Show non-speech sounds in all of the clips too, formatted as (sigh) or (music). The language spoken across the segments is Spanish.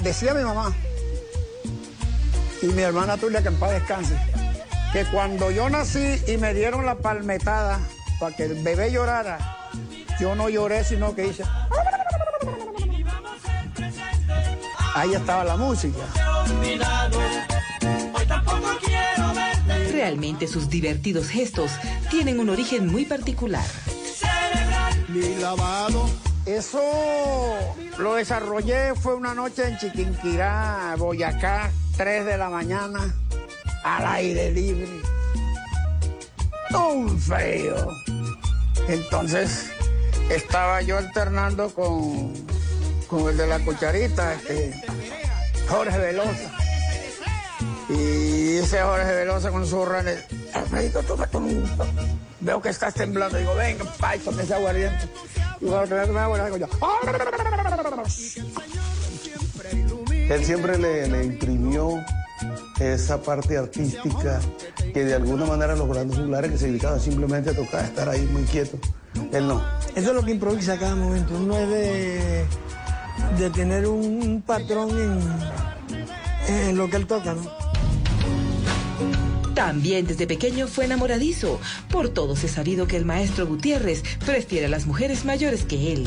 Decía mi mamá y mi hermana Tulia, que en paz descanse, que cuando yo nací y me dieron la palmetada para que el bebé llorara, yo no lloré, sino que hice... Ahí estaba la música. Realmente sus divertidos gestos tienen un origen muy particular. Mi lavado. Eso lo desarrollé, fue una noche en Chiquinquirá, Boyacá, 3 de la mañana, al aire libre. Un frío. Entonces estaba yo alternando con, con el de la cucharita, este, Jorge Velosa. Y ese Jorge Velosa con su Alfredito, un... Veo que estás temblando. Digo, venga, pay, con ese aguardiente. Y cuando te me aguardiente, digo yo... Él siempre le, le imprimió esa parte artística que de alguna manera los grandes juglares que se dedicaban simplemente a tocar, a estar ahí muy quieto. Él no. Eso es lo que improvisa a cada momento. Uno es de, de tener un patrón en, en lo que él toca, ¿no? También desde pequeño fue enamoradizo. Por todos es sabido que el maestro Gutiérrez prefiere a las mujeres mayores que él.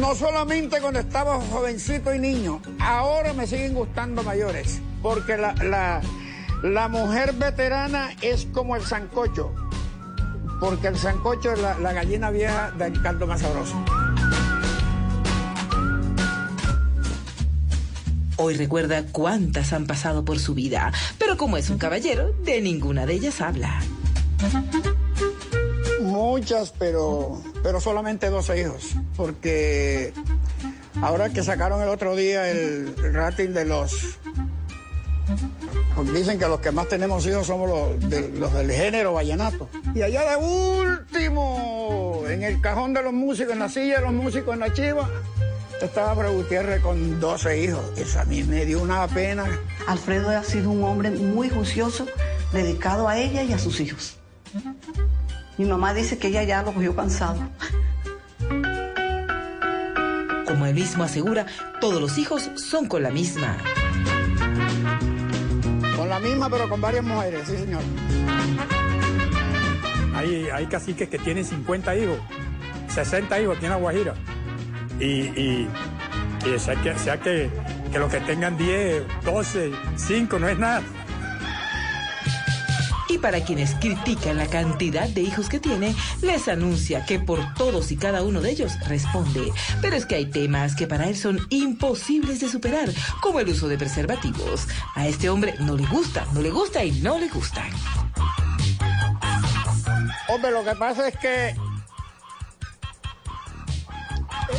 No solamente cuando estaba jovencito y niño, ahora me siguen gustando mayores, porque la, la, mujer veterana es como el sancocho, porque el sancocho es la, la gallina vieja del caldo más sabroso. Hoy recuerda cuántas han pasado por su vida, pero como es un caballero, de ninguna de ellas habla. Muchas, pero, pero solamente 12 hijos, porque ahora que sacaron el otro día el rating de los... Dicen que los que más tenemos hijos somos los, los del género vallenato. Y allá de último, en el cajón de los músicos, en la silla de los músicos, en la chiva, estaba Fred Gutiérrez con 12 hijos. Eso a mí me dio una pena. Alfredo ha sido un hombre muy juicioso, dedicado a ella y a sus hijos. Mi mamá dice que ella ya lo cogió cansado. Como él mismo asegura, todos los hijos son con la misma. Con la misma, pero con varias mujeres, sí, señor. Hay, hay caciques que tienen 50 hijos, 60 hijos tiene la Guajira. Y, y, y sea, que, sea que, que los que tengan 10, 12, 5 no es nada. Y para quienes critican la cantidad de hijos que tiene, les anuncia que por todos y cada uno de ellos responde. Pero es que hay temas que para él son imposibles de superar, como el uso de preservativos. A este hombre no le gusta, no le gusta y no le gustan. Hombre, lo que pasa es que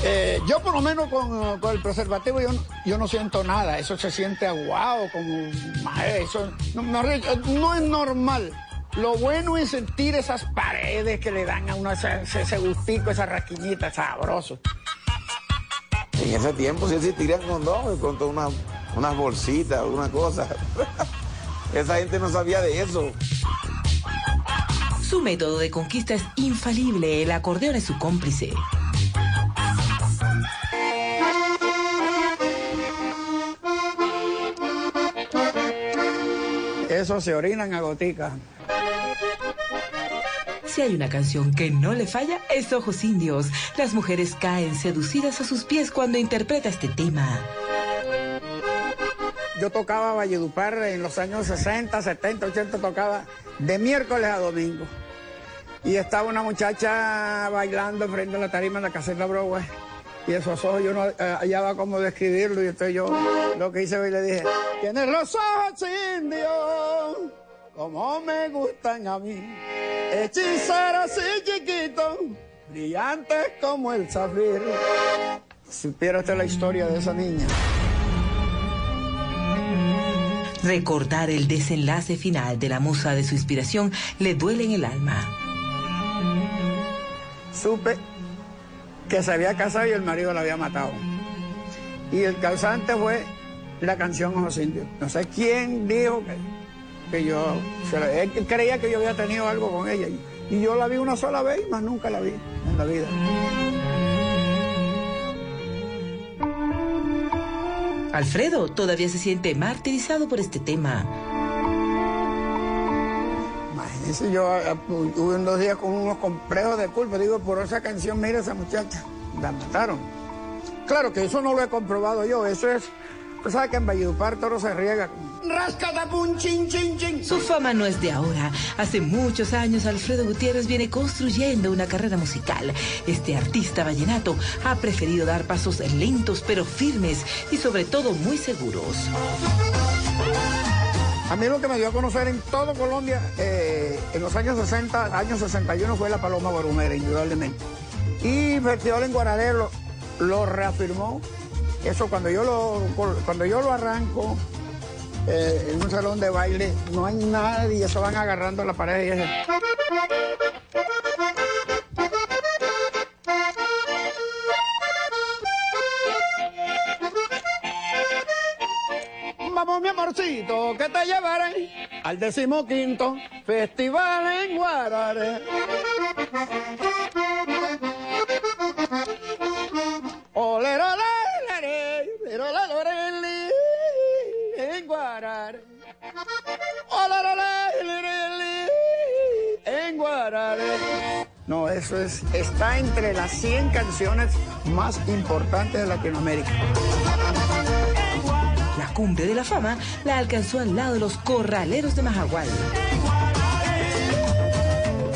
eh, yo por lo menos con, con el preservativo yo, no- yo no siento nada. Eso se siente aguado, como mae, eso no, no- no es normal. Lo bueno es sentir esas paredes que le dan a uno ese, ese- ese gustico, esa rasquiñita, sabroso. En ese tiempo sí existirían condones, con todas unas, unas bolsitas, alguna cosa. (laughs) Esa gente no sabía de eso. Su método de conquista es infalible, el acordeón es su cómplice. Eso se orinan a gotica. Si hay una canción que no le falla, es Ojos Indios. Las mujeres caen seducidas a sus pies cuando interpreta este tema. Yo tocaba Valledupar en los años 60, 70, 80, tocaba de miércoles a domingo. Y estaba una muchacha bailando frente a la tarima en la caseta Broadway. Y esos ojos yo no eh, hallaba cómo describirlo. Y entonces yo lo que hice fue le dije, tienes los ojos indios, como me gustan a mí. Hechiceros y chiquitos, brillantes como el zafiro. Supiera usted la historia de esa niña. Recordar el desenlace final de la musa de su inspiración le duele en el alma. supe que se había casado y el marido la había matado. Y el causante fue la canción Ojos Indios. No sé quién dijo que, que yo, él creía que yo había tenido algo con ella. Y, y yo la vi una sola vez y más nunca la vi en la vida. Alfredo todavía se siente martirizado por este tema. Imagínense, yo tuve unos días con unos complejos de culpa. Digo, por esa canción, mira esa muchacha, la mataron. Claro que eso no lo he comprobado yo, eso es Usted sabe que en Valledupar todo se riega. Rascatapun, chin, chin, chin. Su fama no es de ahora. Hace muchos años Alfredo Gutiérrez viene construyendo una carrera musical. Este artista vallenato ha preferido dar pasos lentos pero firmes y sobre todo muy seguros. A mí lo que me dio a conocer en todo Colombia eh, en los años 60, años 61 fue la Paloma Barumera, indudablemente. Y Festival en Guararelo lo reafirmó eso cuando yo lo, cuando yo lo arranco eh, en un salón de baile, no hay nadie, eso van agarrando la pared y es... amorcito, que te llevaré al decimoquinto festival en Guarare. No, eso es, está entre las 100 canciones más importantes de Latinoamérica. Cumbre de la fama la alcanzó al lado de los corraleros de Majagual.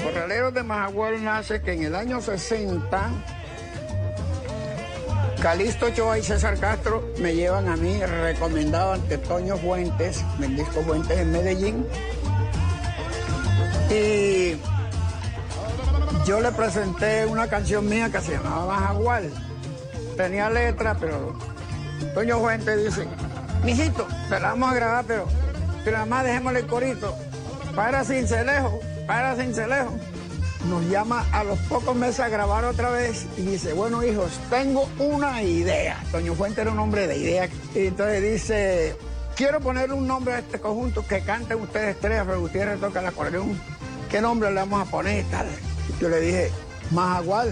Corraleros de Majagual nace que en el año 60 Calixto Ochoa y César Castro me llevan a mí recomendado ante Toño Fuentes, disco Fuentes en Medellín. Y yo le presenté una canción mía que se llamaba Majagual. Tenía letra, pero Toño Fuentes dice, mijito, te la vamos a grabar, pero, pero más dejémosle el corito. Para Cincelejo, para Cincelejo nos llama a los pocos meses a grabar otra vez y dice, bueno hijos, tengo una idea. Toño Fuente era un hombre de idea. Y entonces dice, quiero ponerle un nombre a este conjunto que canten ustedes tres, pero Gutiérrez toca el acordeón. ¿Qué nombre le vamos a poner? Tal. Yo le dije, Majagual,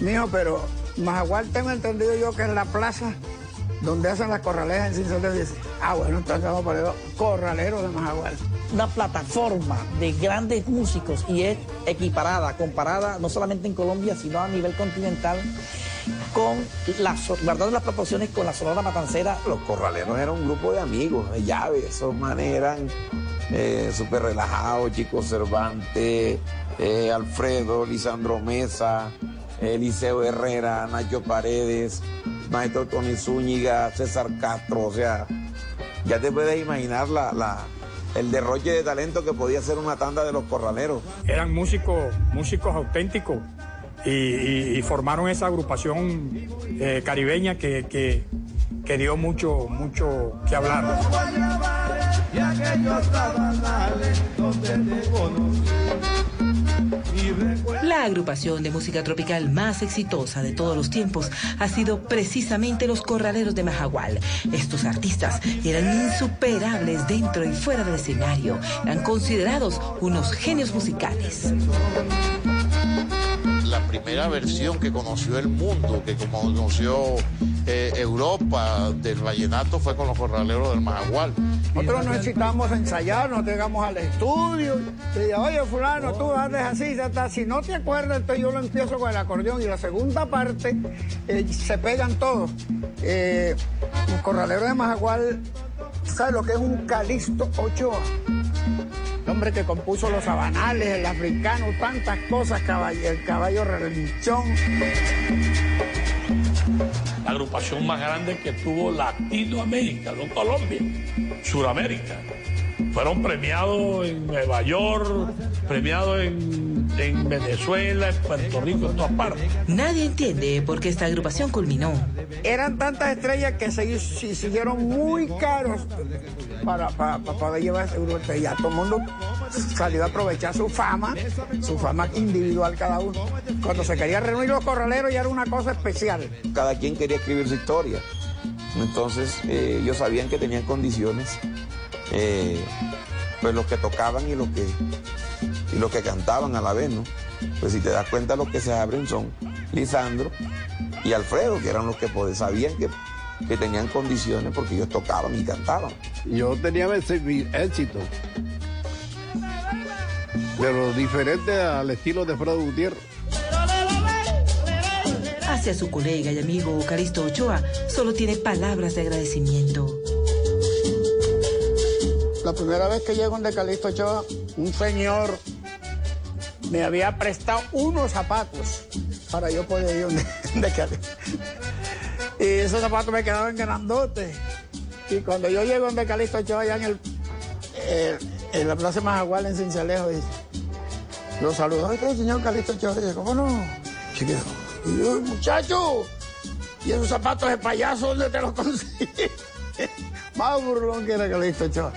mijo, pero Majagual tengo entendido yo que es la plaza donde hacen las corraleras en Cincelejo. Dice, ah, bueno, entonces vamos a poner corraleros de Majagual una plataforma de grandes músicos y es equiparada, comparada no solamente en Colombia, sino a nivel continental con las, guardando las proporciones con la Sonora Matancera. Los corraleros eran un grupo de amigos, de llaves, esos manes eran eh, súper relajados, Chico Cervantes, eh, Alfredo, Lisandro Mesa, Eliseo Herrera, Nacho Paredes, Maestro Tony Zúñiga, César Castro, o sea, ya te puedes imaginar la, la el derroche de talento que podía ser una tanda de los corraleros. Eran músicos, músicos auténticos y, formaron esa agrupación eh, caribeña que, que, dio mucho, mucho que hablar. La agrupación de música tropical más exitosa de todos los tiempos ha sido precisamente los Corraleros de Majagual. Estos artistas eran insuperables dentro y fuera del escenario. Eran considerados unos genios musicales la primera versión que conoció el mundo, que conoció eh, Europa del vallenato fue con los corraleros del Majagual. Nosotros necesitamos ensayar, nos llegamos al estudio, y oye fulano, tú andes así, ya está. Si no te acuerdas, entonces yo lo empiezo con el acordeón y la segunda parte eh, se pegan todos. Eh, los corraleros de Majagual, ¿sabes lo que es un Calisto Ochoa? El hombre que compuso los sabanales, el africano, tantas cosas, el caballo relinchón. La agrupación más grande que tuvo Latinoamérica, no Colombia, Suramérica. Fueron premiados en Nueva York, premiados en, Venezuela, en Puerto Rico, en todas partes. Nadie entiende por qué esta agrupación culminó. Eran tantas estrellas que se siguieron muy caros para, poder llevar ese grupo. Ya todo el mundo salió a aprovechar su fama, su fama individual cada uno. Cuando se quería reunir los corraleros ya era una cosa especial. Cada quien quería escribir su historia. Entonces eh, ellos sabían que tenían condiciones eh, pues los que tocaban y los que, y los que cantaban a la vez, ¿no? Pues si te das cuenta, los que se abren son Lisandro y Alfredo, que eran los que sabían que que tenían condiciones porque ellos tocaban y cantaban. Yo tenía mi éxito, pero diferente al estilo de Fredo Gutiérrez. Hacia su colega y amigo Caristo Ochoa, solo tiene palabras de agradecimiento. La primera vez que llego de Calisto Ochoa, un señor me había prestado unos zapatos para yo poder ir (laughs) de, Calisto. Y esos zapatos me quedaban grandotes. Y cuando yo llego donde Calisto Ochoa, allá en, el, en la Plaza Majagual, en Cincelejo, dice, lo saludó este señor Calisto Ochoa. Dice, ¿cómo no? Chiquito. Y yo, muchacho, ¿y esos zapatos de payaso dónde te los conseguí? (laughs) Más burlón que era Calisto Ochoa.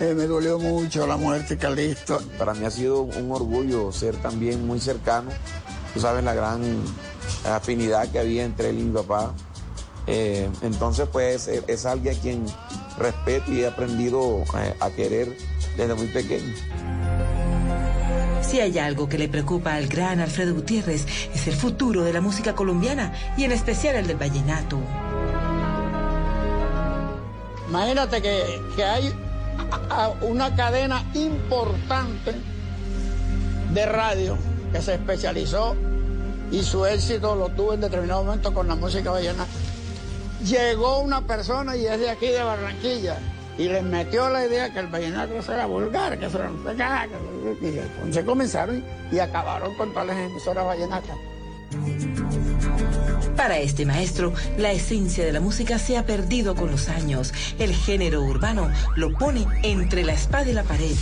Eh, me dolió mucho la muerte de Calisto. Para mí ha sido un orgullo ser también muy cercano. Tú sabes la gran afinidad que había entre él y mi papá. Eh, entonces, pues es, alguien a quien respeto y he aprendido eh, a querer desde muy pequeño. Si hay algo que le preocupa al gran Alfredo Gutiérrez es el futuro de la música colombiana y en especial el del vallenato. Imagínate que, que hay una cadena importante de radio que se especializó y su éxito lo tuvo en determinado momento con la música vallenata. Llegó una persona y es de aquí de Barranquilla y les metió la idea que el vallenato era vulgar, que eso era un y entonces comenzaron y acabaron con todas las emisoras vallenatas. Para este maestro, la esencia de la música se ha perdido con los años. El género urbano lo pone entre la espada y la pared.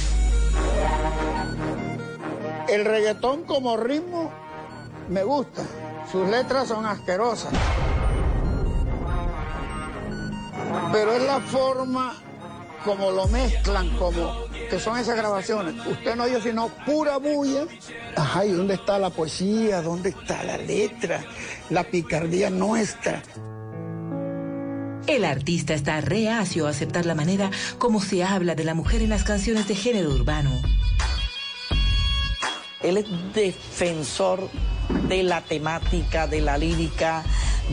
El reggaetón como ritmo me gusta. Sus letras son asquerosas. Pero es la forma como lo mezclan, como que son esas grabaciones. Usted no oye sino pura bulla. Ajá, ¿y dónde está la poesía? ¿Dónde está la letra? La picardía nuestra. El artista está reacio a aceptar la manera como se habla de la mujer en las canciones de género urbano. Él es defensor de la temática, de la lírica,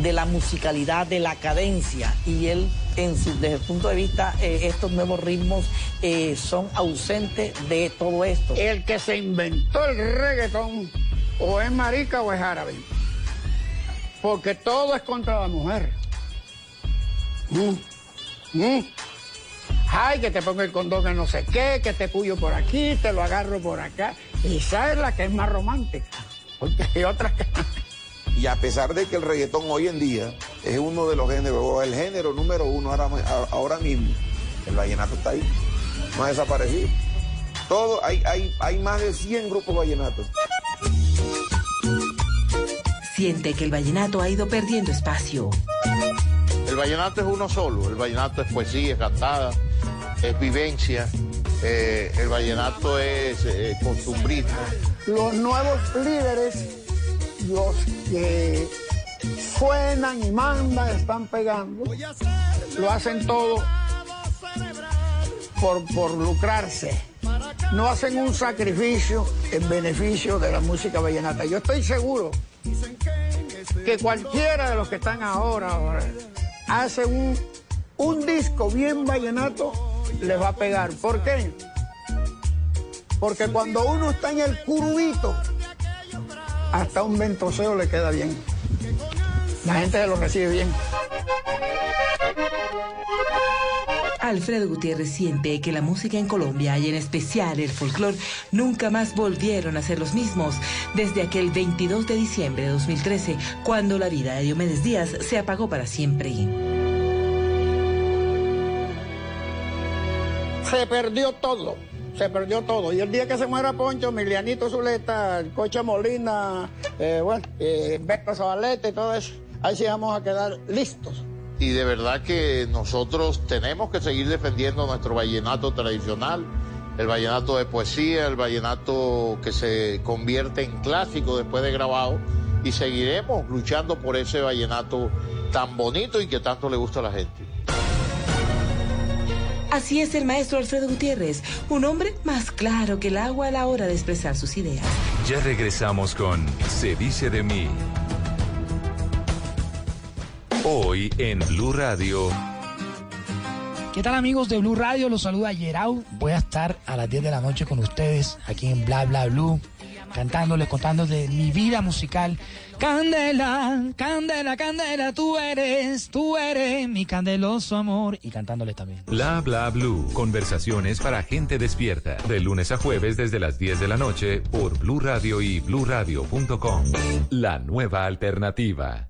de la musicalidad, de la cadencia. Y él, desde el punto de vista, eh, estos nuevos ritmos eh, son ausentes de todo esto. El que se inventó el reggaetón o es marica o es árabe. Porque todo es contra la mujer. Mm, mm. Ay, que te pongo el condón en no sé qué, que te puyo por aquí, te lo agarro por acá. Y esa es la que es más romántica. Porque hay otras que... Y a pesar de que el reggaetón hoy en día es uno de los géneros, o el género número uno ahora, ahora mismo, el vallenato está ahí, no ha desaparecido. Todo, hay, hay, hay más de 100 grupos vallenatos. Siente que el vallenato ha ido perdiendo espacio. El vallenato es uno solo, el vallenato es poesía, cantada, es vivencia, eh, el vallenato es eh, costumbrismo. Los nuevos líderes los que suenan y mandan, están pegando, lo hacen todo por, por lucrarse. No hacen un sacrificio en beneficio de la música vallenata. Yo estoy seguro que cualquiera de los que están ahora, hace un, un disco bien vallenato, les va a pegar. ¿Por qué? Porque cuando uno está en el curvito, hasta un ventoseo le queda bien. La gente se lo recibe bien. Alfredo Gutiérrez siente que la música en Colombia y en especial el folclore nunca más volvieron a ser los mismos desde aquel 22 de diciembre de 2013 cuando la vida de Diomedes Díaz se apagó para siempre. Se perdió todo se perdió todo. Y el día que se muera Poncho, Milianito Zuleta, el Coche Molina, eh, bueno, eh, Beto Zabaleta y todo eso, ahí sí vamos a quedar listos. Y de verdad que nosotros tenemos que seguir defendiendo nuestro vallenato tradicional, el vallenato de poesía, el vallenato que se convierte en clásico después de grabado, y seguiremos luchando por ese vallenato tan bonito y que tanto le gusta a la gente. Así es el maestro Alfredo Gutiérrez, un hombre más claro que el agua a la hora de expresar sus ideas. Ya regresamos con Se dice de mí. Hoy en Blue Radio. ¿Qué tal amigos de Blue Radio? Los saluda Yerau. Voy a estar a las 10 de la noche con ustedes aquí en Bla Bla Blue, cantándoles, contándoles de mi vida musical. Candela, candela, candela, tú eres, tú eres mi candeloso amor. Y cantándoles también. Bla Bla Blue. Conversaciones para gente despierta. De lunes a jueves desde las 10 de la noche por Blue Radio y bluradio.com. La nueva alternativa.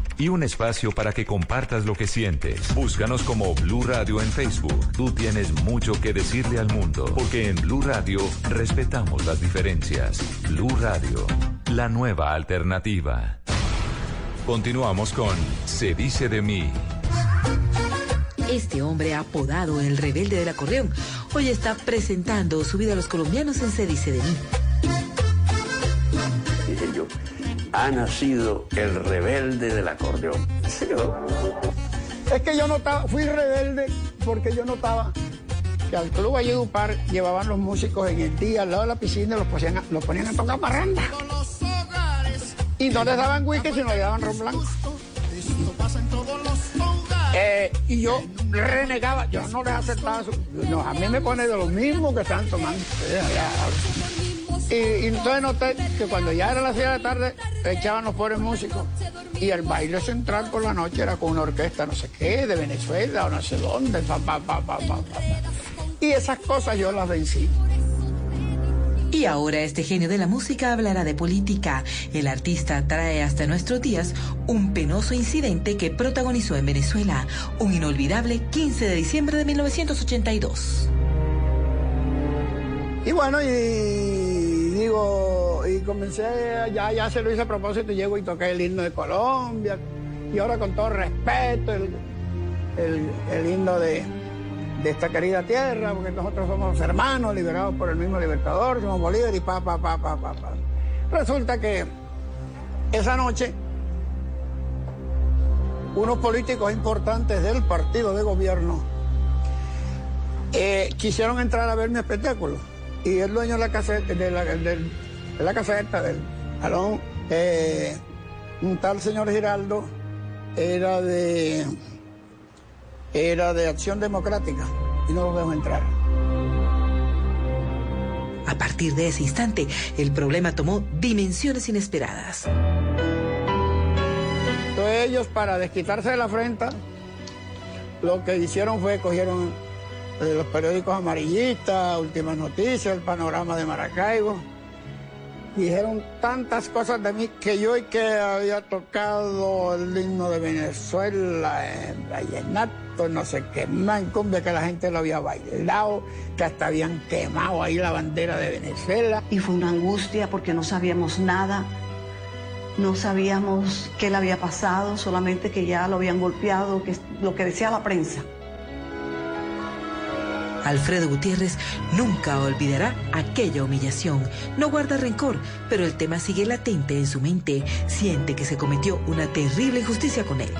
Y un espacio para que compartas lo que sientes. Búscanos como Blue Radio en Facebook. Tú tienes mucho que decirle al mundo, porque en Blue Radio respetamos las diferencias. Blue Radio, la nueva alternativa. Continuamos con Se dice de mí. Este hombre apodado el rebelde del acordeón hoy está presentando su vida a los colombianos en Se dice de mí. Dije yo, ha nacido el rebelde del acordeón. Es que yo notaba, fui rebelde porque yo notaba que al club Valledupar llevaban los músicos en el día al lado de la piscina los ponían, a- los ponían a tocar parranda. Y no les daban whisky, sino les daban ron blanco. Eh, y yo renegaba, yo no les aceptaba eso. No, a mí me pone de lo mismo que están tomando. Y, y entonces noté que cuando ya era las 6 de la tarde, echaban los pobres músicos. Y el baile central por la noche era con una orquesta, no sé qué, de Venezuela o no sé dónde. pa, pa, pa, pa, pa, pa. Y esas cosas yo las vencí. Y ahora este genio de la música hablará de política. El artista trae hasta nuestros días un penoso incidente que protagonizó en Venezuela, un inolvidable 15 de diciembre de 1982. Y bueno, y digo, y comencé, ya, ya se lo hice a propósito, llego y toqué el himno de Colombia. Y ahora con todo respeto, el, el- el himno de, de esta querida tierra, porque nosotros somos hermanos, liberados por el mismo libertador, somos Bolívar y pa, pa, pa, pa, pa, pa. Resulta que esa noche unos políticos importantes del partido de gobierno eh, quisieron entrar a ver mi espectáculo. Y el dueño de la caseta, de la, del- de la del salón, eh, un tal señor Giraldo, era de era de Acción Democrática y no los dejó entrar. A partir de ese instante, el problema tomó dimensiones inesperadas. Entonces ellos, para desquitarse de la afrenta, lo que hicieron fue cogieron eh, los periódicos amarillistas, Últimas Noticias, el panorama de Maracaibo. Dijeron tantas cosas de mí que yo y que había tocado el himno de Venezuela, en vallenato, no sé qué más, en cumbia, que la gente lo había bailado, que hasta habían quemado ahí la bandera de Venezuela. Y fue una angustia porque no sabíamos nada, no sabíamos qué le había pasado, solamente que ya lo habían golpeado, que lo que decía la prensa. Alfredo Gutiérrez nunca olvidará aquella humillación. No guarda rencor, pero el tema sigue latente en su mente. Siente que se cometió una terrible injusticia con él.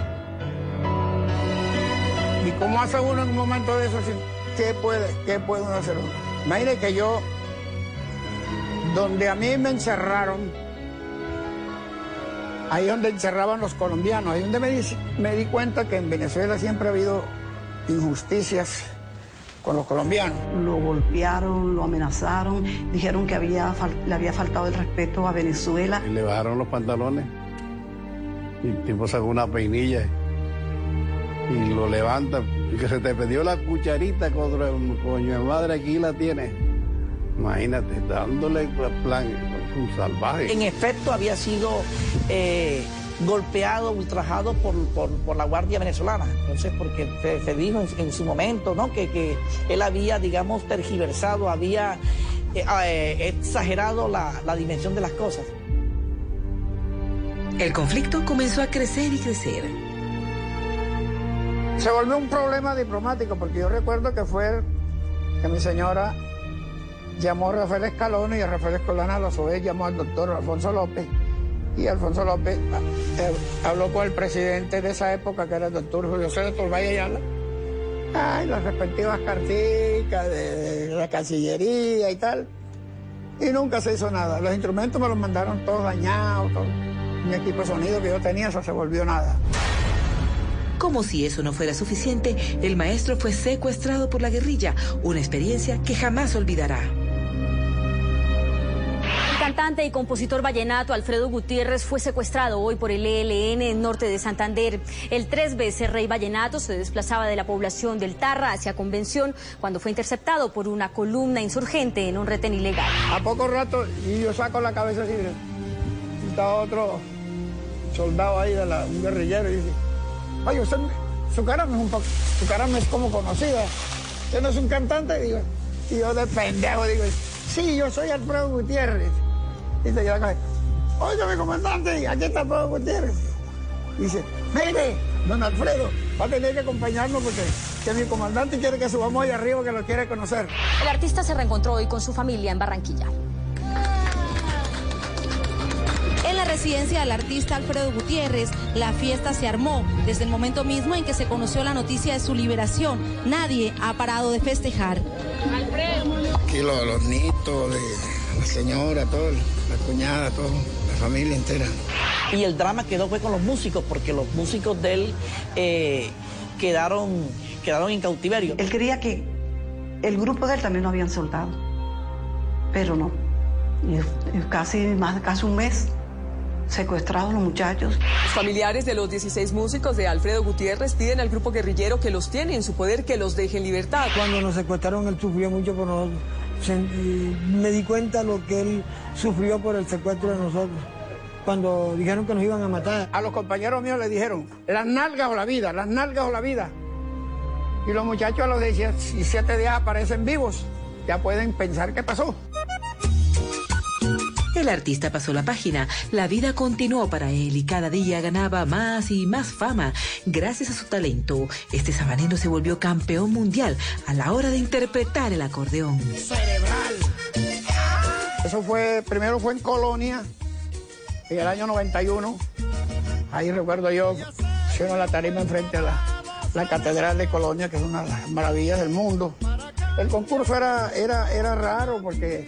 ¿Y cómo hace uno en un momento de eso? ¿Qué puede, qué puede uno hacer? Imagine que yo, donde a mí me encerraron, ahí donde encerraban los colombianos, ahí donde me di cuenta que en Venezuela siempre ha habido injusticias con los colombianos. Lo golpearon, lo amenazaron, dijeron que había, le había faltado el respeto a Venezuela. Y le bajaron los pantalones. Y el tipo sacó una peinilla y lo levanta. Y que se te perdió la cucharita contra un coño de madre, aquí la tienes. Imagínate, dándole plan, un salvaje. En efecto, había sido eh, golpeado, ultrajado por, por- por la Guardia Venezolana. Entonces, porque se, se dijo en, en su momento, ¿no? Que, que él había, digamos, tergiversado, había eh, eh, exagerado la, la dimensión de las cosas. El conflicto comenzó a crecer y crecer. Se volvió un problema diplomático porque yo recuerdo que fue que mi señora llamó a Rafael Escalón y a Rafael Escalón a su vez llamó al doctor Alfonso López y Alfonso López eh, habló con el presidente de esa época que era el doctor Julio César Valle Ayala. Ay, las respectivas carticas de, la Cancillería y tal. Y nunca se hizo nada. Los instrumentos me los mandaron todos dañados mi equipo de sonido que yo tenía eso se volvió nada. Como si eso no fuera suficiente, el maestro fue secuestrado por la guerrilla, una experiencia que jamás olvidará. Cantante y compositor vallenato Alfredo Gutiérrez fue secuestrado hoy por el ELN en norte de Santander. El tres veces rey vallenato se desplazaba de la población del Tarra hacia Convención cuando fue interceptado por una columna insurgente en un retén ilegal. A poco rato y yo saco la cabeza así, está otro soldado ahí, de un guerrillero, y dice, oye, usted, su cara es como conocida, usted no es un cantante, digo, y yo de pendejo digo, sí, yo soy Alfredo Gutiérrez. Dice yo acá, oye, mi comandante, aquí está Alfredo Gutiérrez. Dice, mire, don Alfredo, va a tener que acompañarnos porque que mi comandante quiere que subamos ahí arriba, que lo quiere conocer. El artista se reencontró hoy con su familia en Barranquilla. En la residencia del artista Alfredo Gutiérrez, la fiesta se armó. Desde el momento mismo en que se conoció la noticia de su liberación, nadie ha parado de festejar. Aquí los, los nietos, de la señora, todo, la cuñada, todo, la familia entera. Y el drama quedó fue con los músicos, porque los músicos de él eh, quedaron, quedaron en cautiverio. Él quería que el grupo de él también lo habían soltado, pero no. Y, y casi, más, casi un mes secuestrados los muchachos. Los familiares de los 16 músicos de Alfredo Gutiérrez piden al grupo guerrillero que los tiene en su poder que los deje en libertad. Cuando nos secuestraron, él sufrió mucho por nosotros. Me di cuenta lo que él sufrió por el secuestro de nosotros. Cuando dijeron que nos iban a matar. A los compañeros míos les dijeron, las nalgas o la vida, las nalgas o la vida. Y los muchachos a los 17 días aparecen vivos. Ya pueden pensar qué pasó. El artista pasó la página, la vida continuó para él y cada día ganaba más y más fama. Gracias a su talento, este sabanero se volvió campeón mundial a la hora de interpretar el acordeón. Eso fue, primero fue en Colonia, en el año 91. Ahí recuerdo yo, hicieron la tarima enfrente a la, la Catedral de Colonia, que es una de las maravillas del mundo. El concurso era, era, era raro porque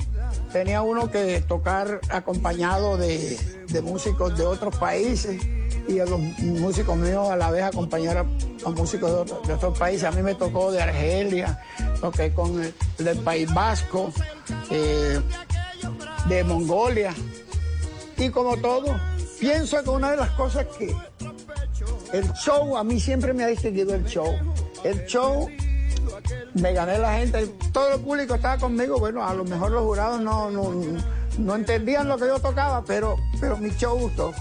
tenía uno que tocar acompañado de, de músicos de otros países y a los músicos míos a la vez acompañar a, músicos de, otro- de otros países. A mí me tocó de Argelia, toqué con el del País Vasco, eh, de Mongolia. Y como todo, pienso que una de las cosas que el show, a mí siempre me ha distinguido el show. El show, me gané la gente, todo el público estaba conmigo. Bueno, a lo mejor los jurados no, no, no entendían lo que yo tocaba, pero, pero mi show gustó.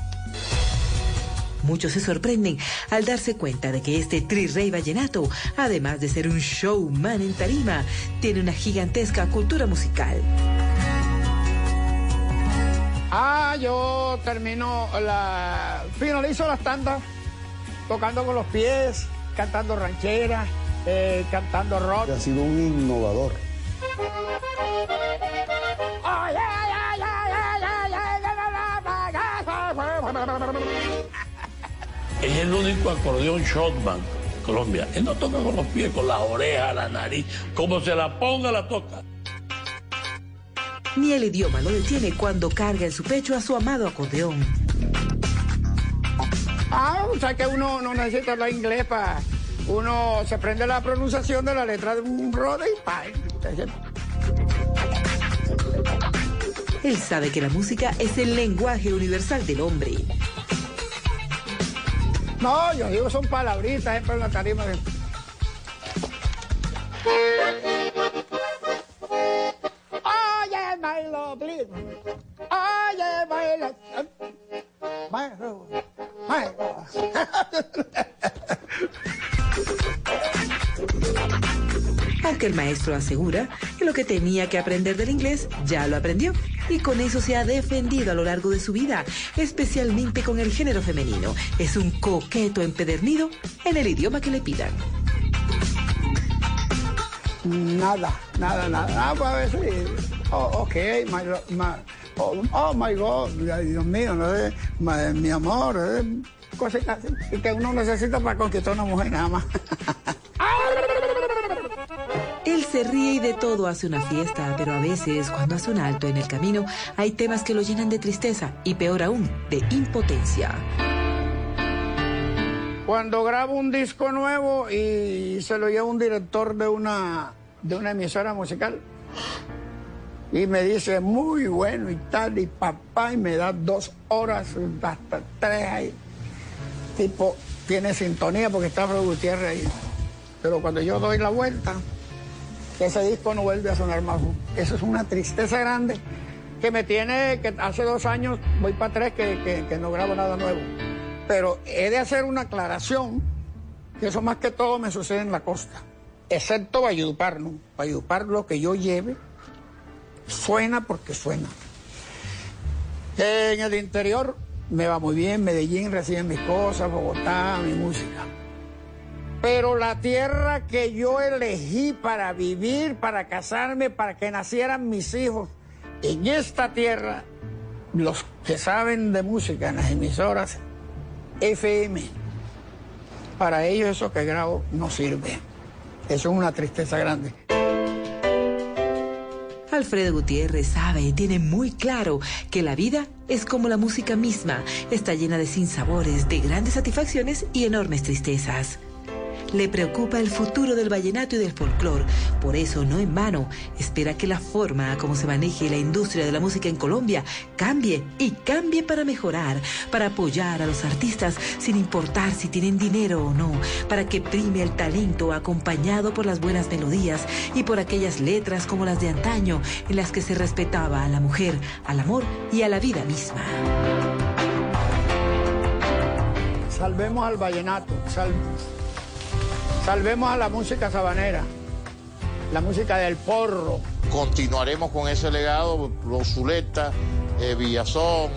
Muchos se sorprenden al darse cuenta de que este tri-rey vallenato, además de ser un showman en tarima, tiene una gigantesca cultura musical. Ah, yo termino la. finalizo las tandas tocando con los pies, cantando rancheras, eh, cantando rock. Ha sido un innovador. Es el único acordeón shotman Colombia. Él no toca con los pies, con las orejas, la nariz. Como se la ponga, la toca. Ni el idioma lo detiene cuando carga en su pecho a su amado acordeón. Ah, o sea que uno no necesita hablar inglés para. Uno se aprende la pronunciación de la letra de un rode y pa. Él sabe que la música es el lenguaje universal del hombre. No, yo digo son palabritas, ejemplo, en la tarima. de- Oye, my lovely. Oye, my love. My love. My Aunque el maestro asegura que lo que tenía que aprender del inglés ya lo aprendió. y con eso se ha defendido a lo largo de su vida, especialmente con el género femenino. Es un coqueto empedernido en el idioma que le pidan. Nada, nada, nada. Ah, pues a veces, oh, ok, my, oh, oh, my God, Dios mío, no mi amor, eh, así, y que uno necesita para conquistar a una mujer nada más. (laughs) Él se ríe y de todo hace una fiesta, pero a veces cuando hace un alto en el camino hay temas que lo llenan de tristeza y peor aún, de impotencia. Cuando grabo un disco nuevo y se lo lleva un director de una, de una emisora musical y me dice, muy bueno y tal, y papá, y me da dos horas, hasta tres ahí. Tipo, tiene sintonía porque está Fred Gutiérrez ahí. Pero cuando yo doy la vuelta, ese disco no vuelve a sonar más. Eso es una tristeza grande que me tiene, que hace dos años voy para tres que, no grabo nada nuevo. Pero he de hacer una aclaración, que eso más que todo me sucede en la costa, excepto Valledupar, ¿no? Valledupar lo que yo lleve suena porque suena. En el interior me va muy bien, Medellín recibe mis cosas, Bogotá, mi música. Pero la tierra que yo elegí para vivir, para casarme, para que nacieran mis hijos, en esta tierra, los que saben de música en las emisoras FM, para ellos eso que grabo no sirve. Eso es una tristeza grande. Alfredo Gutiérrez sabe y tiene muy claro que la vida es como la música misma, está llena de sinsabores, de grandes satisfacciones y enormes tristezas. Le preocupa el futuro del vallenato y del folclore, por eso no en vano espera que la forma como se maneje la industria de la música en Colombia cambie y cambie para mejorar, para apoyar a los artistas sin importar si tienen dinero o no, para que prime el talento acompañado por las buenas melodías y por aquellas letras como las de antaño en las que se respetaba a la mujer, al amor y a la vida misma. Salvemos al vallenato, sal- salvemos a la música sabanera, la música del porro. Continuaremos con ese legado, los Zuleta, eh, Villazón.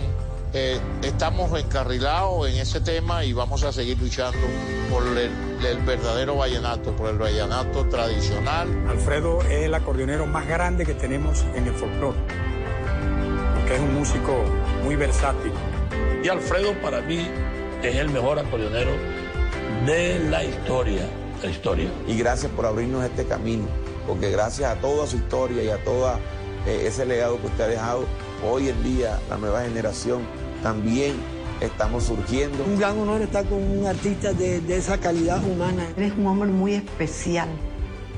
eh, estamos encarrilados en ese tema y vamos a seguir luchando por el, el verdadero vallenato, por el vallenato tradicional. Alfredo es el acordeonero más grande que tenemos en el folclore, que es un músico muy versátil. Y Alfredo para mí es el mejor acordeonero de la historia, la historia. Y gracias por abrirnos este camino, porque gracias a toda su historia y a todo ese legado que usted ha dejado, hoy en día la nueva generación también estamos surgiendo. Un gran honor estar con un artista de, de esa calidad humana. Eres un hombre muy especial,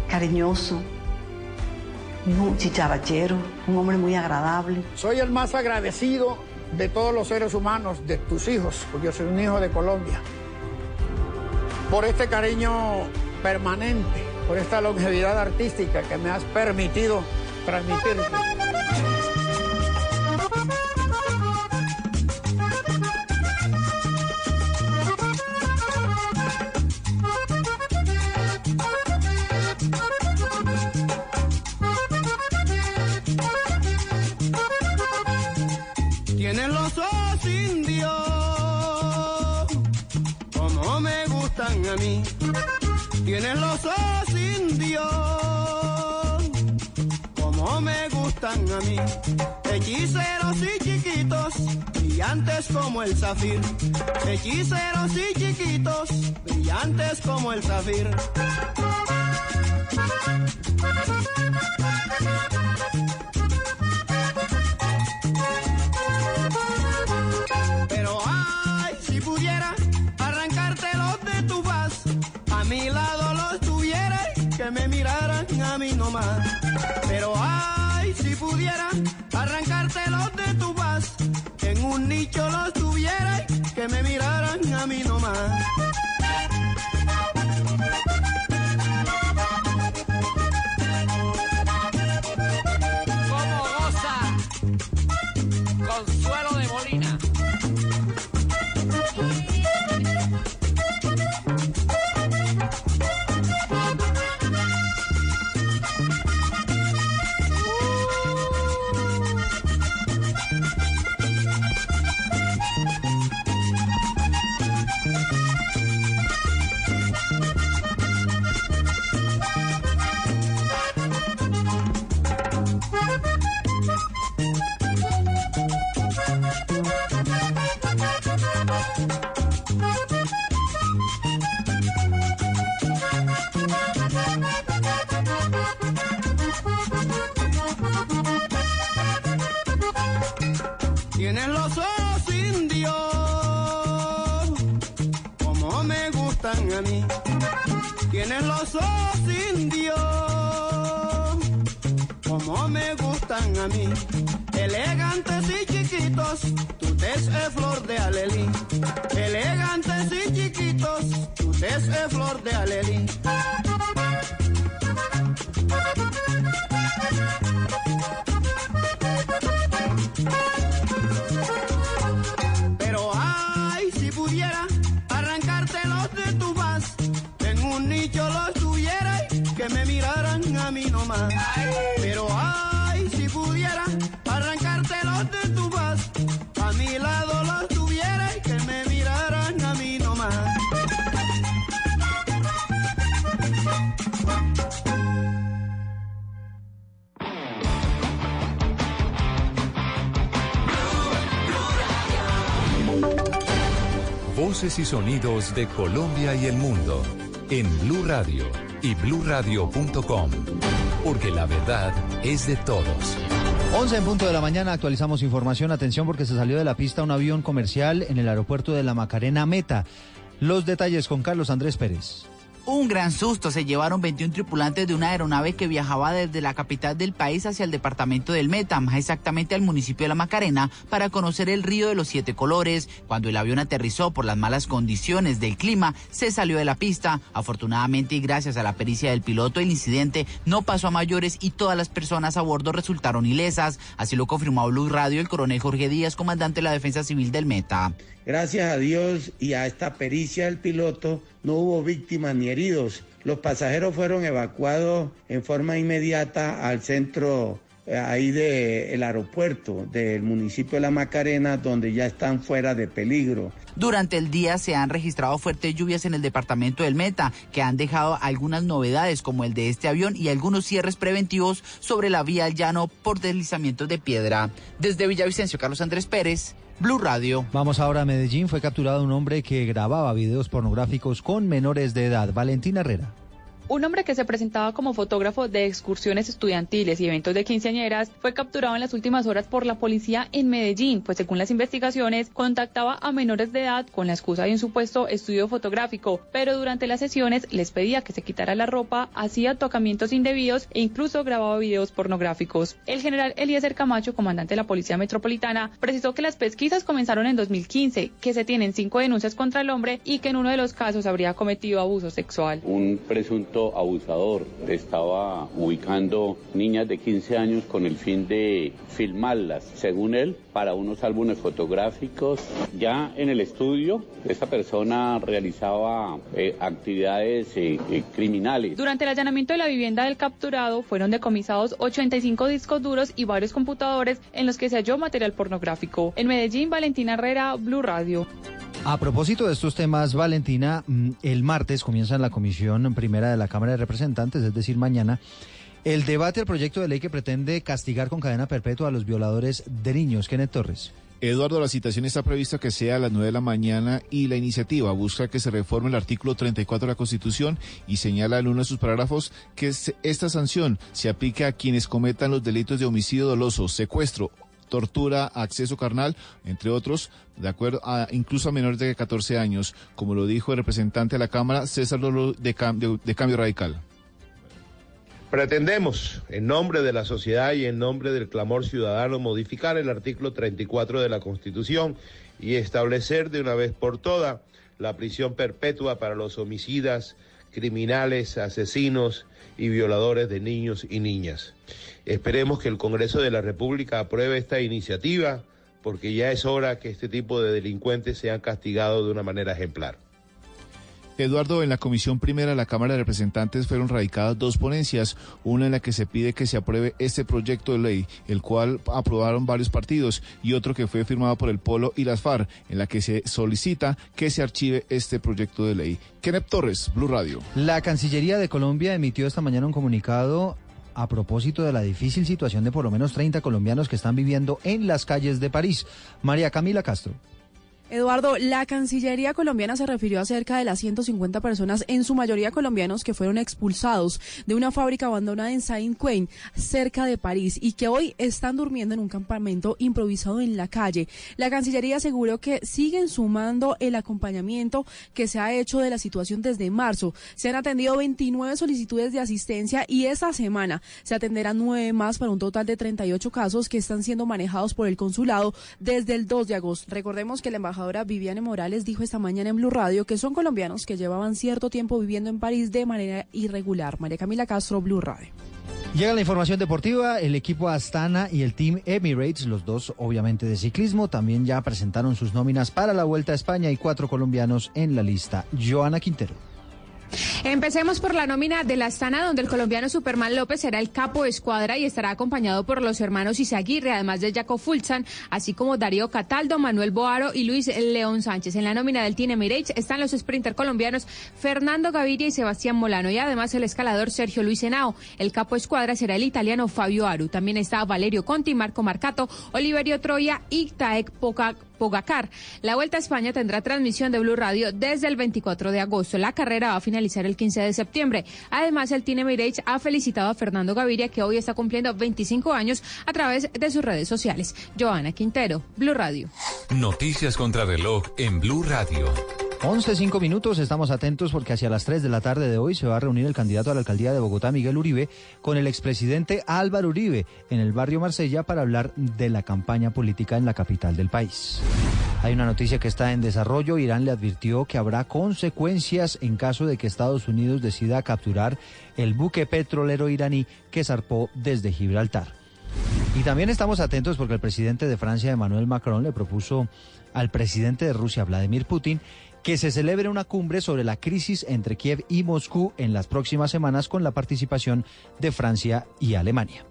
cariñoso, un chicharachero, un hombre muy agradable. Soy el más agradecido de todos los seres humanos, de tus hijos, porque yo soy un hijo de Colombia, por este cariño permanente, por esta longevidad artística que me has permitido transmitirte. Hechiceros y chiquitos, brillantes como el zafir. Hechiceros y chiquitos, brillantes como el zafir. De Colombia y el mundo en Blue Radio y bluradio.com, porque la verdad es de todos. 11 en punto de la mañana actualizamos información. Atención porque se salió de la pista un avión comercial en el aeropuerto de la Macarena Meta. Los detalles con Carlos Andrés Pérez. Un gran susto se llevaron 21 tripulantes de una aeronave que viajaba desde la capital del país hacia el departamento del Meta, más exactamente al municipio de La Macarena, para conocer el río de los siete colores. Cuando el avión aterrizó por las malas condiciones del clima, se salió de la pista. Afortunadamente y gracias a la pericia del piloto, el incidente no pasó a mayores y todas las personas a bordo resultaron ilesas. Así lo confirmó Blue Radio el coronel Jorge Díaz, comandante de la Defensa Civil del Meta. Gracias a Dios y a esta pericia del piloto no hubo víctimas ni heridos. Los pasajeros fueron evacuados en forma inmediata al centro eh, ahí del aeropuerto del municipio de La Macarena, donde ya están fuera de peligro. Durante el día se han registrado fuertes lluvias en el departamento del Meta, que han dejado algunas novedades como el de este avión y algunos cierres preventivos sobre la vía al llano por deslizamientos de piedra. Desde Villavicencio, Carlos Andrés Pérez, Blue Radio. Vamos ahora a Medellín. Fue capturado un hombre que grababa videos pornográficos con menores de edad. Valentina Herrera. Un hombre que se presentaba como fotógrafo de excursiones estudiantiles y eventos de quinceañeras fue capturado en las últimas horas por la policía en Medellín, pues según las investigaciones contactaba a menores de edad con la excusa de un supuesto estudio fotográfico, pero durante las sesiones les pedía que se quitara la ropa, hacía tocamientos indebidos e incluso grababa videos pornográficos. El general Eliezer Camacho, comandante de la Policía Metropolitana, precisó que las pesquisas comenzaron en 2015, que se tienen cinco denuncias contra el hombre y que en uno de los casos habría cometido abuso sexual. Un presunto abusador estaba ubicando niñas de 15 años con el fin de filmarlas, según él, para unos álbumes fotográficos. Ya en el estudio, esta persona realizaba eh, actividades eh, eh, criminales. Durante el allanamiento de la vivienda del capturado fueron decomisados 85 discos duros y varios computadores en los que se halló material pornográfico. En Medellín, Valentina Herrera, Blue Radio. A propósito de estos temas, Valentina, mm, el martes comienza en la Comisión Primera de la Cámara de Representantes, es decir, mañana, el debate al proyecto de ley que pretende castigar con cadena perpetua a los violadores de niños. Kenneth Torres. Eduardo, la citación está prevista que sea a las 9 de la mañana y la iniciativa busca que se reforme el artículo 34 de la Constitución y señala en uno de sus parágrafos que esta sanción se aplique a quienes cometan los delitos de homicidio doloso, secuestro, tortura, acceso carnal, entre otros, de acuerdo a incluso a menores de 14 años, como lo dijo el representante de la Cámara, César Lolo de de Cambio Radical. Pretendemos, en nombre de la sociedad y en nombre del clamor ciudadano, modificar el artículo 34 de la Constitución y establecer de una vez por todas la prisión perpetua para los homicidas, criminales, asesinos y violadores de niños y niñas. Esperemos que el Congreso de la República apruebe esta iniciativa porque ya es hora que este tipo de delincuentes sean castigados de una manera ejemplar. Eduardo, en la Comisión Primera de la Cámara de Representantes fueron radicadas dos ponencias, una en la que se pide que se apruebe este proyecto de ley, el cual aprobaron varios partidos, y otro que fue firmado por el Polo y las FARC, en la que se solicita que se archive este proyecto de ley. Kenneth Torres, Blue Radio. La Cancillería de Colombia emitió esta mañana un comunicado a propósito de la difícil situación de por lo menos 30 colombianos que están viviendo en las calles de París. María Camila Castro. Eduardo, la Cancillería colombiana se refirió a cerca de las 150 personas, en su mayoría colombianos, que fueron expulsados de una fábrica abandonada en Saint-Quentin, cerca de París, y que hoy están durmiendo en un campamento improvisado en la calle. La Cancillería aseguró que siguen sumando el acompañamiento que se ha hecho de la situación desde marzo. Se han atendido 29 solicitudes de asistencia y esta semana se atenderán nueve más para un total de 38 casos que están siendo manejados por el consulado desde el 2 de agosto. Recordemos que la embajadora Viviane Morales dijo esta mañana en Blue Radio que son colombianos que llevaban cierto tiempo viviendo en París de manera irregular. María Camila Castro, Blue Radio. Llega la información deportiva, el equipo Astana y el Team Emirates, los dos obviamente de ciclismo, también ya presentaron sus nóminas para la Vuelta a España y cuatro colombianos en la lista. Joana Quintero. Empecemos por la nómina de la Astana, donde el colombiano Superman López será el capo de escuadra y estará acompañado por los hermanos Isaguirre, además de Jaco Fulzan, así como Darío Cataldo, Manuel Boaro y Luis León Sánchez. En la nómina del Team Emirates están los sprinter colombianos Fernando Gaviria y Sebastián Molano, y además el escalador Sergio Luis Henao. El capo de escuadra será el italiano Fabio Aru. También está Valerio Conti, Marco Marcato, Oliverio Troya y Taek Pogacar. La Vuelta a España tendrá transmisión de Blue Radio desde el 24 de agosto. La carrera va a finalizar el 15 de septiembre. Además, el Team Emirates ha felicitado a Fernando Gaviria, que hoy está cumpliendo 25 años, a través de sus redes sociales. Joana Quintero, Blue Radio. Noticias contra reloj en Blue Radio. 11, 5 minutos, estamos atentos porque hacia las 3 de la tarde de hoy se va a reunir el candidato a la alcaldía de Bogotá, Miguel Uribe, con el expresidente Álvaro Uribe en el barrio Marsella para hablar de la campaña política en la capital del país. Hay una noticia que está en desarrollo. Irán le advirtió que habrá consecuencias en caso de que Estados Unidos decida capturar el buque petrolero iraní que zarpó desde Gibraltar. Y también estamos atentos porque el presidente de Francia, Emmanuel Macron, le propuso al presidente de Rusia, Vladimir Putin, que se celebre una cumbre sobre la crisis entre Kiev y Moscú en las próximas semanas con la participación de Francia y Alemania.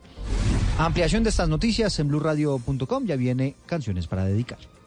Ampliación de estas noticias en blurradio.com ya viene Canciones para dedicar.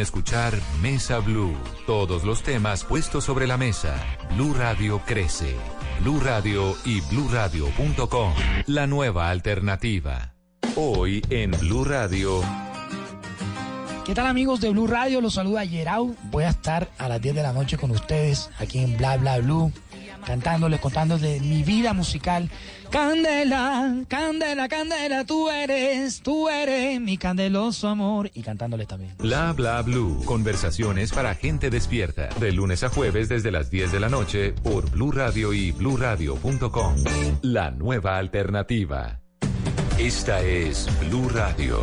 escuchar Mesa Blue. Todos los temas puestos sobre la mesa. Blue Radio crece. Blue Radio y bluradio.com. La nueva alternativa. Hoy en Blue Radio. ¿Qué tal amigos de Blue Radio? Los saluda Yerau. Voy a estar a las 10 de la noche con ustedes aquí en Bla Bla Blue, cantándoles, contándoles mi vida musical. Candela, candela, candela, tú eres, tú eres mi candeloso amor. Y cantándoles también. Bla Bla Blue. Conversaciones para gente despierta. De lunes a jueves desde las 10 de la noche por Blue Radio y bluradio.com. La nueva alternativa. Esta es Blue Radio.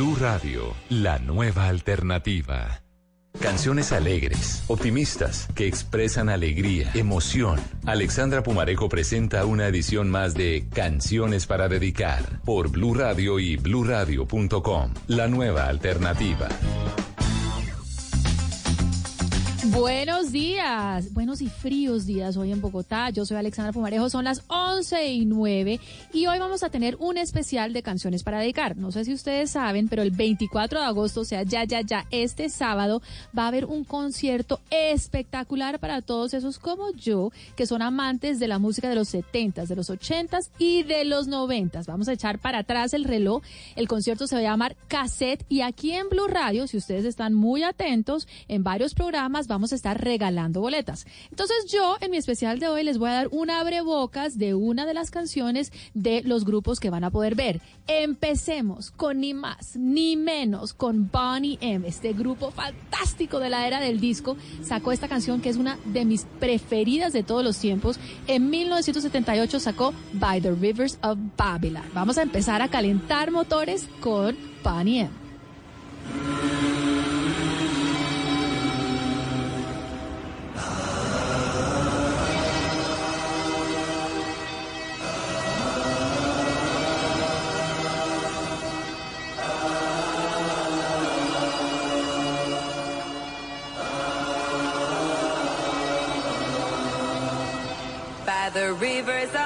Blue Radio, la nueva alternativa. Canciones alegres, optimistas, que expresan alegría, emoción. Alexandra Pumarejo presenta una edición más de Canciones para dedicar por Blue Radio y bluradio.com, la nueva alternativa. Buenos días, buenos y fríos días hoy en Bogotá. Yo soy Alexandra Pumarejo, son las 11 y 9 y hoy vamos a tener un especial de canciones para dedicar. No sé si ustedes saben, pero el 24 de agosto, o sea, ya, ya, ya, este sábado va a haber un concierto espectacular para todos esos como yo, que son amantes de la música de los 70s, de los 80s y de los 90s. Vamos a echar para atrás el reloj. El concierto se va a llamar Cassette y aquí en Blue Radio, si ustedes están muy atentos, en varios programas vamos a estar regalando boletas. Entonces yo en mi especial de hoy les voy a dar un abrebocas de una de las canciones de los grupos que van a poder ver. Empecemos con ni más ni menos con Bonnie M, este grupo fantástico de la era del disco. Sacó esta canción que es una de mis preferidas de todos los tiempos. En 1978 sacó By the Rivers of Babylon. Vamos a empezar a calentar motores con Bonnie M. by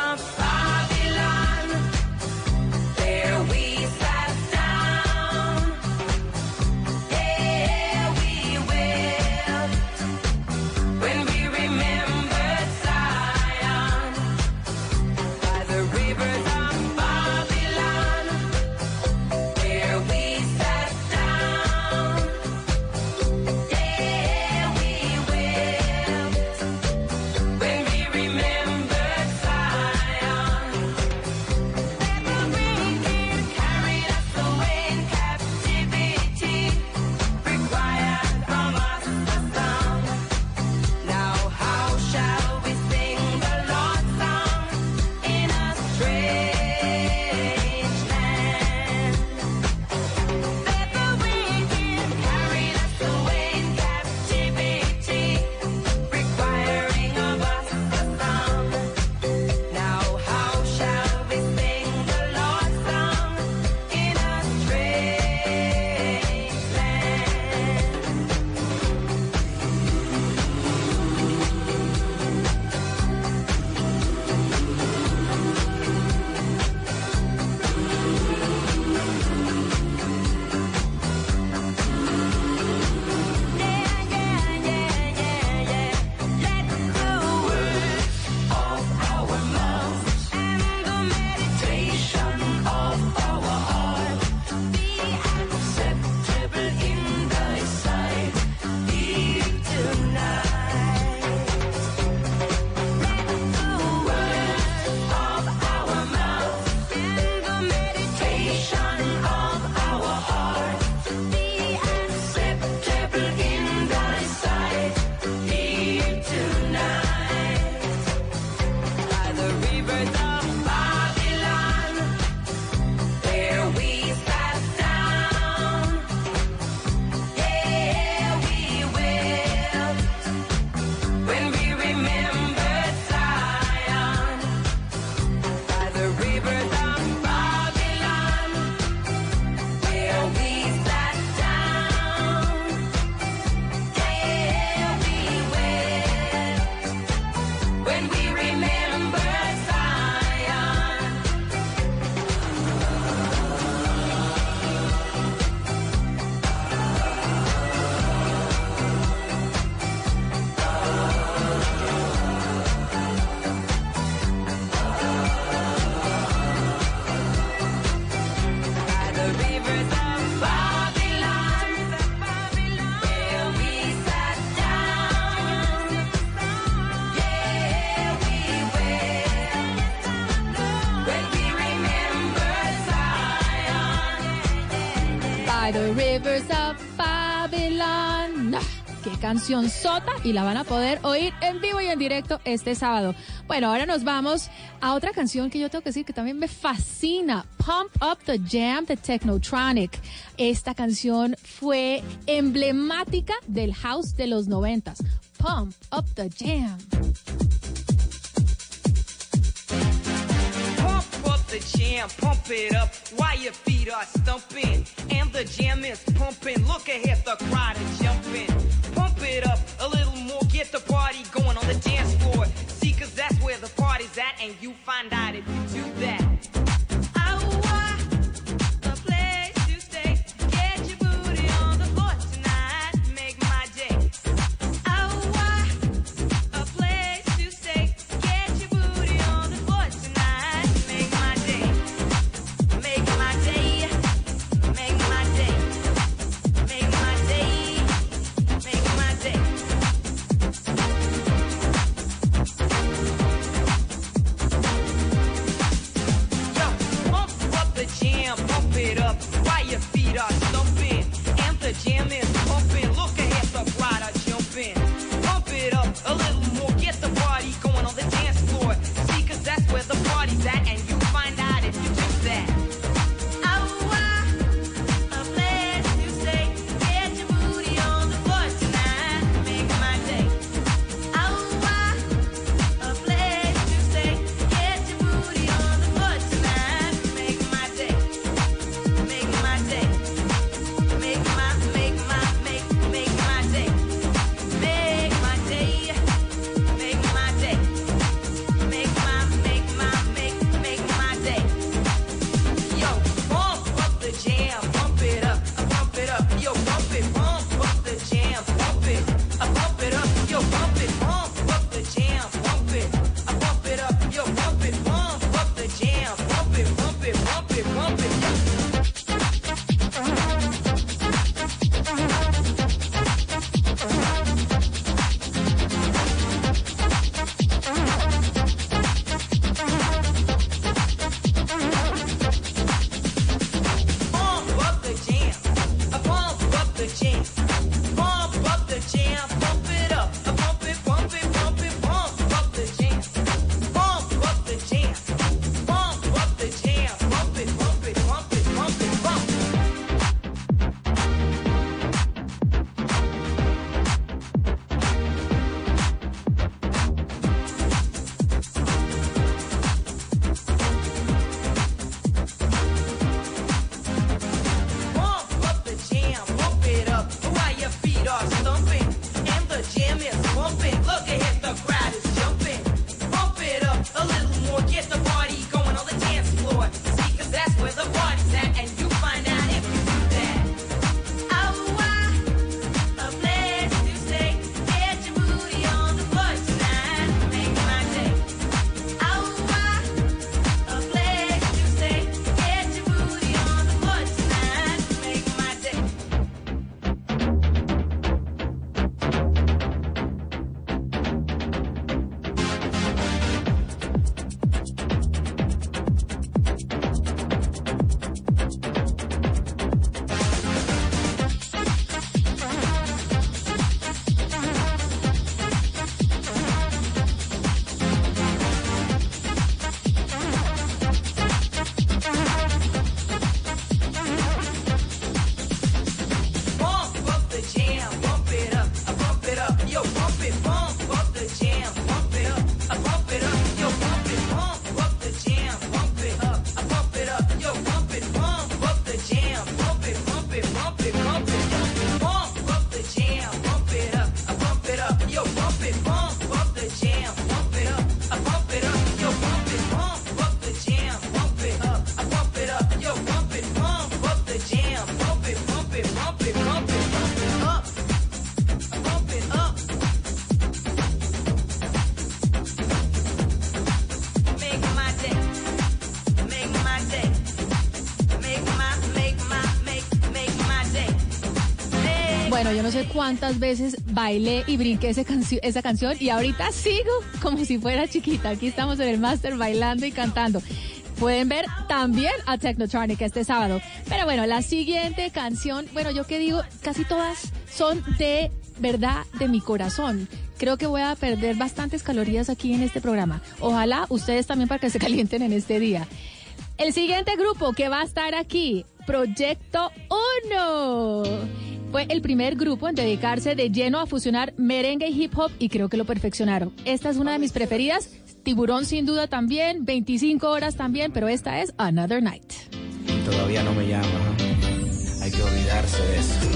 canción Sota y la van a poder oír en vivo y en directo este sábado. Bueno, ahora nos vamos a otra canción que yo tengo que decir que también me fascina, Pump Up the Jam de Technotronic. Esta canción fue emblemática del house de los noventas. Pump Up the Jam. the jam, pump it up while your feet are stumping. And the jam is pumping. Look ahead, the crowd is jumping. and you find out James. no sé cuántas veces bailé y brinqué ese cancio, esa canción y ahorita sigo como si fuera chiquita. Aquí estamos en el máster bailando y cantando. Pueden ver también a Technotronic este sábado. Pero bueno, la siguiente canción, bueno, yo que digo, casi todas son de verdad de mi corazón. Creo que voy a perder bastantes calorías aquí en este programa. Ojalá ustedes también para que se (laughs) calienten en este día. El siguiente grupo que va a estar aquí, Proyecto el primer grupo en dedicarse de lleno a fusionar merengue y hip hop y creo que lo perfeccionaron. Esta es una de mis preferidas, Tiburón sin duda también, 25 horas también, pero esta es Another Night. Todavía no me llama, hay que olvidarse de eso.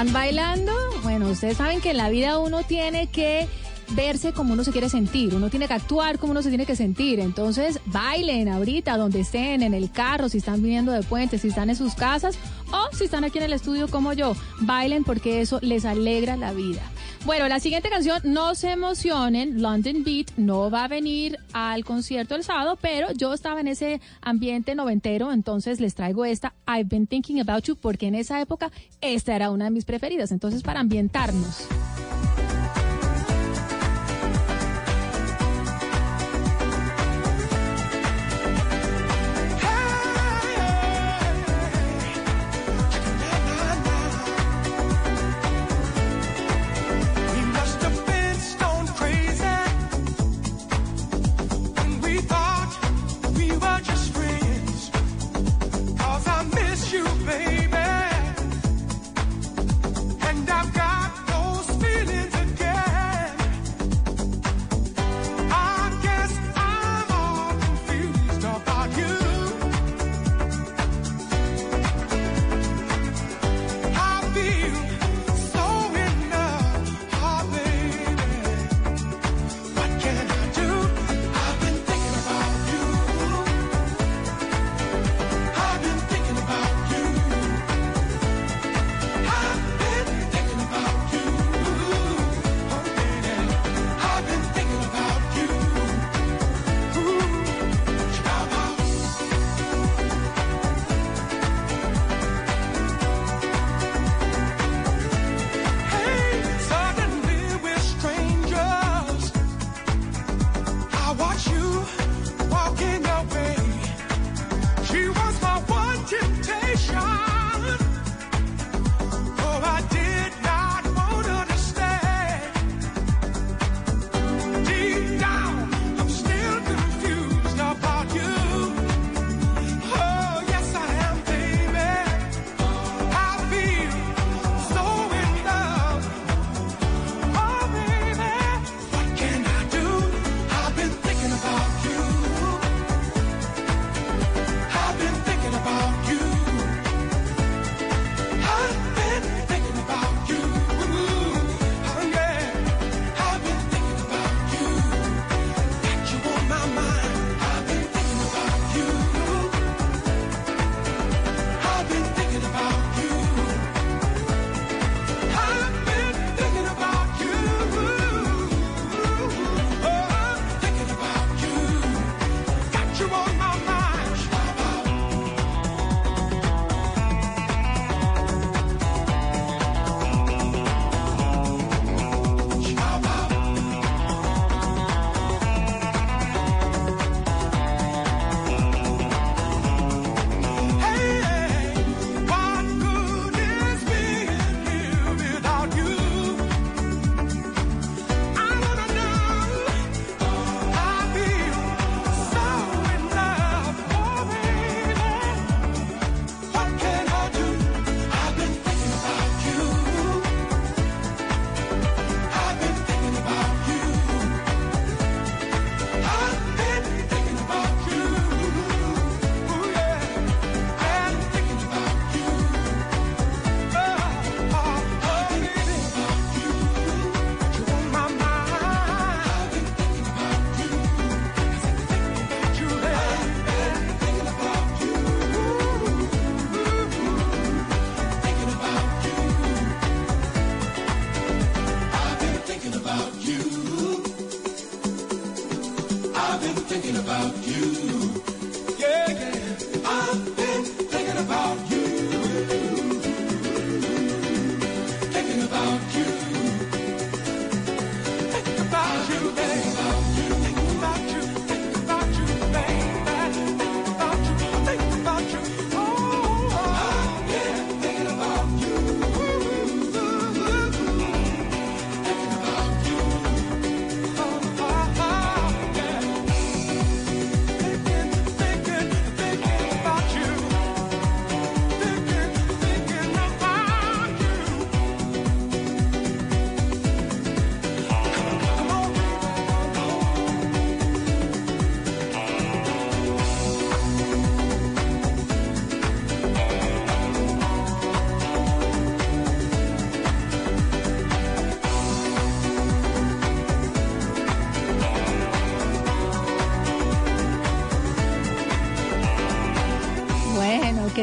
Están bailando? Bueno, ustedes saben que en la vida uno tiene que verse como uno se quiere sentir, uno tiene que actuar como uno se tiene que sentir. Entonces, bailen ahorita donde estén, en el carro, si están viniendo de puente, si están en sus casas o si están aquí en el estudio como yo. Bailen porque eso les alegra la vida. Bueno, la siguiente canción, no se emocionen, London Beat no va a venir al concierto el sábado, pero yo estaba en ese ambiente noventero, entonces les traigo esta, I've been thinking about you, porque en esa época esta era una de mis preferidas, entonces para ambientarnos.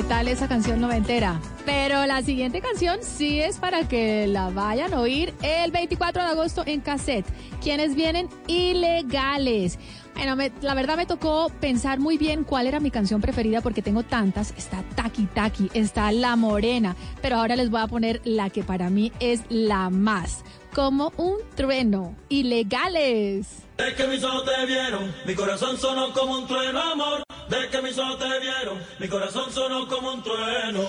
tal esa canción noventera. Pero la siguiente canción sí es para que la vayan a oír el 24 de agosto en cassette. Quienes vienen ilegales. Bueno, me, la verdad me tocó pensar muy bien cuál era mi canción preferida porque tengo tantas. Está Taki Taki, está La Morena, pero ahora les voy a poner la que para mí es la más. Como un trueno. Ilegales. Es que mis ojos te vieron, mi corazón sonó como un trueno, amor te vieron, mi corazón sonó como un trueno.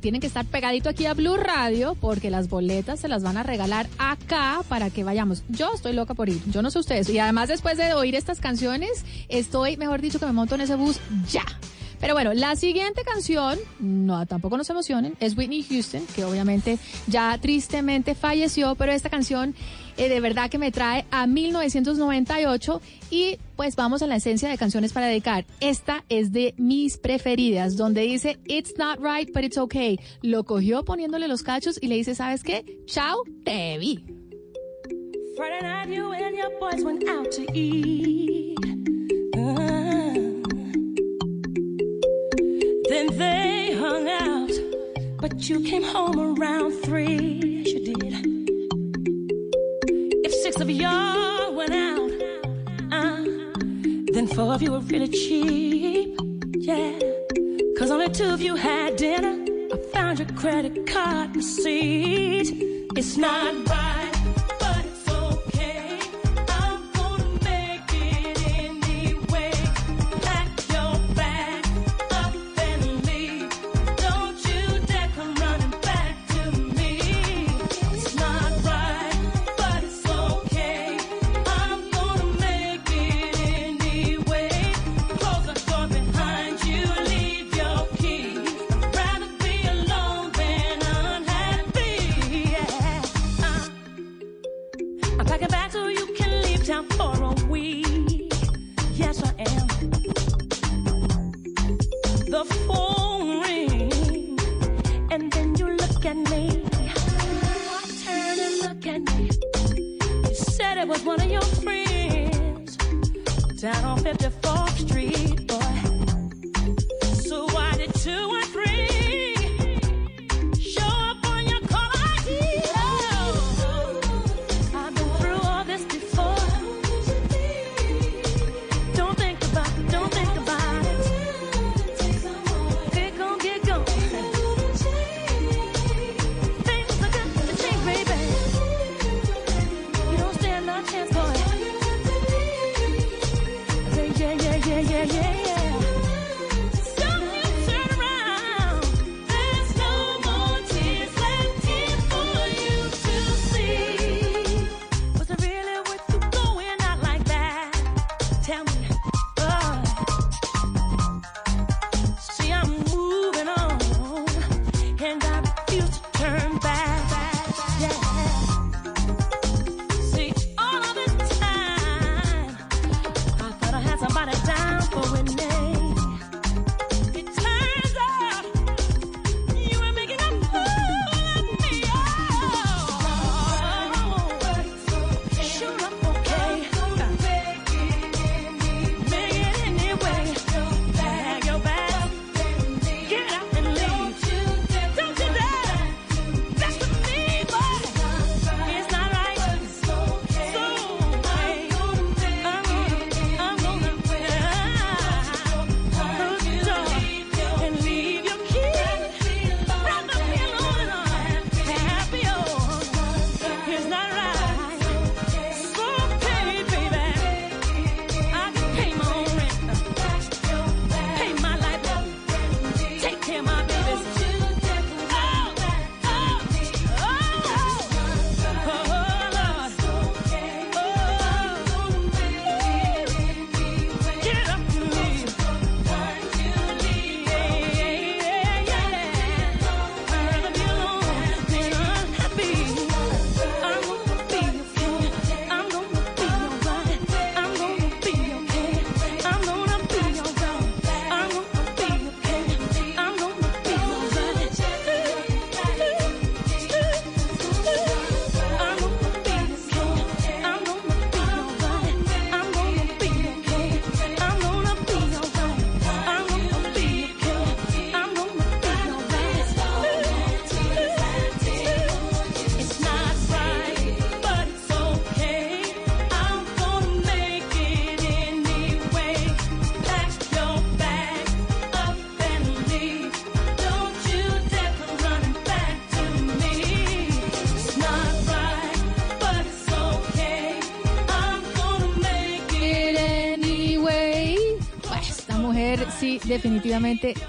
tienen que estar pegadito aquí a Blue Radio porque las boletas se las van a regalar acá para que vayamos. Yo estoy loca por ir, yo no sé ustedes. Y además después de oír estas canciones, estoy, mejor dicho, que me monto en ese bus ya. Pero bueno, la siguiente canción, no, tampoco nos emocionen, es Whitney Houston, que obviamente ya tristemente falleció, pero esta canción eh, de verdad que me trae a 1998 y pues vamos a la esencia de canciones para dedicar. Esta es de mis preferidas, donde dice, It's not right, but it's okay. Lo cogió poniéndole los cachos y le dice, ¿sabes qué? Chao, te vi. Friday night, you and your boys went out to eat. Uh, then they hung out, but you came home around three. Yes, you did. If six of y'all Four of you were really cheap, yeah. Cause only two of you had dinner. I found your credit card receipt. It's not right.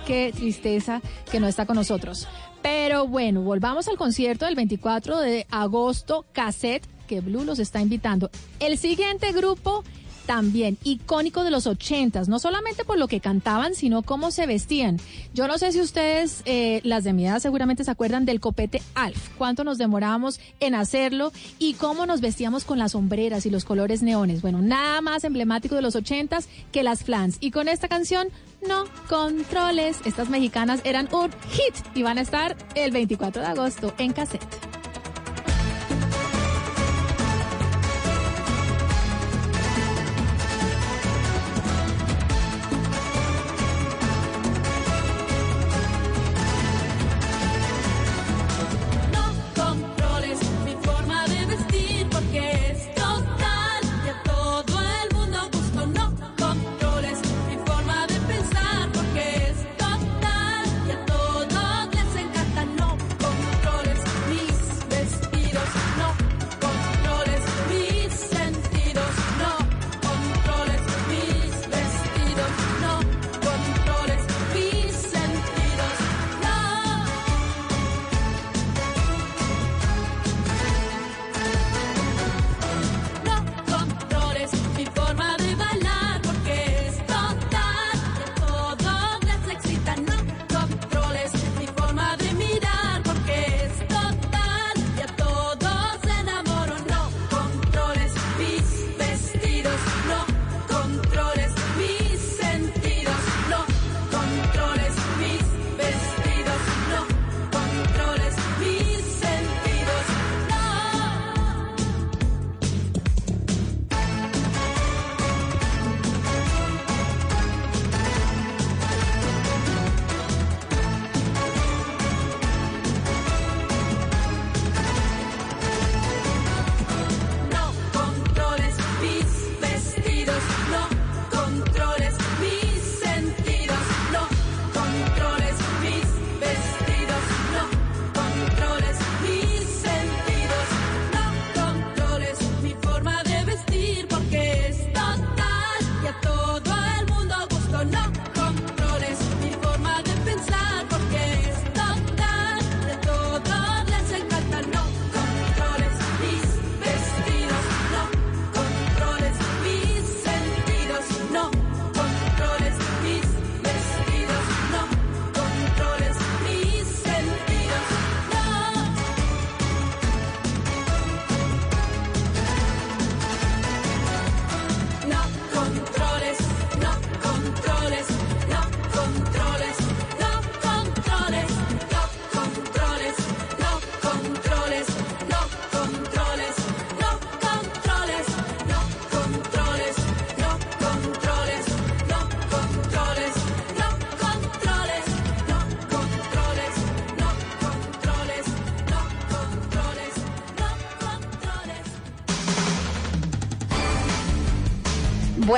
qué tristeza que no está con nosotros. Pero bueno, volvamos al concierto del 24 de agosto, Cassette, que Blue los está invitando. El siguiente grupo también icónico de los ochentas, no solamente por lo que cantaban, sino cómo se vestían. Yo no sé si ustedes, eh, las de mi edad, seguramente se acuerdan del copete Alf, cuánto nos demorábamos en hacerlo y cómo nos vestíamos con las sombreras y los colores neones. Bueno, nada más emblemático de los ochentas que las flans. Y con esta canción, no controles. Estas mexicanas eran un hit y van a estar el 24 de agosto en cassette.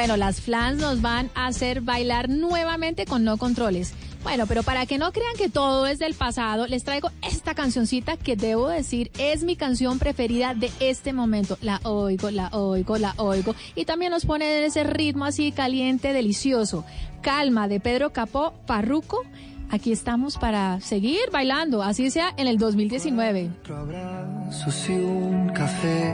Bueno, las flans nos van a hacer bailar nuevamente con no controles. Bueno, pero para que no crean que todo es del pasado, les traigo esta cancioncita que debo decir es mi canción preferida de este momento. La oigo, la oigo, la oigo. Y también nos pone en ese ritmo así caliente, delicioso. Calma de Pedro Capó Parruco. Aquí estamos para seguir bailando, así sea en el 2019. abrazos y un café.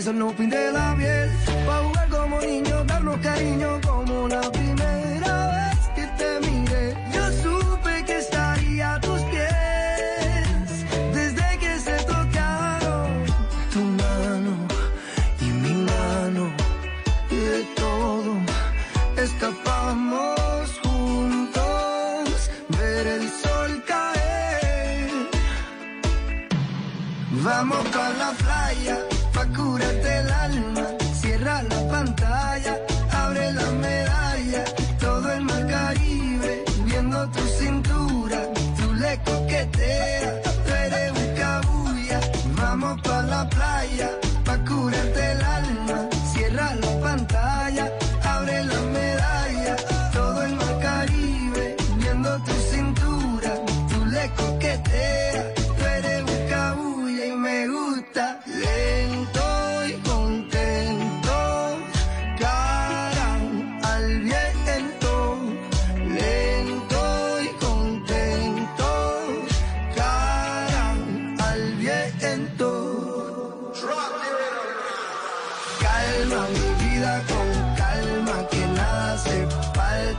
el sol nos la piel. Pa' jugar como niños, darnos cariño como la primera vez que te miré. Yo supe que estaría a tus pies desde que se tocaron tu mano y mi mano. Y de todo escapamos. juntos, ver el sol caer. Vamos pa' la playa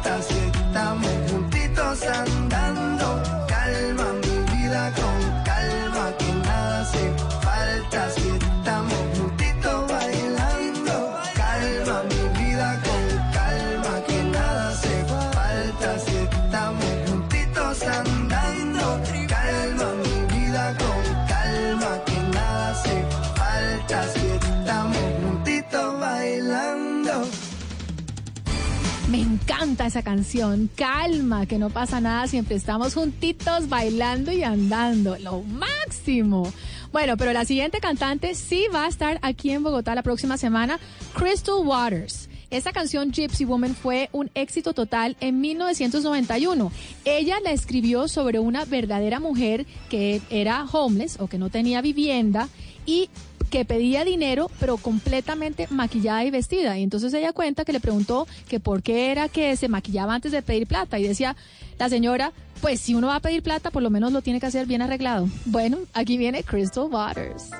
falta esa canción. Calma, que no pasa nada. Siempre estamos juntitos bailando y andando. Lo máximo. Bueno, pero la siguiente cantante sí va a estar aquí en Bogotá la próxima semana, Crystal Waters. Esta canción Gypsy Woman fue un éxito total en 1991. Ella la escribió sobre una verdadera mujer que era homeless o que no tenía vivienda y que pedía dinero, pero completamente maquillada y vestida. Y entonces ella cuenta que le preguntó que por qué era que se maquillaba antes de pedir plata. Y decía la señora, pues si uno va a pedir plata, por lo menos lo tiene que hacer bien arreglado. Bueno, aquí viene Crystal Waters.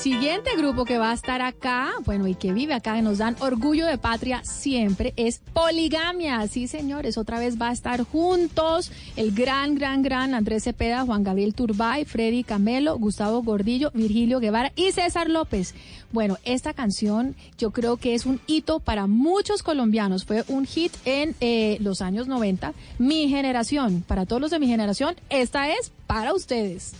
Siguiente grupo que va a estar acá, bueno, y que vive acá, que nos dan orgullo de patria siempre, es Poligamia. Sí, señores, otra vez va a estar juntos el gran, gran, gran Andrés Cepeda, Juan Gabriel Turbay, Freddy Camelo, Gustavo Gordillo, Virgilio Guevara y César López. Bueno, esta canción yo creo que es un hito para muchos colombianos. Fue un hit en eh, los años 90. Mi generación, para todos los de mi generación, esta es para ustedes.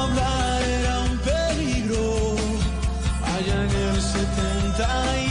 Hablar era un peligro. Allá en el 73.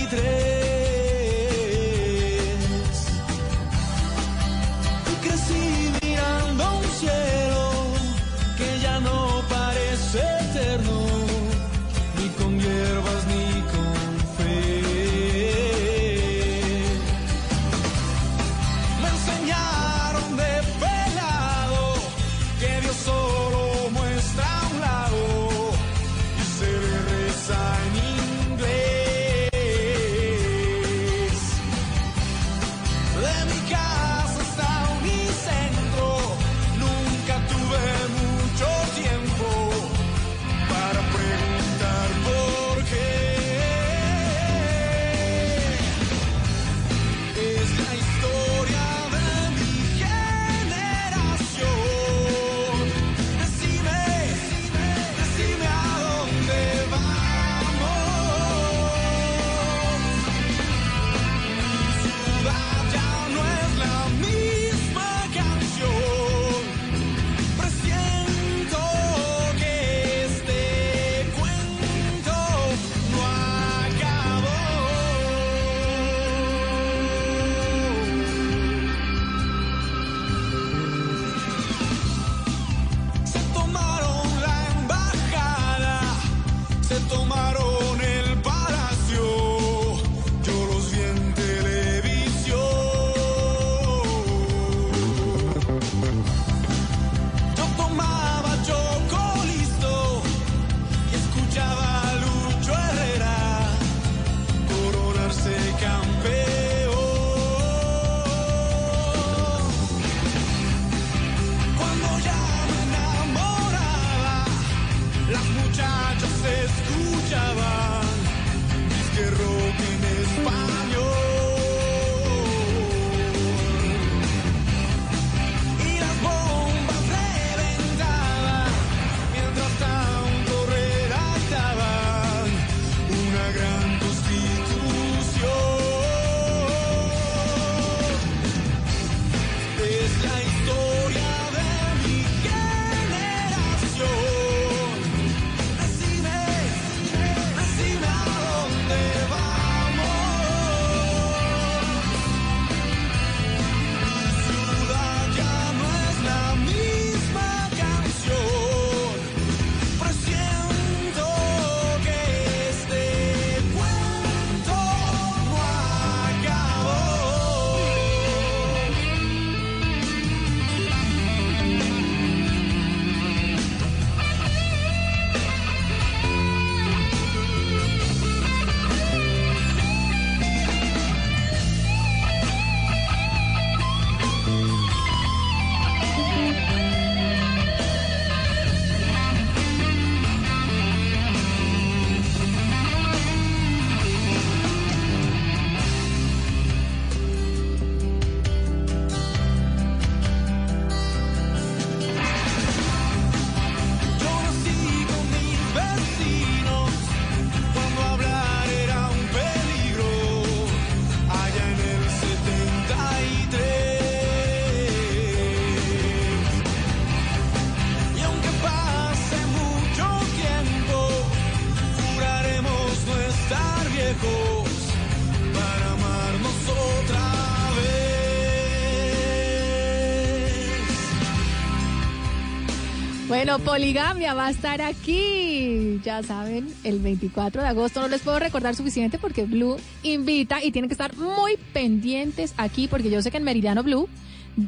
Poligamia va a estar aquí, ya saben, el 24 de agosto. No les puedo recordar suficiente porque Blue invita y tienen que estar muy pendientes aquí porque yo sé que en Meridiano Blue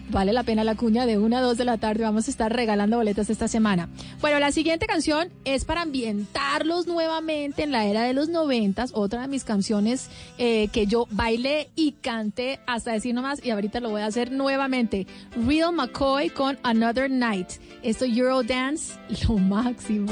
vale la pena la cuña de 1 a 2 de la tarde. Vamos a estar regalando boletas esta semana. Bueno, la siguiente canción es para ambientarlos nuevamente en la era de los noventas. Otra de mis canciones eh, que yo bailé y canté hasta decir nomás y ahorita lo voy a hacer nuevamente. Real McCoy con Another Night. Esto Eurodance, lo máximo.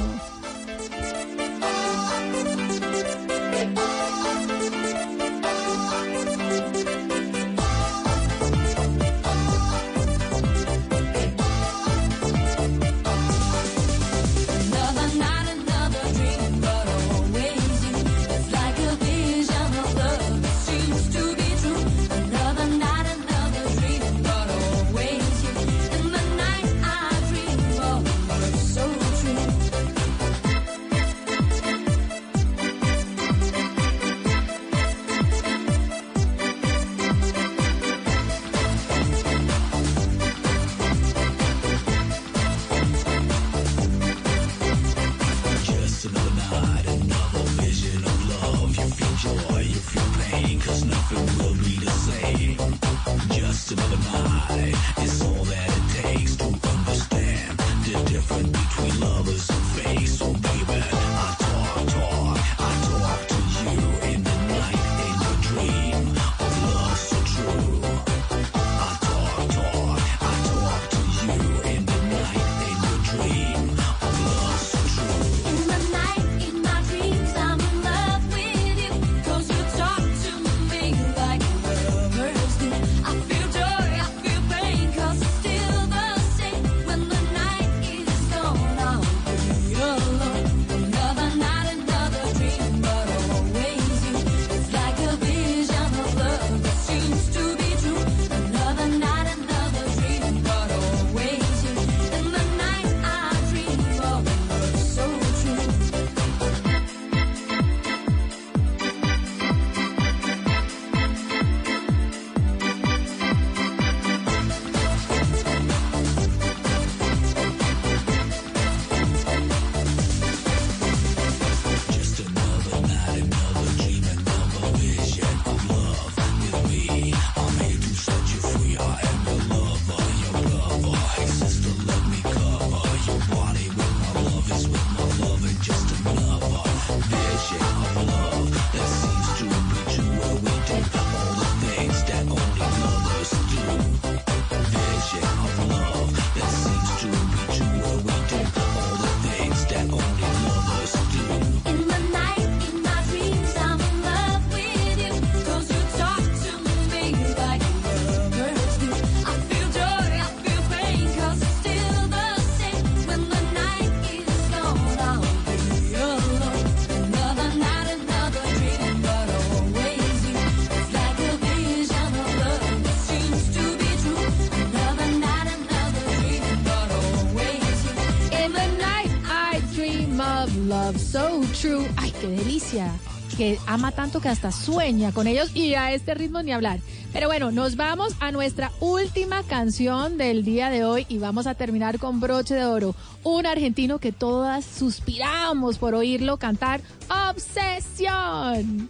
que ama tanto que hasta sueña con ellos y a este ritmo ni hablar. Pero bueno, nos vamos a nuestra última canción del día de hoy y vamos a terminar con broche de oro. Un argentino que todas suspiramos por oírlo cantar Obsesión.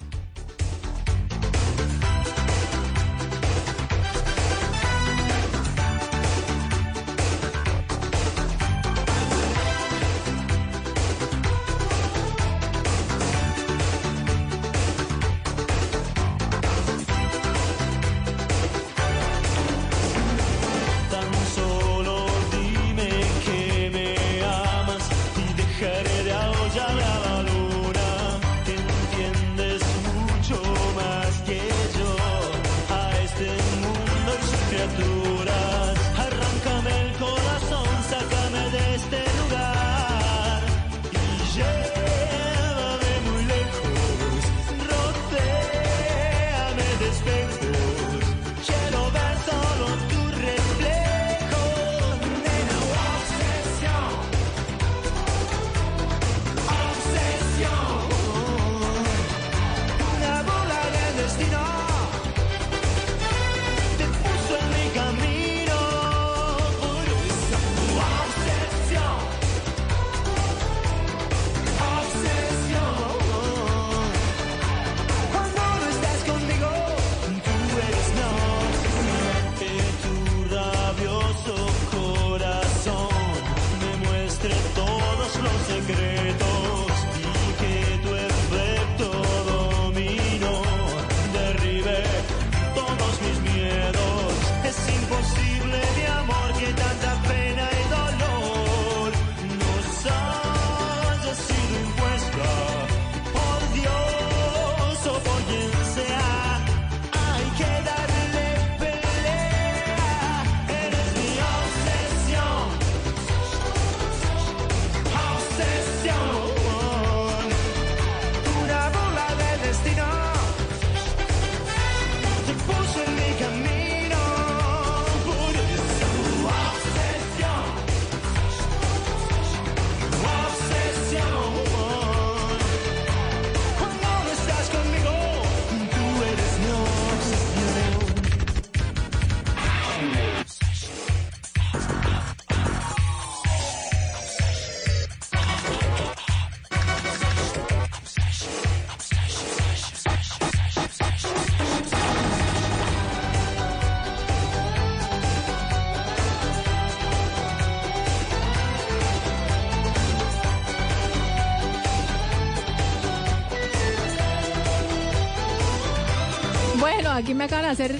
Aquí me acaban de hacer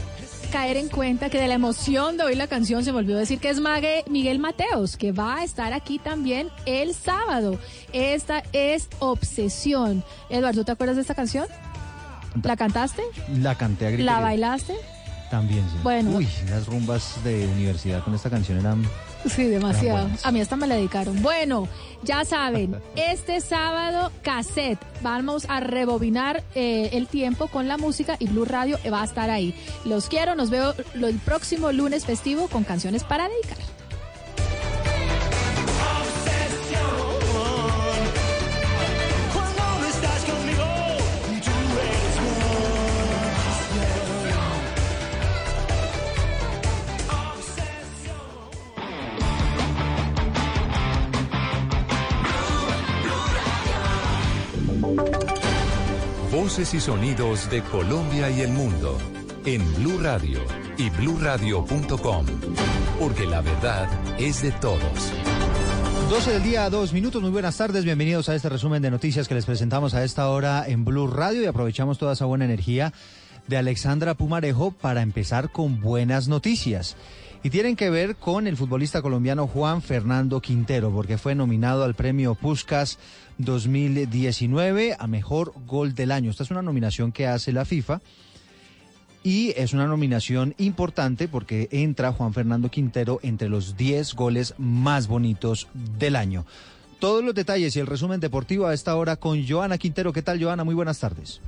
caer en cuenta que de la emoción de oír la canción se me olvidó decir que es Mague- Miguel Mateos, que va a estar aquí también el sábado. Esta es Obsesión. Eduardo, ¿te acuerdas de esta canción? ¿La cantaste? La canté a grito ¿La bailaste? También, sí. Bueno. Uy, las rumbas de universidad con esta canción eran... Sí, demasiado. A mí hasta me la dedicaron. Bueno, ya saben, (laughs) este sábado cassette. Vamos a rebobinar eh, el tiempo con la música y Blue Radio va a estar ahí. Los quiero, nos veo el próximo lunes festivo con canciones para dedicar. Y sonidos de Colombia y el mundo en Blue Radio y bluradio.com, porque la verdad es de todos. 12 del día, dos minutos. Muy buenas tardes. Bienvenidos a este resumen de noticias que les presentamos a esta hora en Blue Radio y aprovechamos toda esa buena energía de Alexandra Pumarejo para empezar con buenas noticias. Y tienen que ver con el futbolista colombiano Juan Fernando Quintero, porque fue nominado al premio Puskas 2019 a mejor gol del año. Esta es una nominación que hace la FIFA. Y es una nominación importante porque entra Juan Fernando Quintero entre los 10 goles más bonitos del año. Todos los detalles y el resumen deportivo a esta hora con Joana Quintero. ¿Qué tal, Joana? Muy buenas tardes.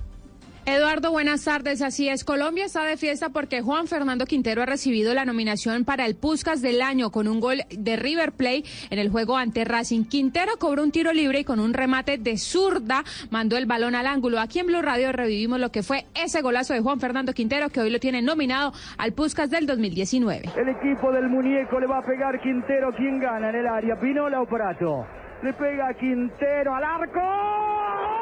Eduardo, buenas tardes. Así es, Colombia está de fiesta porque Juan Fernando Quintero ha recibido la nominación para el Puskas del año con un gol de River Plate en el juego ante Racing. Quintero cobró un tiro libre y con un remate de zurda mandó el balón al ángulo. Aquí en Blue Radio revivimos lo que fue ese golazo de Juan Fernando Quintero que hoy lo tiene nominado al Puskas del 2019. El equipo del muñeco le va a pegar Quintero. ¿Quién gana en el área? Pinola o Prato. Le pega Quintero al arco.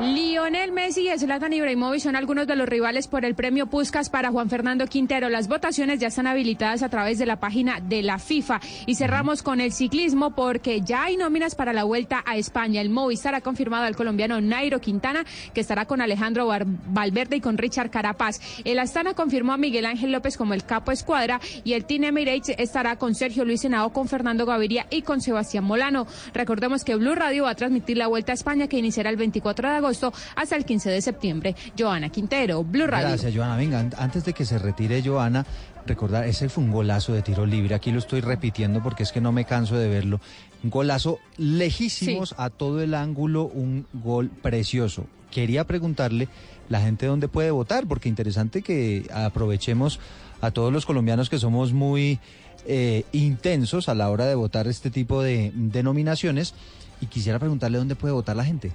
Lionel Messi y Zlatan Ibrahimovic son algunos de los rivales por el premio Puskas para Juan Fernando Quintero. Las votaciones ya están habilitadas a través de la página de la FIFA. Y cerramos con el ciclismo porque ya hay nóminas para la vuelta a España. El Movistar ha confirmado al colombiano Nairo Quintana que estará con Alejandro Valverde y con Richard Carapaz. El Astana confirmó a Miguel Ángel López como el capo escuadra y el Team Emirates estará con Sergio Luis Henao, con Fernando Gaviria y con Sebastián Molano. Recordemos que Blue Radio va a transmitir la vuelta a España que iniciará el 24 de agosto hasta el 15 de septiembre. Joana Quintero, Blue Radio. Gracias, Joana. Venga, an- antes de que se retire Joana, recordar, ese fue un golazo de tiro libre. Aquí lo estoy repitiendo porque es que no me canso de verlo. Un golazo lejísimos Sí. a todo el ángulo, un gol precioso. Quería preguntarle la gente dónde puede votar, porque interesante que aprovechemos a todos los colombianos que somos muy eh, intensos a la hora de votar este tipo de denominaciones. Y quisiera preguntarle dónde puede votar la gente.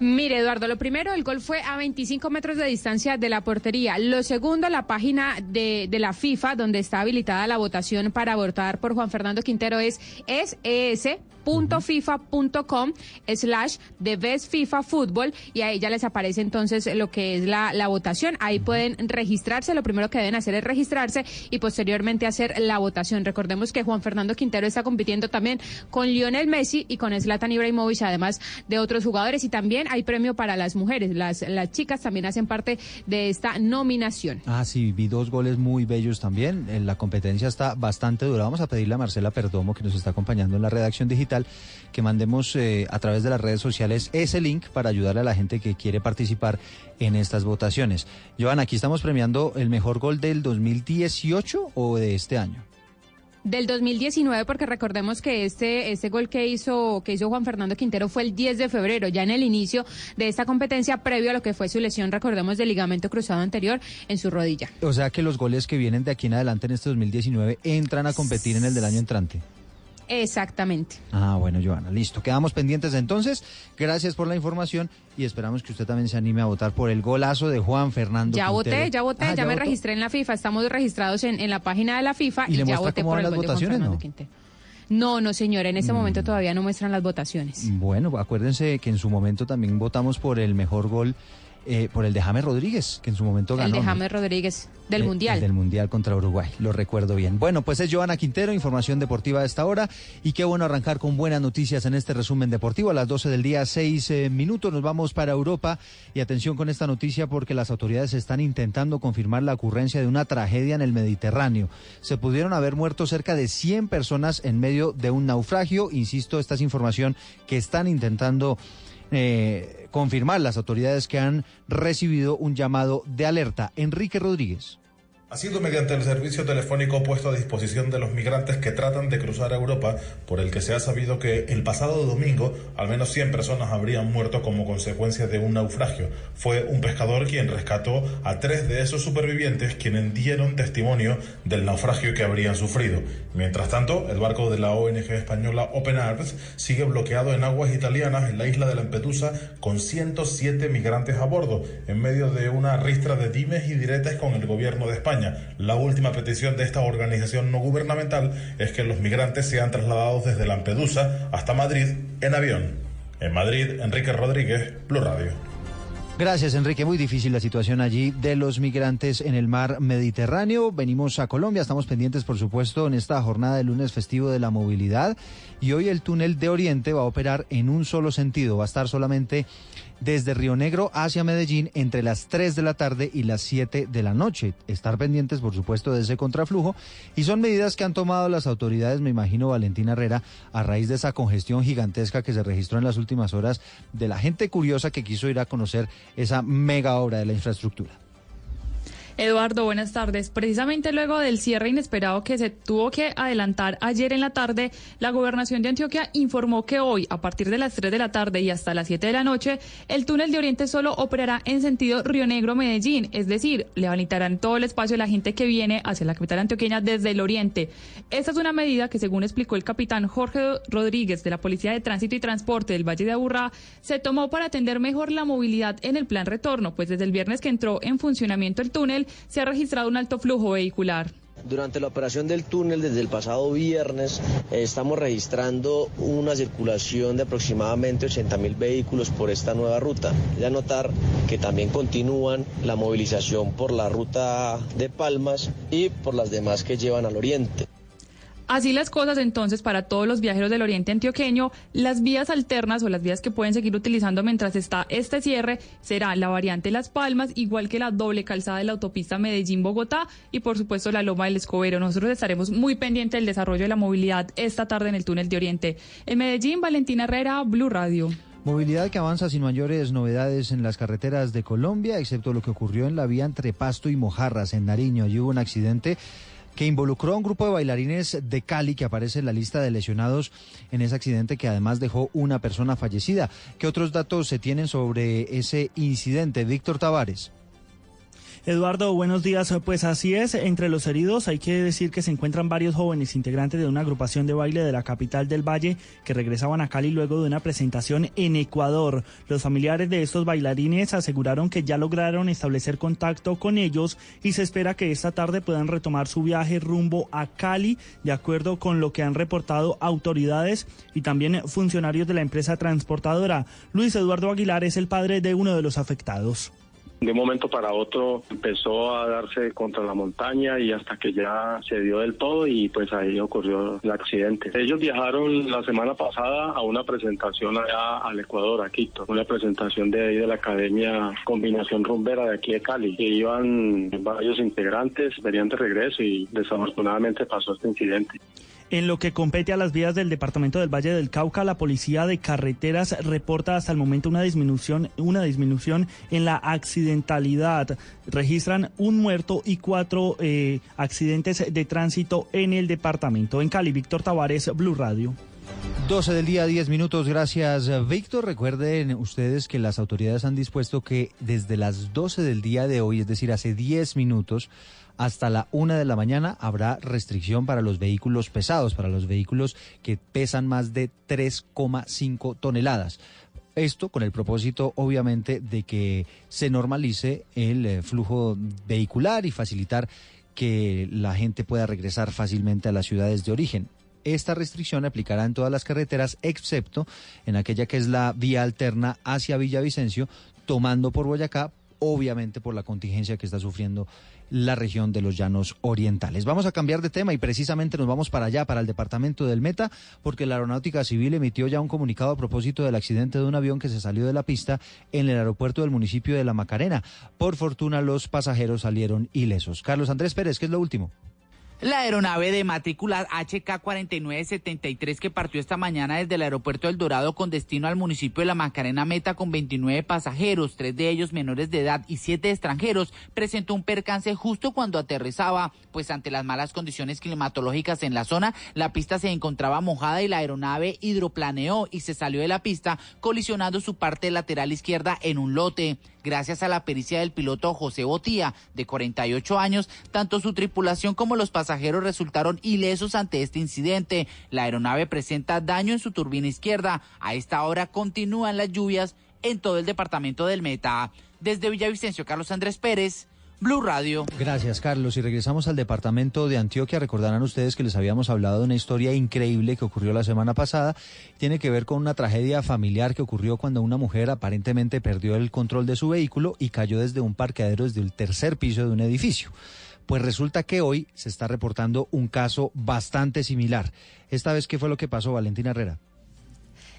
Mire, Eduardo, lo primero, el gol fue a 25 metros de distancia de la portería. Lo segundo, la página de, de la FIFA, donde está habilitada la votación para votar por Juan Fernando Quintero, es, es ES www.fifa.com slash the best FIFA fútbol y ahí ya les aparece entonces lo que es la, la votación. Ahí pueden registrarse. Lo primero que deben hacer es registrarse y posteriormente hacer la votación. Recordemos que Juan Fernando Quintero está compitiendo también con Lionel Messi y con Zlatan Ibrahimovic, además de otros jugadores. Y también hay premio para las mujeres. Las, las chicas también hacen parte de esta nominación. Ah, sí, vi dos goles muy bellos también. La competencia está bastante dura. Vamos a pedirle a Marcela Perdomo, que nos está acompañando en la redacción digital, que mandemos eh, a través de las redes sociales ese link para ayudarle a la gente que quiere participar en estas votaciones. Joana, aquí estamos premiando el mejor gol del 2018 o de este año. Del 2019, porque recordemos que este, este gol que hizo, que hizo Juan Fernando Quintero fue el 10 de febrero, ya en el inicio de esta competencia, previo a lo que fue su lesión, recordemos, del ligamento cruzado anterior en su rodilla. O sea que los goles que vienen de aquí en adelante en este 2019 entran a competir en el del año entrante. Exactamente. Ah, bueno, Joana, listo. Quedamos pendientes entonces. Gracias por la información y esperamos que usted también se anime a votar por el golazo de Juan Fernando. Ya Quintero. voté, ya voté, Ah, ya, me votó? registré en la FIFA, estamos registrados en, en la página de la FIFA ¿Y ya voté por el las gol de Juan votaciones, Fernando no? No, no, señor, en este momento todavía no muestran las votaciones. Bueno, acuérdense que en su momento también votamos por el mejor gol, eh, por el de James Rodríguez, que en su momento ganó. el de. James Rodríguez del Eh, Mundial. el del Mundial contra Uruguay, lo recuerdo bien. Bueno, pues es Joana Quintero, información deportiva a esta hora. Y qué bueno arrancar con buenas noticias en este resumen deportivo. A las 12 del día, 6 eh, minutos, nos vamos para Europa. Y atención con esta noticia porque las autoridades están intentando confirmar la ocurrencia de una tragedia en el Mediterráneo. Se pudieron haber muerto cerca de 100 personas en medio de un naufragio. Insisto, esta es información que están intentando eh, confirmar las autoridades que han recibido un llamado de alerta. Enrique Rodríguez. Ha sido mediante el servicio telefónico puesto a disposición de los migrantes que tratan de cruzar a Europa, por el que se ha sabido que el pasado domingo al menos 100 personas habrían muerto como consecuencia de un naufragio. Fue un pescador quien rescató a tres de esos supervivientes quienes dieron testimonio del naufragio que habrían sufrido. Mientras tanto, el barco de la ONG española Open Arms sigue bloqueado en aguas italianas en la isla de Lampedusa con 107 migrantes a bordo, en medio de una ristra de dimes y diretes con el gobierno de España. La última petición de esta organización no gubernamental es que los migrantes sean trasladados desde Lampedusa hasta Madrid en avión. En Madrid, Enrique Rodríguez, Blue Radio. Gracias, Enrique. Muy difícil la situación allí de los migrantes en el mar Mediterráneo. Venimos a Colombia, estamos pendientes, por supuesto, en esta jornada de lunes festivo de la movilidad. Y hoy el túnel de Oriente va a operar en un solo sentido. Va a estar solamente desde Río Negro hacia Medellín entre las 3 de la tarde y las 7 de la noche. Estar pendientes, por supuesto, de ese contraflujo. Y son medidas que han tomado las autoridades, me imagino, Valentina Herrera, a raíz de esa congestión gigantesca que se registró en las últimas horas de la gente curiosa que quiso ir a conocer esa mega obra de la infraestructura. Eduardo, buenas tardes. Precisamente luego del cierre inesperado que se tuvo que adelantar ayer en la tarde, la gobernación de Antioquia informó que hoy, a partir de las 3 de la tarde y hasta las 7 de la noche, el túnel de Oriente solo operará en sentido Río Negro-Medellín, es decir, le habilitarán todo el espacio a la gente que viene hacia la capital antioqueña desde el Oriente. Esta es una medida que, según explicó el capitán Jorge Rodríguez de la Policía de Tránsito y Transporte del Valle de Aburrá, se tomó para atender mejor la movilidad en el plan retorno, pues desde el viernes que entró en funcionamiento el túnel, se ha registrado un alto flujo vehicular. Durante la operación del túnel desde el pasado viernes eh, estamos registrando una circulación de aproximadamente 80 mil vehículos por esta nueva ruta. Ya notar que también continúan la movilización por la ruta de Palmas y por las demás que llevan al oriente. Así las cosas entonces para todos los viajeros del oriente antioqueño, las vías alternas o las vías que pueden seguir utilizando mientras está este cierre será la variante Las Palmas, igual que la doble calzada de la autopista Medellín-Bogotá y por supuesto la Loma del Escobero. Nosotros estaremos muy pendientes del desarrollo de la movilidad esta tarde en el túnel de Oriente. En Medellín, Valentina Herrera, Blue Radio. Movilidad que avanza sin mayores novedades en las carreteras de Colombia, excepto lo que ocurrió en la vía entre Pasto y Mojarras, en Nariño. Allí hubo un accidente que involucró a un grupo de bailarines de Cali que aparece en la lista de lesionados en ese accidente que además dejó una persona fallecida. ¿Qué otros datos se tienen sobre ese incidente? Víctor Tavares. Eduardo, buenos días. Pues así es, entre los heridos hay que decir que se encuentran varios jóvenes integrantes de una agrupación de baile de la capital del Valle que regresaban a Cali luego de una presentación en Ecuador. Los familiares de estos bailarines aseguraron que ya lograron establecer contacto con ellos y se espera que esta tarde puedan retomar su viaje rumbo a Cali, de acuerdo con lo que han reportado autoridades y también funcionarios de la empresa transportadora. Luis Eduardo Aguilar es el padre de uno de los afectados. De un momento para otro empezó a darse contra la montaña y hasta que ya se dio del todo y pues ahí ocurrió el accidente. Ellos viajaron la semana pasada a una presentación allá al Ecuador, a Quito, una presentación de ahí de la Academia Combinación Rumbera de aquí de Cali. Que iban varios integrantes, venían de regreso y desafortunadamente pasó este incidente. En lo que compete a las vías del departamento del Valle del Cauca, la policía de carreteras reporta hasta el momento una disminución, una disminución en la accidentalidad. Registran un muerto y cuatro eh, accidentes de tránsito en el departamento. En Cali, Víctor Tavares, Blue Radio. 12 del día, 10 minutos. Gracias, Víctor. Recuerden ustedes que las autoridades han dispuesto que desde las 12 del día de hoy, es decir, hace 10 minutos, hasta la una de la mañana habrá restricción para los vehículos pesados, para los vehículos que pesan más de 3,5 toneladas. Esto con el propósito, obviamente, de que se normalice el eh, flujo vehicular y facilitar que la gente pueda regresar fácilmente a las ciudades de origen. Esta restricción aplicará en todas las carreteras, excepto en aquella que es la vía alterna hacia Villavicencio, tomando por Boyacá, obviamente por la contingencia que está sufriendo la región de los llanos orientales. Vamos a cambiar de tema y precisamente nos vamos para allá, para el departamento del Meta, porque la Aeronáutica Civil emitió ya un comunicado a propósito del accidente de un avión que se salió de la pista en el aeropuerto del municipio de La Macarena. Por fortuna, los pasajeros salieron ilesos. Carlos Andrés Pérez, ¿qué es lo último? La aeronave de matrícula HK-4973 que partió esta mañana desde el aeropuerto del Dorado con destino al municipio de La Macarena Meta con 29 pasajeros, tres de ellos menores de edad y siete extranjeros, presentó un percance justo cuando aterrizaba, pues ante las malas condiciones climatológicas en la zona, la pista se encontraba mojada y la aeronave hidroplaneó y se salió de la pista, colisionando su parte lateral izquierda en un lote. Gracias a la pericia del piloto José Botía, de 48 años, tanto su tripulación como los pasajeros resultaron ilesos ante este incidente. La aeronave presenta daño en su turbina izquierda. A esta hora continúan las lluvias en todo el departamento del Meta. Desde Villavicencio, Carlos Andrés Pérez, Blue Radio. Gracias, Carlos. Y regresamos al departamento de Antioquia. Recordarán ustedes que les habíamos hablado de una historia increíble que ocurrió la semana pasada. Tiene que ver con una tragedia familiar que ocurrió cuando una mujer aparentemente perdió el control de su vehículo y cayó desde un parqueadero desde el tercer piso de un edificio. Pues resulta que hoy se está reportando un caso bastante similar. Esta vez, ¿qué fue lo que pasó, Valentina Herrera?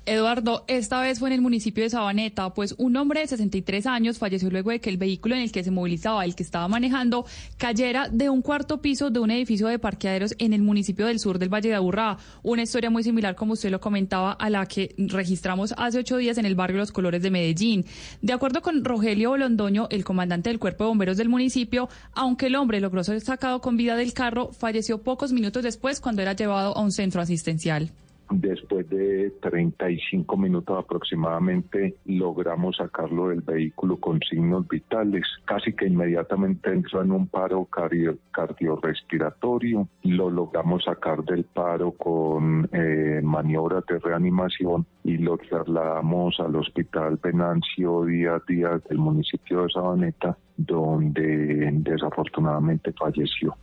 Eduardo, esta vez fue en el municipio de Sabaneta, pues un hombre de 63 años falleció luego de que el vehículo en el que se movilizaba, el que estaba manejando, cayera de un cuarto piso de un edificio de parqueaderos en el municipio del sur del Valle de Aburrá. Una historia muy similar, como usted lo comentaba, a la que registramos hace ocho días en el barrio Los Colores de Medellín. De acuerdo con Rogelio Bolondoño, el comandante del Cuerpo de Bomberos del municipio, aunque el hombre logró ser sacado con vida del carro, falleció pocos minutos después cuando era llevado a un centro asistencial. Después de 35 minutos aproximadamente logramos sacarlo del vehículo con signos vitales. Casi que inmediatamente entró en un paro cardio- cardiorrespiratorio. Lo logramos sacar del paro con eh, maniobras de reanimación y lo trasladamos al hospital Venancio Díaz Díaz del municipio de Sabaneta, donde desafortunadamente falleció.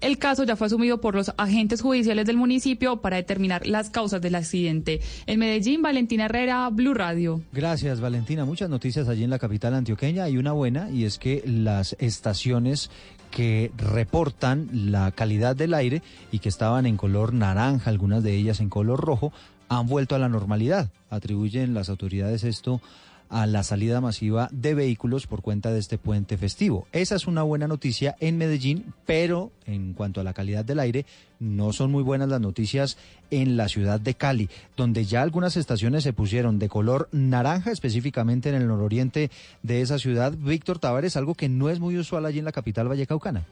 El caso ya fue asumido por los agentes judiciales del municipio para determinar las causas del accidente. En Medellín, Valentina Herrera, Blue Radio. Gracias, Valentina. Muchas noticias allí en la capital antioqueña. Hay una buena y es que las estaciones que reportan la calidad del aire y que estaban en color naranja, algunas de ellas en color rojo, han vuelto a la normalidad. Atribuyen las autoridades esto a la salida masiva de vehículos por cuenta de este puente festivo. Esa es una buena noticia en Medellín, pero en cuanto a la calidad del aire, no son muy buenas las noticias en la ciudad de Cali, donde ya algunas estaciones se pusieron de color naranja, específicamente en el nororiente de esa ciudad. Víctor Tavares, algo que no es muy usual allí en la capital vallecaucana.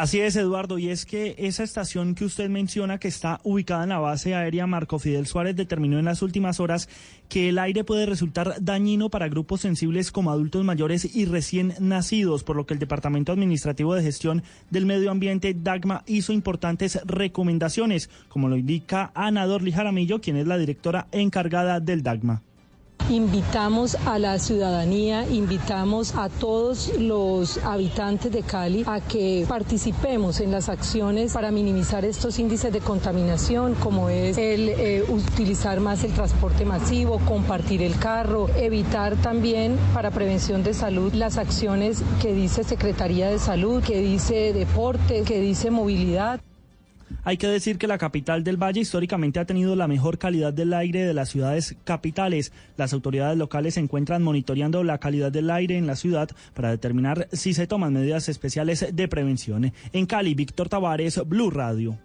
Así es, Eduardo, y es que esa estación que usted menciona que está ubicada en la base aérea Marco Fidel Suárez determinó en las últimas horas que el aire puede resultar dañino para grupos sensibles como adultos mayores y recién nacidos, por lo que el Departamento Administrativo de Gestión del Medio Ambiente, DAGMA, hizo importantes recomendaciones, como lo indica Ana Dorli Jaramillo, quien es la directora encargada del DAGMA. Invitamos a la ciudadanía, invitamos a todos los habitantes de Cali a que participemos en las acciones para minimizar estos índices de contaminación, como es el eh, utilizar más el transporte masivo, compartir el carro, evitar también para prevención de salud las acciones que dice Secretaría de Salud, que dice deporte, que dice movilidad. Hay que decir que la capital del Valle históricamente ha tenido la mejor calidad del aire de las ciudades capitales. Las autoridades locales se encuentran monitoreando la calidad del aire en la ciudad para determinar si se toman medidas especiales de prevención. En Cali, Víctor Tavares, Blue Radio.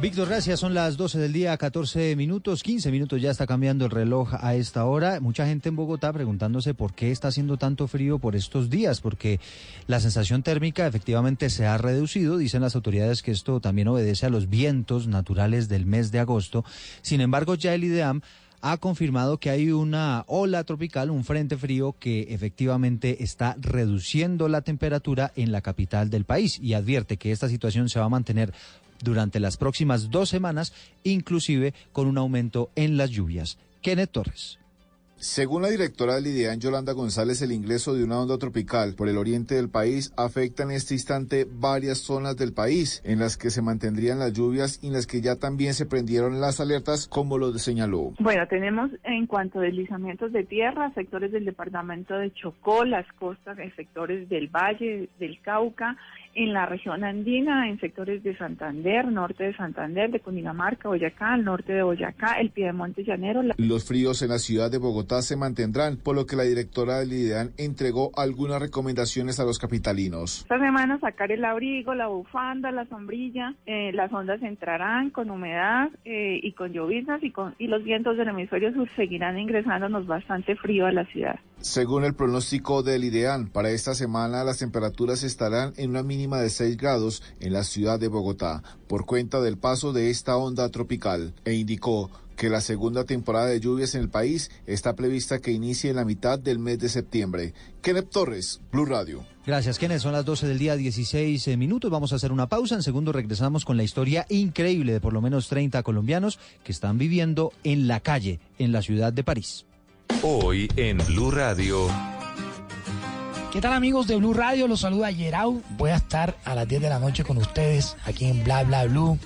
Víctor, gracias. Son las 12 del día, 14 minutos, 15 minutos ya está cambiando el reloj a esta hora. Mucha gente en Bogotá preguntándose por qué está haciendo tanto frío por estos días, porque la sensación térmica efectivamente se ha reducido. Dicen las autoridades que esto también obedece a los vientos naturales del mes de agosto. Sin embargo, ya el IDEAM ha confirmado que hay una ola tropical, un frente frío que efectivamente está reduciendo la temperatura en la capital del país y advierte que esta situación se va a mantener durante las próximas dos semanas, inclusive con un aumento en las lluvias. Kenneth Torres. Según la directora del IDEAN, Yolanda González, el ingreso de una onda tropical por el oriente del país afecta en este instante varias zonas del país, en las que se mantendrían las lluvias y en las que ya también se prendieron las alertas, como lo señaló. Bueno, tenemos en cuanto a deslizamientos de tierra, sectores del departamento de Chocó, las costas, en sectores del Valle, del Cauca, en la región andina, en sectores de Santander, norte de Santander, de Cundinamarca, Boyacá, al norte de Boyacá, el Piedemonte Llanero. la- Los fríos en la ciudad de Bogotá se mantendrán, por lo que la directora del IDEAN entregó algunas recomendaciones a los capitalinos. Esta semana sacar el abrigo, la bufanda, la sombrilla, eh, las ondas entrarán con humedad eh, y con lloviznas y, con, y los vientos del hemisferio sur seguirán ingresándonos bastante frío a la ciudad. Según el pronóstico del IDEAN, para esta semana las temperaturas estarán en una mínima de 6 grados en la ciudad de Bogotá, por cuenta del paso de esta onda tropical, e indicó que la segunda temporada de lluvias en el país está prevista que inicie en la mitad del mes de septiembre. Kenneth Torres, Blue Radio. Gracias, Kenneth. Son las 12 del día, 16 eh, minutos. Vamos a hacer una pausa. En segundo regresamos con la historia increíble de por lo menos 30 colombianos que están viviendo en la calle, en la ciudad de París. Hoy en Blue Radio. ¿Qué tal amigos de Blue Radio? Los saluda Yerau. Voy a estar a las 10 de la noche con ustedes aquí en Bla Bla Blue,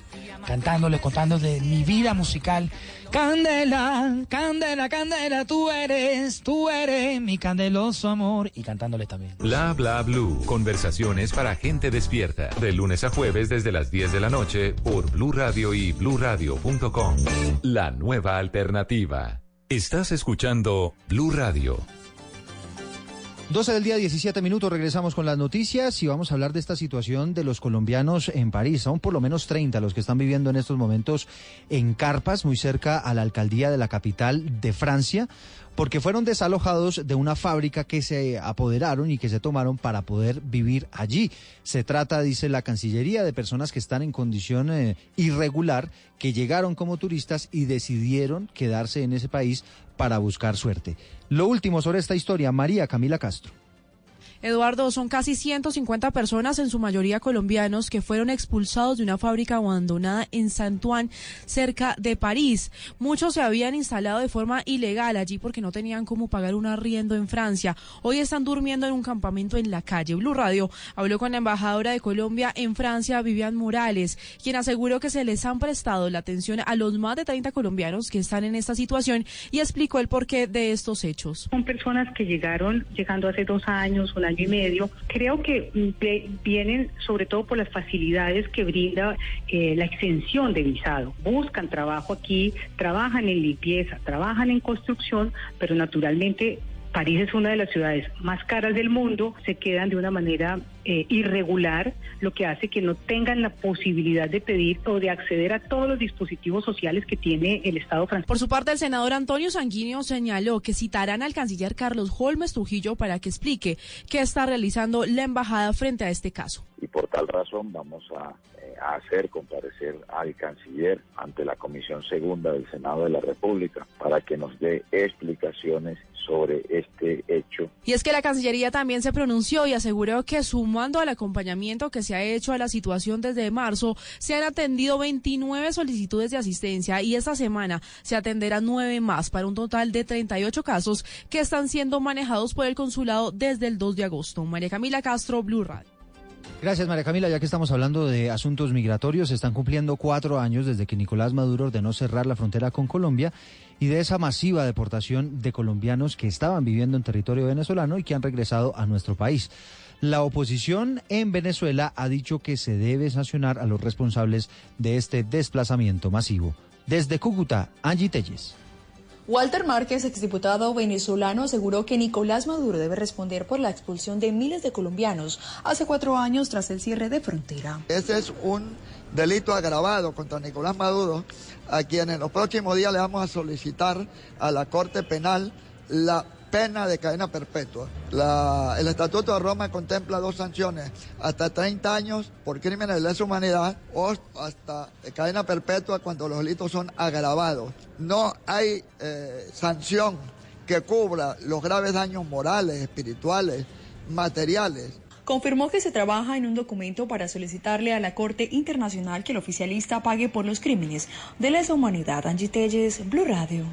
cantándoles, contándoles de mi vida musical. Candela, candela, candela, tú eres, tú eres mi candeloso amor. Y cantándoles también. Bla bla blue. Conversaciones para gente despierta. De lunes a jueves desde las 10 de la noche por Blue Radio y bluradio.com. La nueva alternativa. Estás escuchando Blue Radio. 12 del día, 17 minutos, regresamos con las noticias y vamos a hablar de esta situación de los colombianos en París. Son por lo menos 30 los que están viviendo en estos momentos en carpas, muy cerca a la alcaldía de la capital de Francia, porque fueron desalojados de una fábrica que se apoderaron y que se tomaron para poder vivir allí. Se trata, dice la Cancillería, de personas que están en condición eh, irregular, que llegaron como turistas y decidieron quedarse en ese país para buscar suerte. Lo último sobre esta historia, María Camila Castro. Eduardo, son casi 150 personas, en su mayoría colombianos, que fueron expulsados de una fábrica abandonada en Saint-Ouen, cerca de París. Muchos se habían instalado de forma ilegal allí porque no tenían cómo pagar un arriendo en Francia. Hoy están durmiendo en un campamento en la calle. Blue Radio habló con la embajadora de Colombia en Francia, Vivian Morales, quien aseguró que se les han prestado la atención a los más de 30 colombianos que están en esta situación y explicó el porqué de estos hechos. Son personas que llegaron, llegando hace dos años, un año y medio. Creo que mm, vienen sobre todo por las facilidades que brinda eh, la extensión de visado. Buscan trabajo aquí, trabajan en limpieza, trabajan en construcción, pero naturalmente París es una de las ciudades más caras del mundo, se quedan de una manera eh, irregular, lo que hace que no tengan la posibilidad de pedir o de acceder a todos los dispositivos sociales que tiene el Estado francés. Por su parte, el senador Antonio Sanguíneo señaló que citarán al canciller Carlos Holmes Trujillo para que explique qué está realizando la embajada frente a este caso. y por tal razón vamos a, a hacer comparecer al canciller ante la Comisión Segunda del Senado de la República para que nos dé explicaciones sobre este hecho. Y es que la Cancillería también se pronunció y aseguró que sumando al acompañamiento que se ha hecho a la situación desde marzo, se han atendido 29 solicitudes de asistencia y esta semana se atenderán nueve más para un total de 38 casos que están siendo manejados por el consulado desde el 2 de agosto. María Camila Castro, Blue Radio. Gracias, María Camila. Ya que estamos hablando de asuntos migratorios, se están cumpliendo cuatro años desde que Nicolás Maduro ordenó cerrar la frontera con Colombia y de esa masiva deportación de colombianos que estaban viviendo en territorio venezolano y que han regresado a nuestro país. La oposición en Venezuela ha dicho que se debe sancionar a los responsables de este desplazamiento masivo. Desde Cúcuta, Angie Telles. Walter Márquez, exdiputado venezolano, aseguró que Nicolás Maduro debe responder por la expulsión de miles de colombianos hace cuatro años tras el cierre de frontera. Ese es un delito agravado contra Nicolás Maduro, a quien en los próximos días le vamos a solicitar a la Corte Penal la pena de cadena perpetua. El Estatuto de Roma contempla dos sanciones, hasta 30 años por crímenes de lesa humanidad o hasta cadena perpetua cuando los delitos son agravados. No hay eh, sanción que cubra los graves daños morales, espirituales, materiales Confirmó que se trabaja en un documento para solicitarle a la Corte Internacional que el oficialista pague por los crímenes de lesa humanidad. Angie Telles, Blue Radio.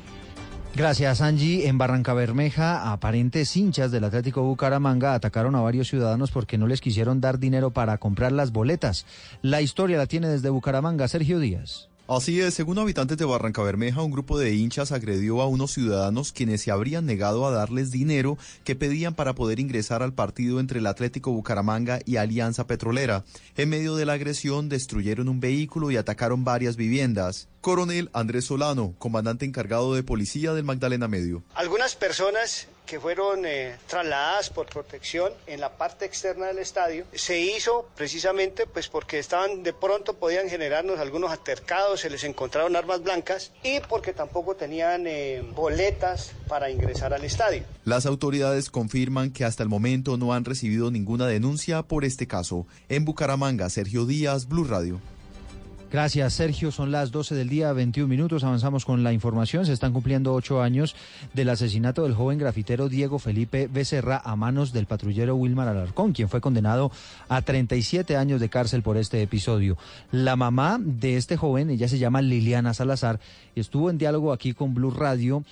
Gracias, Angie. En Barranca Bermeja, aparentes hinchas del Atlético Bucaramanga atacaron a varios ciudadanos porque no les quisieron dar dinero para comprar las boletas. La historia la tiene desde Bucaramanga Sergio Díaz. Así es, según habitantes de Barranca Bermeja, un grupo de hinchas agredió a unos ciudadanos quienes se habrían negado a darles dinero que pedían para poder ingresar al partido entre el Atlético Bucaramanga y Alianza Petrolera. En medio de la agresión destruyeron un vehículo y atacaron varias viviendas. Coronel Andrés Solano, comandante encargado de policía del Magdalena Medio. Algunas personas que fueron eh, trasladadas por protección en la parte externa del estadio se hizo precisamente pues porque estaban de pronto podían generarnos algunos altercados, se les encontraron armas blancas y porque tampoco tenían eh, boletas para ingresar al estadio. Las autoridades confirman que hasta el momento no han recibido ninguna denuncia por este caso. En Bucaramanga, Sergio Díaz, Blue Radio. Gracias, Sergio. Son las 12 del día, 21 minutos. Avanzamos con la información. Se están cumpliendo ocho años del asesinato del joven grafitero Diego Felipe Becerra a manos del patrullero Wilmar Alarcón, quien fue condenado a 37 años de cárcel por este episodio. La mamá de este joven, ella se llama Liliana Salazar, estuvo en diálogo aquí con Blue Radio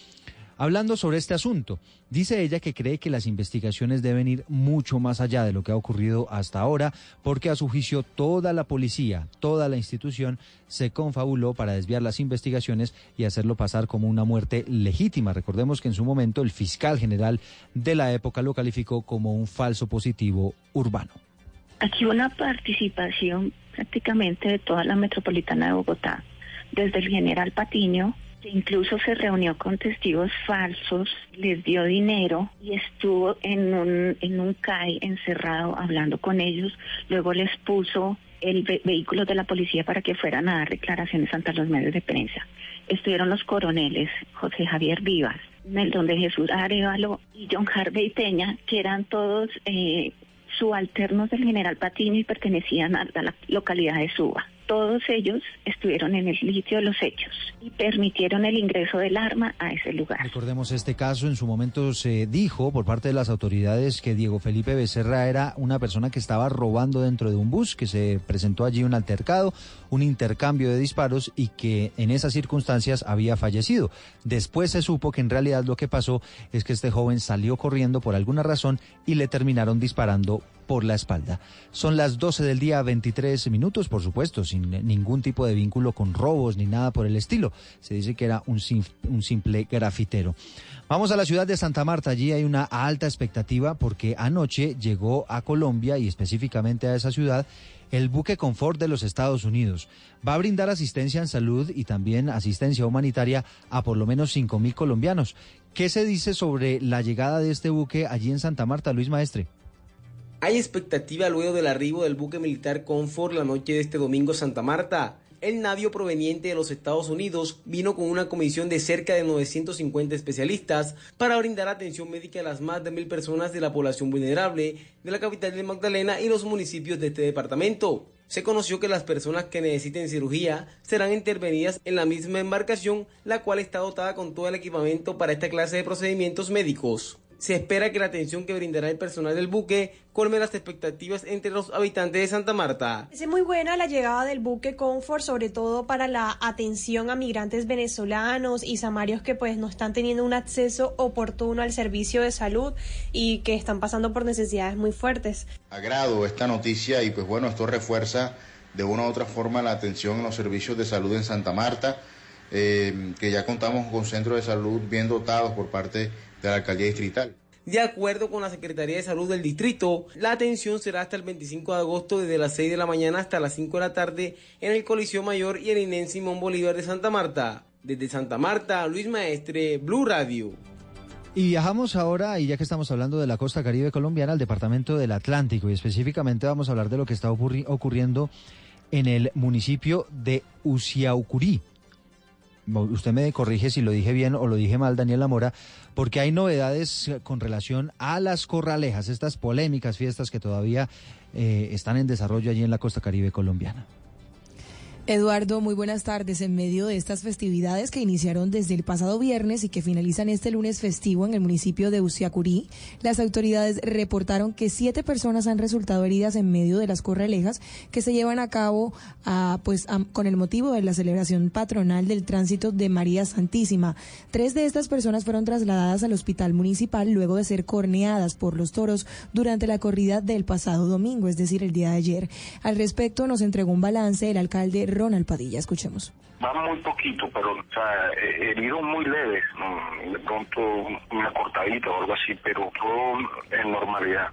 hablando sobre este asunto. Dice ella que cree que las investigaciones deben ir mucho más allá de lo que ha ocurrido hasta ahora, porque a su juicio toda la policía, toda la institución se confabuló para desviar las investigaciones y hacerlo pasar como una muerte legítima. Recordemos que en su momento el fiscal general de la época lo calificó como un falso positivo urbano. Aquí una participación prácticamente de toda la metropolitana de Bogotá, desde el general Patiño, incluso se reunió con testigos falsos, les dio dinero y estuvo en un, en un CAI encerrado hablando con ellos, luego les puso el ve- vehículo de la policía para que fueran a dar declaraciones ante los medios de prensa. Estuvieron los coroneles José Javier Vivas, Neldon de Jesús Arevalo y John Harvey Peña, que eran todos eh, subalternos del general Patiño y pertenecían a la localidad de Suba. Todos ellos estuvieron en el sitio de los hechos y permitieron el ingreso del arma a ese lugar. Recordemos este caso, en su momento se dijo por parte de las autoridades que Diego Felipe Becerra era una persona que estaba robando dentro de un bus, que se presentó allí un altercado, un intercambio de disparos y que en esas circunstancias había fallecido. Después se supo que en realidad lo que pasó es que este joven salió corriendo por alguna razón y le terminaron disparando por la espalda. Son las 12 del día 23 minutos, por supuesto, sin ningún tipo de vínculo con robos ni nada por el estilo. Se dice que era un, un simple grafitero. Vamos a la ciudad de Santa Marta. Allí hay una alta expectativa porque anoche llegó a Colombia y específicamente a esa ciudad el buque Confort de los Estados Unidos. Va a brindar asistencia en salud y también asistencia humanitaria a por lo menos 5.000 colombianos. ¿Qué se dice sobre la llegada de este buque allí en Santa Marta, Luis Maestre? Hay expectativa luego del arribo del buque militar Comfort la noche de este domingo Santa Marta. El navío proveniente de los Estados Unidos vino con una comisión de cerca de 950 especialistas para brindar atención médica a las más de mil personas de la población vulnerable de la capital de Magdalena y los municipios de este departamento. Se conoció que las personas que necesiten cirugía serán intervenidas en la misma embarcación, la cual está dotada con todo el equipamiento para esta clase de procedimientos médicos se espera que la atención que brindará el personal del buque colme las expectativas entre los habitantes de Santa Marta. Es muy buena la llegada del buque Comfort, sobre todo para la atención a migrantes venezolanos y samarios que pues no están teniendo un acceso oportuno al servicio de salud y que están pasando por necesidades muy fuertes. Agrado esta noticia y pues bueno, esto refuerza de una u otra forma la atención en los servicios de salud en Santa Marta, eh, que ya contamos con centros de salud bien dotados por parte de la alcaldía distrital. De acuerdo con la Secretaría de Salud del distrito, la atención será hasta el 25 de agosto desde las 6 de la mañana hasta las 5 de la tarde en el Coliseo Mayor y el Inén Simón Bolívar de Santa Marta. Desde Santa Marta, Luis Maestre, Blue Radio. Y viajamos ahora, y ya que estamos hablando de la costa caribe colombiana, al departamento del Atlántico, y específicamente vamos a hablar de lo que está ocurriendo en el municipio de Uciaucurí usted me corrige si lo dije bien o lo dije mal, Daniela Mora, porque hay novedades con relación a las corralejas, estas polémicas fiestas que todavía eh, están en desarrollo allí en la costa caribe colombiana. Eduardo, muy buenas tardes. En medio de estas festividades que iniciaron desde el pasado viernes y que finalizan este lunes festivo en el municipio de Uciacurí, las autoridades reportaron que siete personas han resultado heridas en medio de las correlejas que se llevan a cabo a, pues, con el motivo de la celebración patronal del tránsito de María Santísima. Tres de estas personas fueron trasladadas al hospital municipal luego de ser corneadas por los toros durante la corrida del pasado domingo, es decir, el día de ayer. Al respecto nos entregó un balance el alcalde Ronald Padilla. Escuchemos. Va muy poquito, pero o sea, eh, muy leves, de pronto una cortadita o algo así, pero todo en normalidad.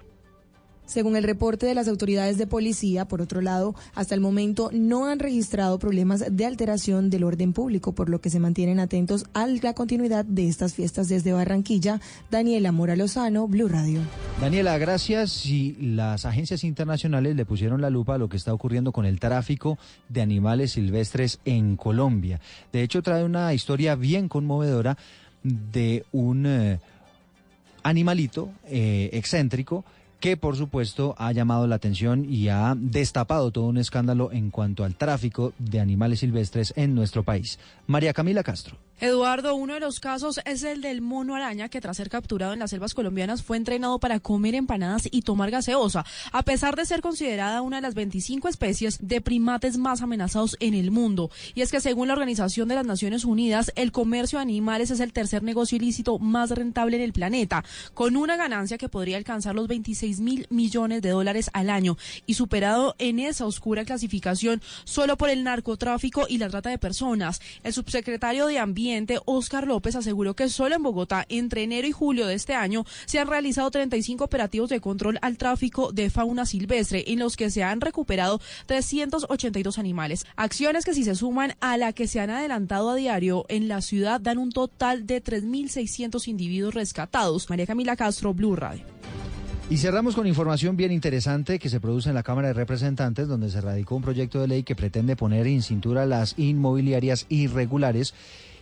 Según el reporte de las autoridades de policía, por otro lado, hasta el momento no han registrado problemas de alteración del orden público, por lo que se mantienen atentos a la continuidad de estas fiestas desde Barranquilla. Daniela Mora Lozano, Blue Radio. Daniela, gracias. Si las agencias internacionales le pusieron la lupa a lo que está ocurriendo con el tráfico de animales silvestres en Colombia. De hecho, trae una historia bien conmovedora de un eh, animalito eh, excéntrico que por supuesto ha llamado la atención y ha destapado todo un escándalo en cuanto al tráfico de animales silvestres en nuestro país. María Camila Castro. Eduardo, uno de los casos es el del mono araña que tras ser capturado en las selvas colombianas fue entrenado para comer empanadas y tomar gaseosa, a pesar de ser considerada una de las 25 especies de primates más amenazados en el mundo. Y es que según la Organización de las Naciones Unidas, el comercio de animales es el tercer negocio ilícito más rentable en el planeta, con una ganancia que podría alcanzar los 26 mil millones de dólares al año y superado en esa oscura clasificación solo por el narcotráfico y la trata de personas. El subsecretario de Ambiente Oscar López, aseguró que solo en Bogotá, entre enero y julio de este año, se han realizado 35 operativos de control al tráfico de fauna silvestre, en los que se han recuperado 382 animales. Acciones que si se suman a la que se han adelantado a diario en la ciudad, dan un total de 3.600 individuos rescatados. María Camila Castro, Blue Radio. Y cerramos con información bien interesante que se produce en la Cámara de Representantes, donde se radicó un proyecto de ley que pretende poner en cintura las inmobiliarias irregulares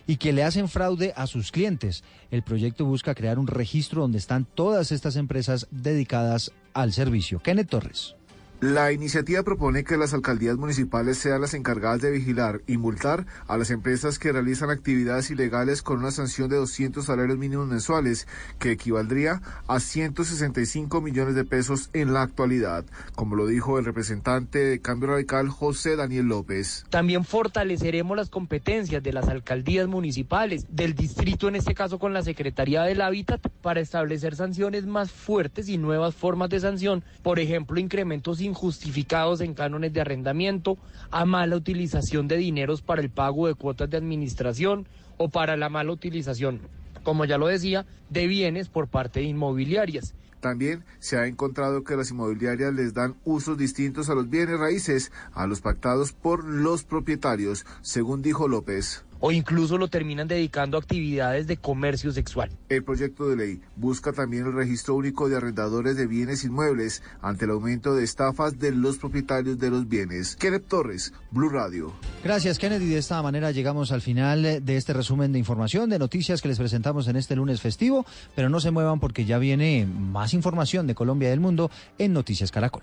y que le hacen fraude a sus clientes. El proyecto busca crear un registro donde están todas estas empresas dedicadas al servicio. Kenneth Torres. La iniciativa propone que las alcaldías municipales sean las encargadas de vigilar y multar a las empresas que realizan actividades ilegales con una sanción de 200 salarios mínimos mensuales, que equivaldría a 165 millones de pesos en la actualidad, como lo dijo el representante de Cambio Radical José Daniel López. También fortaleceremos las competencias de las alcaldías municipales, del distrito en este caso con la Secretaría del Hábitat, para establecer sanciones más fuertes y nuevas formas de sanción, por ejemplo, incrementos injustificados en cánones de arrendamiento, a mala utilización de dineros para el pago de cuotas de administración o para la mala utilización, como ya lo decía, de bienes por parte de inmobiliarias. También se ha encontrado que las inmobiliarias les dan usos distintos a los bienes raíces a los pactados por los propietarios, según dijo López. O incluso lo terminan dedicando a actividades de comercio sexual. El proyecto de ley busca también el registro único de arrendadores de bienes inmuebles ante el aumento de estafas de los propietarios de los bienes. Kenneth Torres, Blue Radio. Gracias, Kennedy. De esta manera llegamos al final de este resumen de información, de noticias que les presentamos en este lunes festivo, pero no se muevan porque ya viene más información de Colombia y del mundo en Noticias Caracol.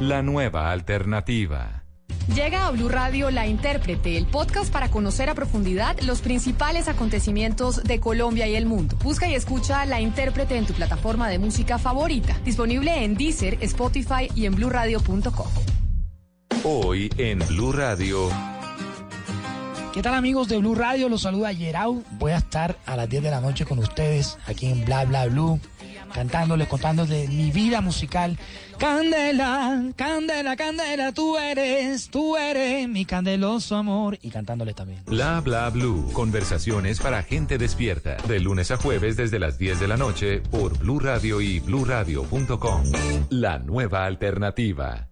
La nueva alternativa. Llega a Blue Radio La Intérprete, el podcast para conocer a profundidad los principales acontecimientos de Colombia y el mundo. Busca y escucha La Intérprete en tu plataforma de música favorita, disponible en Deezer, Spotify y en bluradio.com. Hoy en Blue Radio. ¿Qué tal amigos de Blue Radio? Los saluda Yerau. Voy a estar a las 10 de la noche con ustedes aquí en Bla Bla Blue, cantándoles, contándoles mi vida musical. Candela, candela, candela, tú eres, tú eres mi candeloso amor. Y cantándoles también. Bla bla blue. Conversaciones para gente despierta. De lunes a jueves desde las 10 de la noche por Blue Radio y bluradio.com. La nueva alternativa.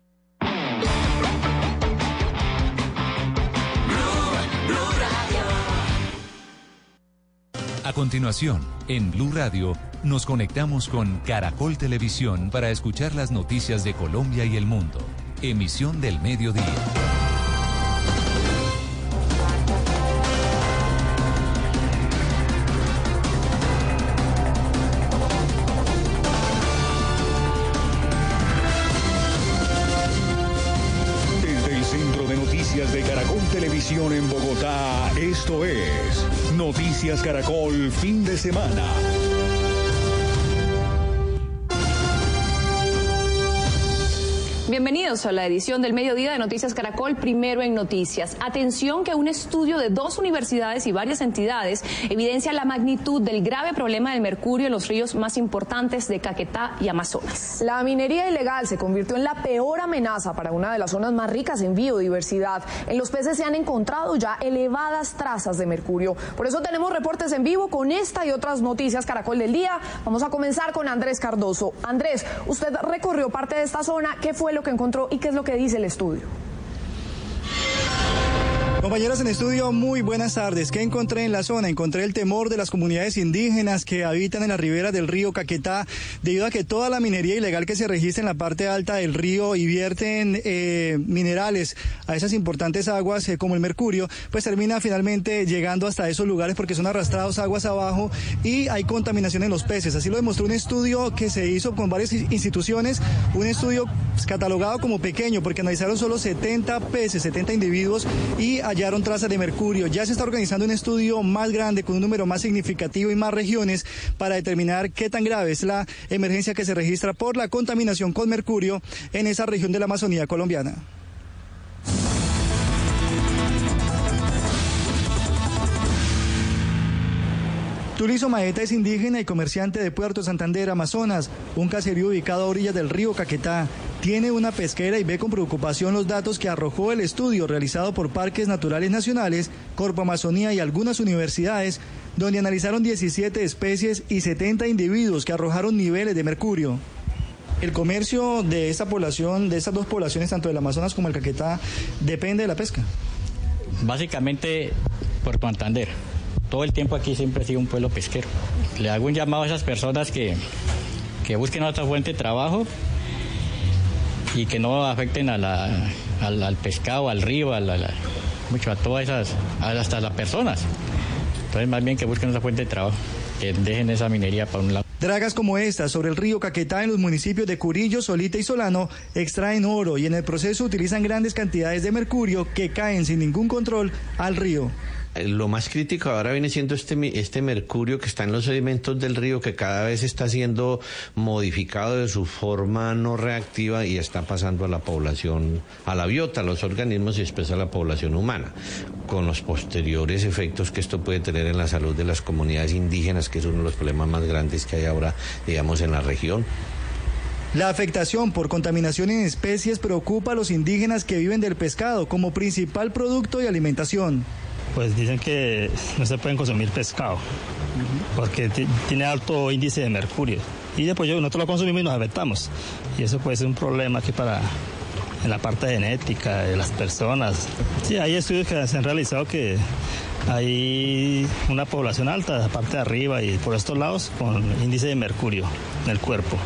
A continuación, en Blue Radio, nos conectamos con Caracol Televisión para escuchar las noticias de Colombia y el mundo. Emisión del mediodía. Desde el Centro de Noticias de Caracol Televisión en Bogotá, esto es Noticias Caracol Fin de Semana. Bienvenidos a la edición del mediodía de Noticias Caracol, primero en noticias. Atención que un estudio de dos universidades y varias entidades evidencia la magnitud del grave problema del mercurio en los ríos más importantes de Caquetá y Amazonas. La minería ilegal se convirtió en la peor amenaza para una de las zonas más ricas en biodiversidad. En los peces se han encontrado ya elevadas trazas de mercurio. Por eso tenemos reportes en vivo con esta y otras noticias Caracol del día. Vamos a comenzar con Andrés Cardoso. Andrés, usted recorrió parte de esta zona. ¿Qué fue lo que encontró y qué es lo que dice el estudio? Compañeros en estudio, muy buenas tardes. ¿Qué encontré en la zona? Encontré el temor de las comunidades indígenas que habitan en la ribera del río Caquetá, debido a que toda la minería ilegal que se registra en la parte alta del río y vierten eh, minerales a esas importantes aguas eh, como el mercurio, pues termina finalmente llegando hasta esos lugares porque son arrastrados aguas abajo y hay contaminación en los peces. Así lo demostró un estudio que se hizo con varias instituciones, un estudio catalogado como pequeño porque analizaron solo 70 peces, 70 individuos y hallaron trazas de mercurio. Ya se está organizando un estudio más grande con un número más significativo y más regiones para determinar qué tan grave es la emergencia que se registra por la contaminación con mercurio en esa región de la Amazonía colombiana. Tulizo Maeta es indígena y comerciante de Puerto Santander, Amazonas, un caserío ubicado a orillas del río Caquetá. Tiene una pesquera y ve con preocupación los datos que arrojó el estudio realizado por Parques Naturales Nacionales, Corpo Amazonía y algunas universidades, donde analizaron 17 especies y 70 individuos que arrojaron niveles de mercurio. El comercio de esta población, de estas dos poblaciones, tanto del Amazonas como el Caquetá, depende de la pesca. Básicamente, Puerto Santander todo el tiempo aquí siempre ha sido un pueblo pesquero. Le hago un llamado a esas personas que, que busquen otra fuente de trabajo y que no afecten a la, al, pescado, al río, a, mucho a todas esas, hasta las personas. Entonces más bien que busquen otra fuente de trabajo, que dejen esa minería para un lado. Dragas como esta sobre el río Caquetá en los municipios de Curillo, Solita y Solano extraen oro y en el proceso utilizan grandes cantidades de mercurio que caen sin ningún control al río. Eh, lo más crítico ahora viene siendo este, este mercurio que está en los sedimentos del río que cada vez está siendo modificado de su forma no reactiva y está pasando a la población, a la biota, a los organismos y después a la población humana, con los posteriores efectos que esto puede tener en la salud de las comunidades indígenas, que es uno de los problemas más grandes que hay ahora, digamos, en la región. La afectación por contaminación en especies preocupa a los indígenas que viven del pescado como principal producto de alimentación pues dicen que no se pueden consumir pescado porque tiene alto índice de mercurio. Y después nosotros lo consumimos y nos afectamos. Y eso puede ser un problema aquí para en la parte genética de las personas. Sí, hay estudios que se han realizado que hay una población alta, la parte de arriba y por estos lados, con índice de mercurio en el cuerpo.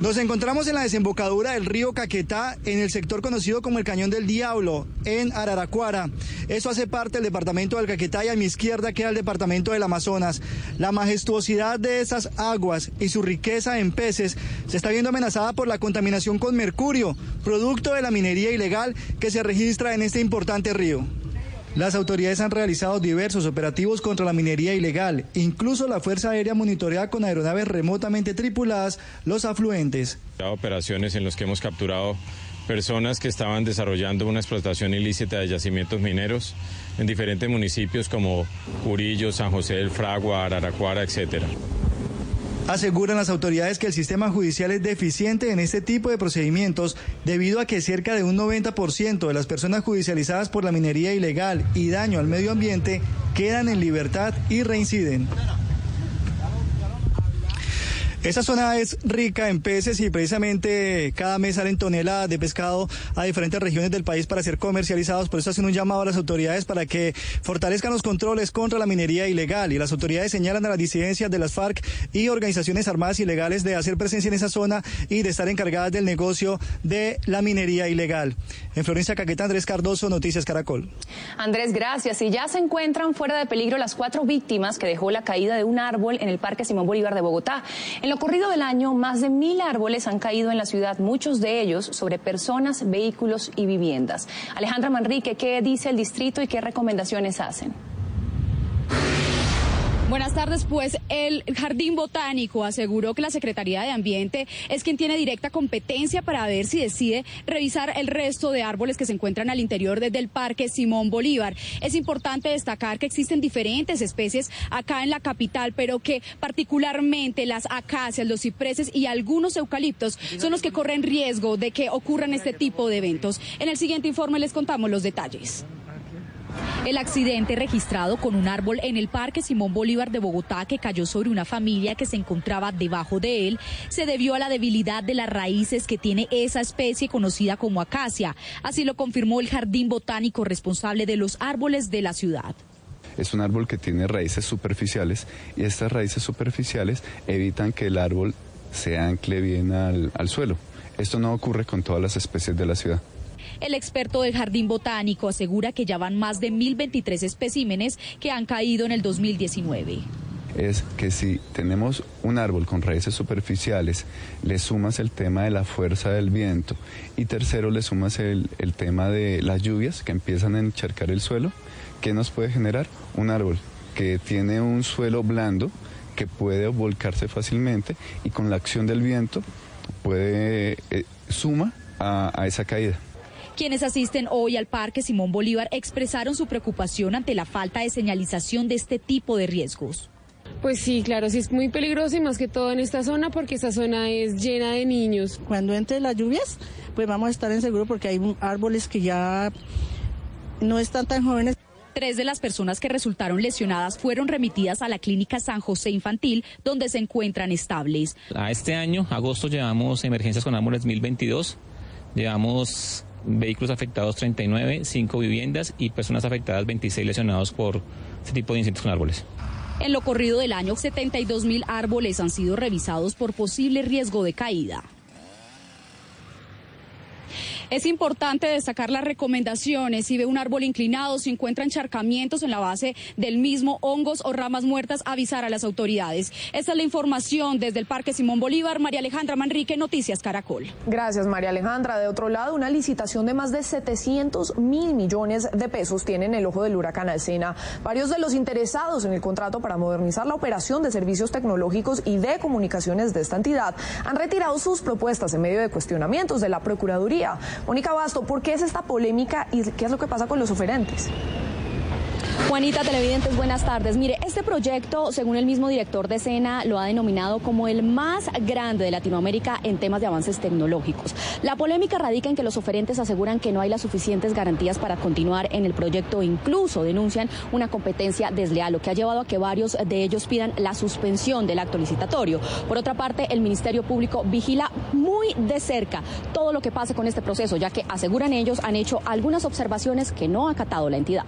Nos encontramos en la desembocadura del río Caquetá, en el sector conocido como el Cañón del Diablo, en Araraquara. Eso hace parte del departamento del Caquetá y a mi izquierda queda el departamento del Amazonas. La majestuosidad de esas aguas y su riqueza en peces se está viendo amenazada por la contaminación con mercurio, producto de la minería ilegal que se registra en este importante río. Las autoridades han realizado diversos operativos contra la minería ilegal. Incluso la Fuerza Aérea monitorea con aeronaves remotamente tripuladas los afluentes. Operaciones en las que hemos capturado personas que estaban desarrollando una explotación ilícita de yacimientos mineros en diferentes municipios como Curillo, San José del Fragua, Araraquara, etcétera. Aseguran las autoridades que el sistema judicial es deficiente en este tipo de procedimientos debido a que cerca de un 90% de las personas judicializadas por la minería ilegal y daño al medio ambiente quedan en libertad y reinciden. Esa zona es rica en peces y precisamente cada mes salen toneladas de pescado a diferentes regiones del país para ser comercializados. Por eso hacen un llamado a las autoridades para que fortalezcan los controles contra la minería ilegal. Y las autoridades señalan a las disidencias de las FARC y organizaciones armadas ilegales de hacer presencia en esa zona y de estar encargadas del negocio de la minería ilegal. En Florencia Caqueta, Andrés Cardoso, Noticias Caracol. Andrés, gracias. Y ya se encuentran fuera de peligro las cuatro víctimas que dejó la caída de un árbol en el Parque Simón Bolívar de Bogotá. Lo corrido del año, más de mil árboles han caído en la ciudad, muchos de ellos sobre personas, vehículos y viviendas. Alejandra Manrique, ¿qué dice el distrito y qué recomendaciones hacen? Buenas tardes, pues el Jardín Botánico aseguró que la Secretaría de Ambiente es quien tiene directa competencia para ver si decide revisar el resto de árboles que se encuentran al interior del Parque Simón Bolívar. Es importante destacar que existen diferentes especies acá en la capital, pero que particularmente las acacias, los cipreses y algunos eucaliptos son los que corren riesgo de que ocurran este tipo de eventos. En el siguiente informe les contamos los detalles. El accidente registrado con un árbol en el Parque Simón Bolívar de Bogotá que cayó sobre una familia que se encontraba debajo de él se debió a la debilidad de las raíces que tiene esa especie conocida como acacia. Así lo confirmó el Jardín Botánico responsable de los árboles de la ciudad. Es un árbol que tiene raíces superficiales y estas raíces superficiales evitan que el árbol se ancle bien al, suelo. Esto no ocurre con todas las especies de la ciudad. El experto del Jardín Botánico asegura que ya van más de 1.023 especímenes que han caído en el 2019 es que si tenemos un árbol con raíces superficiales, le sumas el tema de la fuerza del viento y tercero le sumas el, tema de las lluvias que empiezan a encharcar el suelo, ¿qué nos puede generar? Un árbol que tiene un suelo blando que puede volcarse fácilmente y con la acción del viento puede eh, suma a esa caída. Quienes asisten hoy al Parque Simón Bolívar expresaron su preocupación ante la falta de señalización de este tipo de riesgos. Pues sí, claro, sí es muy peligroso y más que todo en esta zona porque esta zona es llena de niños. Cuando entre las lluvias, pues vamos a estar en seguro porque hay árboles que ya no están tan jóvenes. Tres de las personas que resultaron lesionadas fueron remitidas a la clínica San José Infantil, donde se encuentran estables. A este año, agosto, llevamos emergencias con árboles 2022. Llevamos vehículos afectados 39, 5 viviendas y personas afectadas 26 lesionados por este tipo de incendios con árboles. En lo corrido del año, 72 mil árboles han sido revisados por posible riesgo de caída. Es importante destacar las recomendaciones. Si ve un árbol inclinado, si encuentra encharcamientos en la base del mismo, hongos o ramas muertas, avisar a las autoridades. Esta es la información desde el Parque Simón Bolívar. María Alejandra Manrique, Noticias Caracol. Gracias, María Alejandra. De otro lado, una licitación de más de 700 mil millones de pesos tiene en el ojo del huracán Alcena. Varios de los interesados en el contrato para modernizar la operación de servicios tecnológicos y de comunicaciones de esta entidad han retirado sus propuestas en medio de cuestionamientos de la Procuraduría. Mónica Basto, ¿por qué es esta polémica y qué es lo que pasa con los oferentes? Juanita Televidentes, buenas tardes. Mire, este proyecto, según el mismo director de escena, lo ha denominado como el más grande de Latinoamérica en temas de avances tecnológicos. La polémica radica en que los oferentes aseguran que no hay las suficientes garantías para continuar en el proyecto incluso denuncian una competencia desleal, lo que ha llevado a que varios de ellos pidan la suspensión del acto licitatorio. Por otra parte, el Ministerio Público vigila muy de cerca todo lo que pase con este proceso, ya que aseguran ellos han hecho algunas observaciones que no ha acatado la entidad.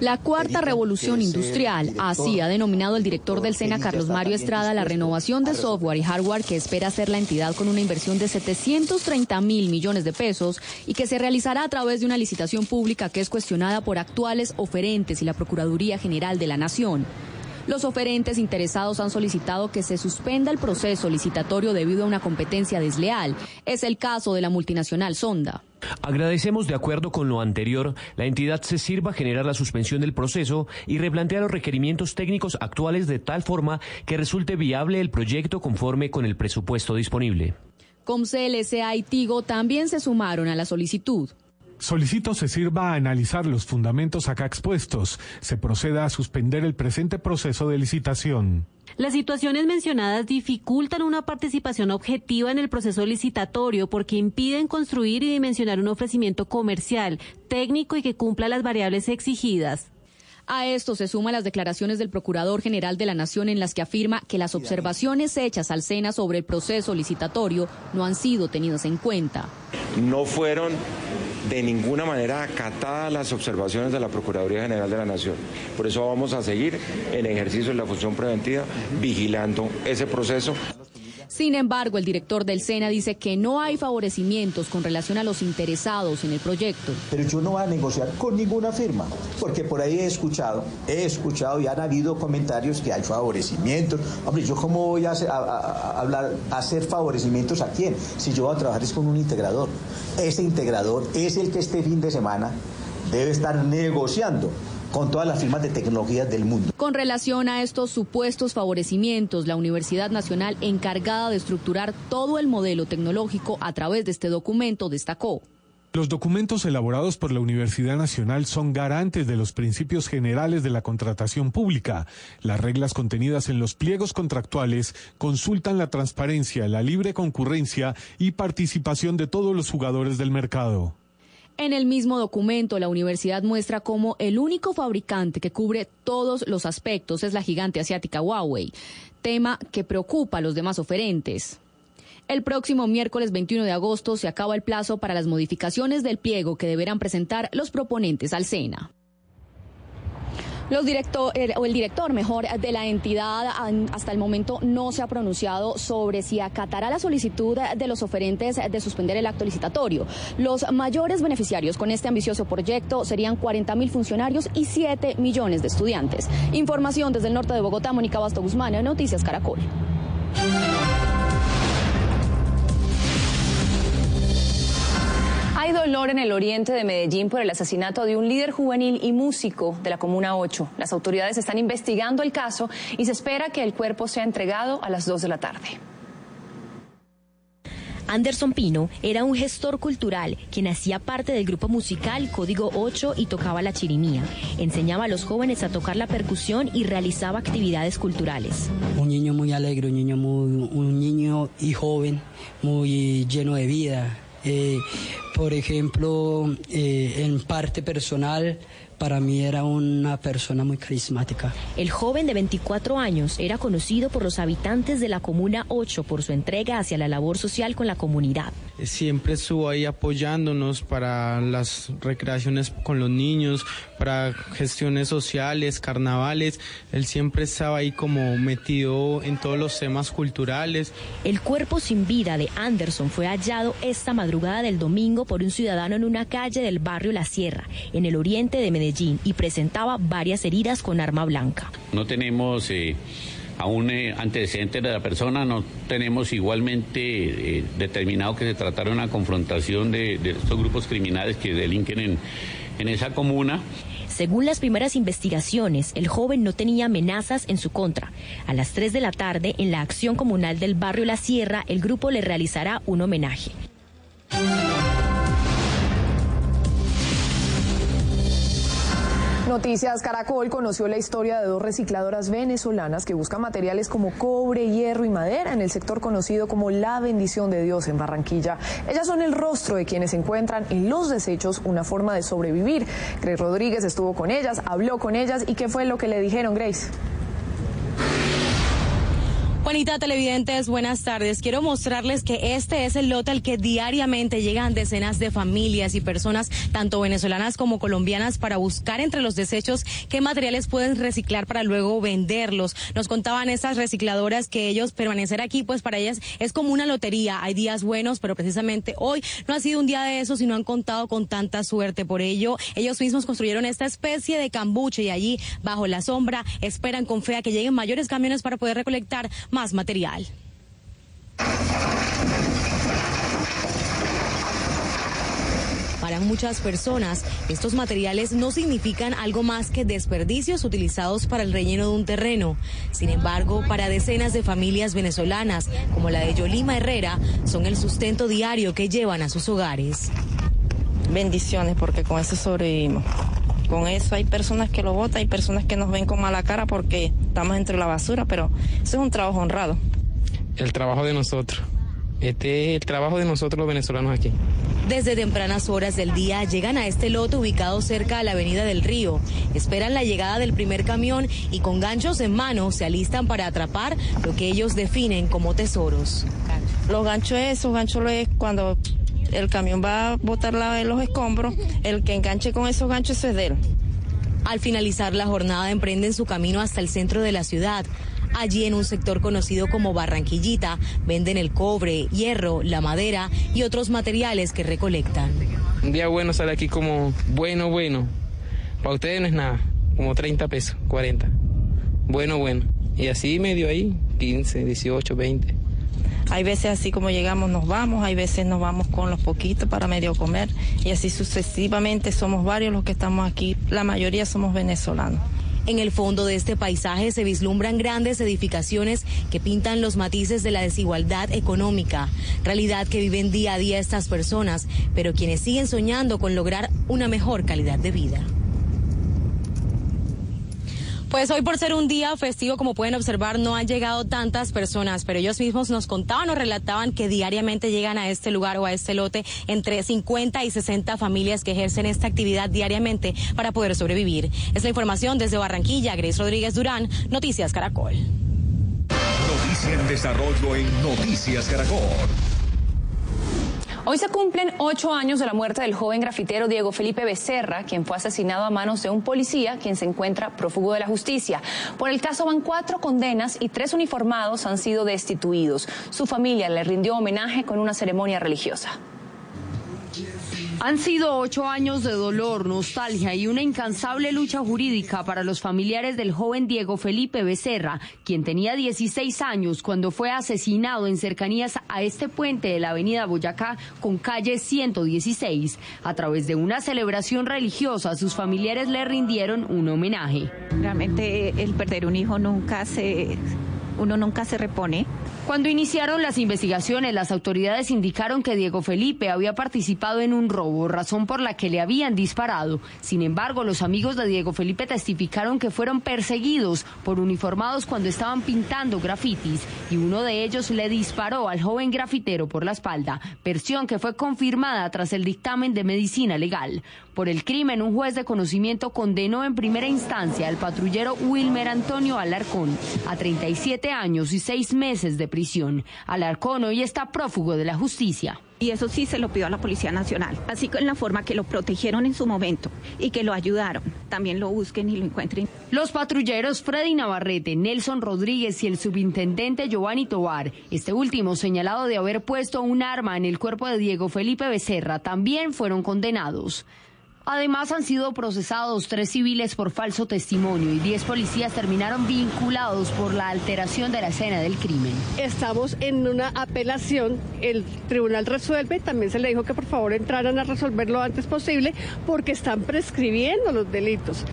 La cuarta revolución industrial, así ha denominado el director del SENA, Carlos Mario Estrada, la renovación de software y hardware que espera hacer la entidad con una inversión de 730 mil millones de pesos y que se realizará a través de una licitación pública que es cuestionada por actuales oferentes y la Procuraduría General de la Nación. Los oferentes interesados han solicitado que se suspenda el proceso licitatorio debido a una competencia desleal. Es el caso de la multinacional Sonda. Agradecemos de acuerdo con lo anterior, la entidad se sirva a generar la suspensión del proceso y replantear los requerimientos técnicos actuales de tal forma que resulte viable el proyecto conforme con el presupuesto disponible. Comcel, SA y Tigo también se sumaron a la solicitud. Solicito se sirva a analizar los fundamentos acá expuestos. Se proceda a suspender el presente proceso de licitación. Las situaciones mencionadas dificultan una participación objetiva en el proceso licitatorio porque impiden construir y dimensionar un ofrecimiento comercial, técnico y que cumpla las variables exigidas. A esto se suman las declaraciones del Procurador General de la Nación en las que afirma que las observaciones hechas al SENA sobre el proceso licitatorio no han sido tenidas en cuenta. No fueron de ninguna manera acatadas las observaciones de la Procuraduría General de la Nación. Por eso vamos a seguir en ejercicio de la función preventiva, vigilando ese proceso. Sin embargo, el director del SENA dice que no hay favorecimientos con relación a los interesados en el proyecto. Pero yo no voy a negociar con ninguna firma, porque por ahí he escuchado, he escuchado y han habido comentarios que hay favorecimientos. Hombre, yo cómo voy a hacer, a, hablar, a hacer favorecimientos a quién, si yo voy a trabajar es con un integrador. Ese integrador es el que este fin de semana debe estar negociando con todas las firmas de tecnología del mundo. Con relación a estos supuestos favorecimientos, la Universidad Nacional, encargada de estructurar todo el modelo tecnológico a través de este documento, destacó. Los documentos elaborados por la Universidad Nacional son garantes de los principios generales de la contratación pública. Las reglas contenidas en los pliegos contractuales consultan la transparencia, la libre concurrencia y participación de todos los jugadores del mercado. En el mismo documento, la universidad muestra cómo el único fabricante que cubre todos los aspectos es la gigante asiática Huawei, tema que preocupa a los demás oferentes. El próximo miércoles 21 de agosto se acaba el plazo para las modificaciones del pliego que deberán presentar los proponentes al SENA. Los director, o el director mejor de la entidad hasta el momento no se ha pronunciado sobre si acatará la solicitud de los oferentes de suspender el acto licitatorio. Los mayores beneficiarios con este ambicioso proyecto serían 40 mil funcionarios y 7 millones de estudiantes. Información desde el norte de Bogotá, Mónica Basto Guzmán, Noticias Caracol. Hay dolor en el oriente de Medellín por el asesinato de un líder juvenil y músico de la Comuna 8. Las autoridades están investigando el caso y se espera que el cuerpo sea entregado a las 2 de la tarde. Anderson Pino era un gestor cultural quien hacía parte del grupo musical Código 8 y tocaba la chirimía. Enseñaba a los jóvenes a tocar la percusión y realizaba actividades culturales. Un niño muy alegre, un niño muy, un niño y joven, muy lleno de vida, eh, por ejemplo, eh, en parte personal, para mí era una persona muy carismática. El joven de 24 años era conocido por los habitantes de la Comuna 8 por su entrega hacia la labor social con la comunidad. Siempre estuvo ahí apoyándonos para las recreaciones con los niños, para gestiones sociales, carnavales. Él siempre estaba ahí como metido en todos los temas culturales. El cuerpo sin vida de Anderson fue hallado esta madrugada del domingo por un ciudadano en una calle del barrio La Sierra, en el oriente de Medellín, y presentaba varias heridas con arma blanca. No tenemos... Eh, aún eh, antecedentes de la persona, no tenemos igualmente eh, determinado que se tratara una confrontación de, de, estos grupos criminales que delinquen en, en esa comuna. Según las primeras investigaciones, el joven no tenía amenazas en su contra. A las 3 de la tarde, en la acción comunal del barrio La Sierra, el grupo le realizará un homenaje. Noticias Caracol conoció la historia de dos recicladoras venezolanas que buscan materiales como cobre, hierro y madera en el sector conocido como La Bendición de Dios en Barranquilla. Ellas son el rostro de quienes encuentran en los desechos una forma de sobrevivir. Grace Rodríguez estuvo con ellas, habló con ellas y qué fue lo que le dijeron, Grace. Juanita, televidentes, buenas tardes. Quiero mostrarles que este es el lote al que diariamente llegan decenas de familias y personas, tanto venezolanas como colombianas, para buscar entre los desechos qué materiales pueden reciclar para luego venderlos. Nos contaban estas recicladoras que ellos permanecer aquí, pues para ellas es como una lotería. Hay días buenos, pero precisamente hoy no ha sido un día de esos y no han contado con tanta suerte. Por ello, ellos mismos construyeron esta especie de cambuche y allí, bajo la sombra, esperan con fe que lleguen mayores camiones para poder recolectar más material. Para muchas personas, estos materiales no significan algo más que desperdicios utilizados para el relleno de un terreno. Sin embargo, para decenas de familias venezolanas, como la de Yolima Herrera, son el sustento diario que llevan a sus hogares. Bendiciones, porque con eso sobrevivimos. Con eso hay personas que lo votan, hay personas que nos ven con mala cara porque estamos entre la basura, pero eso es un trabajo honrado. El trabajo de nosotros. Este es el trabajo de nosotros los venezolanos aquí. Desde tempranas horas del día llegan a este lote ubicado cerca a la avenida del río. Esperan la llegada del primer camión y con ganchos en mano se alistan para atrapar lo que ellos definen como tesoros. Los ganchos, esos ganchos es cuando el camión va a botar la, los escombros, el que enganche con esos ganchos es de él. Al finalizar la jornada emprenden su camino hasta el centro de la ciudad. Allí en un sector conocido como Barranquillita venden el cobre, hierro, la madera y otros materiales que recolectan. Un día bueno sale aquí como bueno, bueno. Para ustedes no es nada, como 30 pesos, 40. Bueno, bueno. Y así medio ahí, 15, 18, 20. Hay veces así como llegamos nos vamos, hay veces nos vamos con los poquitos para medio comer y así sucesivamente somos varios los que estamos aquí, la mayoría somos venezolanos. En el fondo de este paisaje se vislumbran grandes edificaciones que pintan los matices de la desigualdad económica, realidad que viven día a día estas personas, pero quienes siguen soñando con lograr una mejor calidad de vida. Pues hoy por ser un día festivo, como pueden observar, no han llegado tantas personas, pero ellos mismos nos contaban o relataban que diariamente llegan a este lugar o a este lote entre 50 y 60 familias que ejercen esta actividad diariamente para poder sobrevivir. Es la información desde Barranquilla, Grace Rodríguez Durán, Noticias Caracol. Noticia en desarrollo en Noticias Caracol. Hoy se cumplen ocho años de la muerte del joven grafitero Diego Felipe Becerra, quien fue asesinado a manos de un policía, quien se encuentra prófugo de la justicia. Por el caso van cuatro condenas y tres uniformados han sido destituidos. Su familia le rindió homenaje con una ceremonia religiosa. Han sido ocho años de dolor, nostalgia y una incansable lucha jurídica para los familiares del joven Diego Felipe Becerra, quien tenía 16 años cuando fue asesinado en cercanías a este puente de la avenida Boyacá con calle 116. A través de una celebración religiosa, sus familiares le rindieron un homenaje. Realmente el perder un hijo nunca se, uno nunca se repone cuando iniciaron las investigaciones, las autoridades indicaron que Diego Felipe había participado en un robo, razón por la que le habían disparado. Sin embargo, los amigos de Diego Felipe testificaron que fueron perseguidos por uniformados cuando estaban pintando grafitis y uno de ellos le disparó al joven grafitero por la espalda, versión que fue confirmada tras el dictamen de medicina legal. Por el crimen, un juez de conocimiento condenó en primera instancia al patrullero Wilmer Antonio Alarcón a 37 años y seis meses de prisión. Alarcón hoy está prófugo de la justicia. Y eso sí se lo pidió a la Policía Nacional, así que en la forma que lo protegieron en su momento y que lo ayudaron. También lo busquen y lo encuentren. Los patrulleros Freddy Navarrete, Nelson Rodríguez y el subintendente Giovanni Tobar, este último señalado de haber puesto un arma en el cuerpo de Diego Felipe Becerra, también fueron condenados. Además, han sido procesados tres civiles por falso testimonio y diez policías terminaron vinculados por la alteración de la escena del crimen. Estamos en una apelación, el tribunal resuelve, también se le dijo que por favor entraran a resolver lo antes posible porque están prescribiendo los delitos.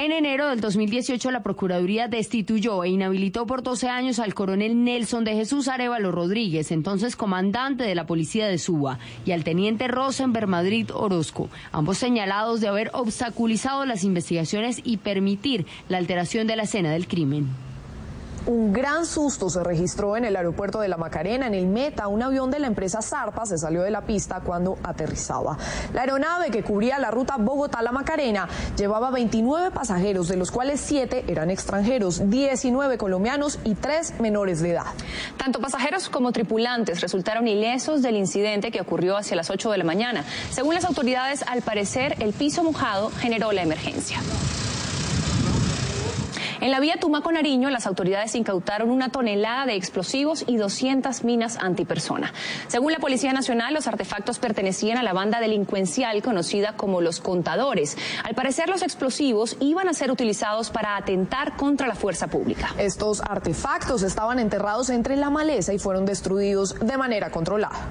En enero del 2018, la Procuraduría destituyó e inhabilitó por 12 años al coronel Nelson de Jesús Arevalo Rodríguez, entonces comandante de la policía de Suba, y al teniente Rosenberg Madrid Orozco, ambos señalados de haber obstaculizado las investigaciones y permitir la alteración de la escena del crimen. Un gran susto se registró en el aeropuerto de La Macarena, en el Meta. Un avión de la empresa Zarpa se salió de la pista cuando aterrizaba. La aeronave que cubría la ruta Bogotá-La Macarena llevaba 29 pasajeros, de los cuales 7 eran extranjeros, 19 colombianos y 3 menores de edad. Tanto pasajeros como tripulantes resultaron ilesos del incidente que ocurrió hacia las 8 de la mañana. Según las autoridades, al parecer, el piso mojado generó la emergencia. En la vía Tumaco-Nariño, las autoridades incautaron una tonelada de explosivos y 200 minas antipersona. Según la Policía Nacional, los artefactos pertenecían a la banda delincuencial conocida como los contadores. Al parecer, los explosivos iban a ser utilizados para atentar contra la fuerza pública. Estos artefactos estaban enterrados entre la maleza y fueron destruidos de manera controlada.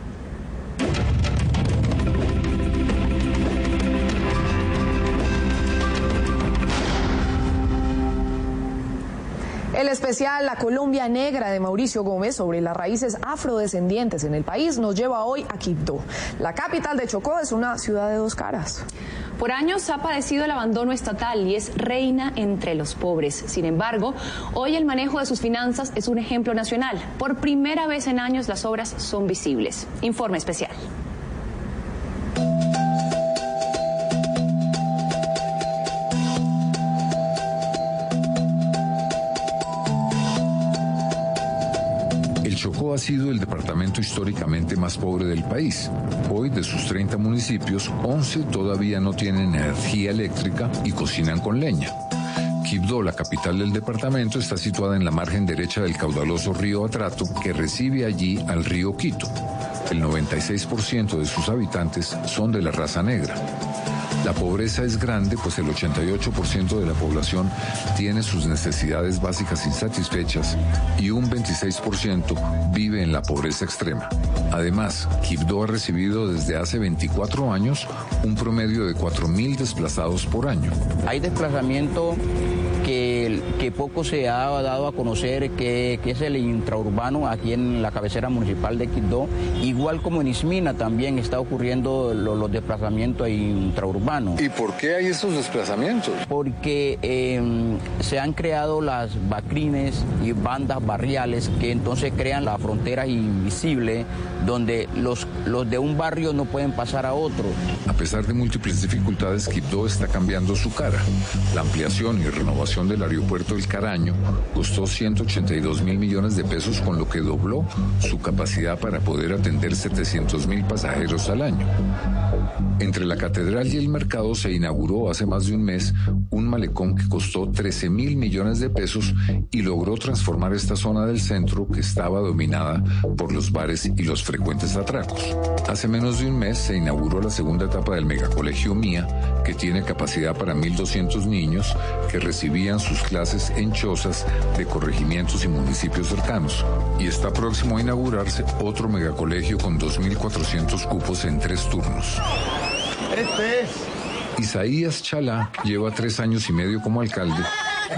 El especial La Colombia Negra de Mauricio Gómez sobre las raíces afrodescendientes en el país nos lleva hoy a Quibdó. La capital de Chocó es una ciudad de dos caras. Por años ha padecido el abandono estatal y es reina entre los pobres. Sin embargo, hoy el manejo de sus finanzas es un ejemplo nacional. Por primera vez en años las obras son visibles. Informe especial. Chocó ha sido el departamento históricamente más pobre del país. Hoy, de sus 30 municipios, 11 todavía no tienen energía eléctrica y cocinan con leña. Quibdó, la capital del departamento, está situada en la margen derecha del caudaloso río Atrato que recibe allí al río Quito. El 96% de sus habitantes son de la raza negra. La pobreza es grande, pues el 88% de la población tiene sus necesidades básicas insatisfechas y un 26% vive en la pobreza extrema. Además, Quibdó ha recibido desde hace 24 años un promedio de 4.000 desplazados por año. Hay desplazamiento que, que poco se ha dado a conocer que, es el intraurbano aquí en la cabecera municipal de Quibdó, igual como en Ismina también está ocurriendo los desplazamientos intraurbanos. ¿Y por qué hay estos desplazamientos? Porque em, se han creado las bacrines y bandas barriales que entonces crean la frontera invisible donde los, los de un barrio no pueden pasar a otro. A pesar de múltiples dificultades, Quibdó está cambiando su cara. La ampliación y renovación del aeropuerto del Caraño costó 182 mil millones de pesos, con lo que dobló su capacidad para poder atender 700 mil pasajeros al año. Entre la catedral y el mercado se inauguró hace más de un mes un malecón que costó 13 mil millones de pesos y logró transformar esta zona del centro que estaba dominada por los bares y los frecuentes atracos. Hace menos de un mes se inauguró la segunda etapa del megacolegio Mía, que tiene capacidad para 1.200 niños que recibían sus clases en chozas de corregimientos y municipios cercanos. Y está próximo a inaugurarse otro megacolegio con 2.400 cupos en tres turnos. Este es. Isaías Chalá lleva tres años y medio como alcalde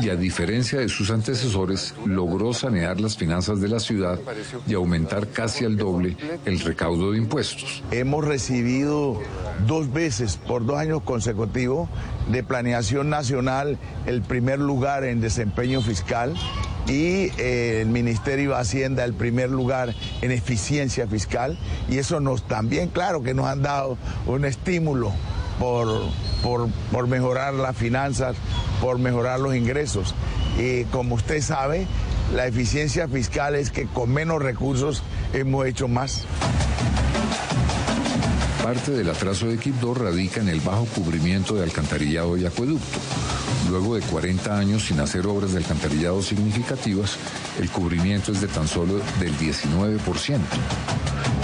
y a diferencia de sus antecesores, logró sanear las finanzas de la ciudad y aumentar casi al doble el recaudo de impuestos. Hemos recibido dos veces por dos años consecutivos de planeación nacional el primer lugar en desempeño fiscal y eh, el Ministerio de Hacienda el primer lugar en eficiencia fiscal y eso nos también claro que nos han dado un estímulo por, por, por mejorar las finanzas, por mejorar los ingresos. Y como usted sabe, la eficiencia fiscal es que con menos recursos hemos hecho más. Parte del atraso de Quibdó radica en el bajo cubrimiento de alcantarillado y acueducto. Luego de 40 años sin hacer obras de alcantarillado significativas, el cubrimiento es de tan solo del 19%.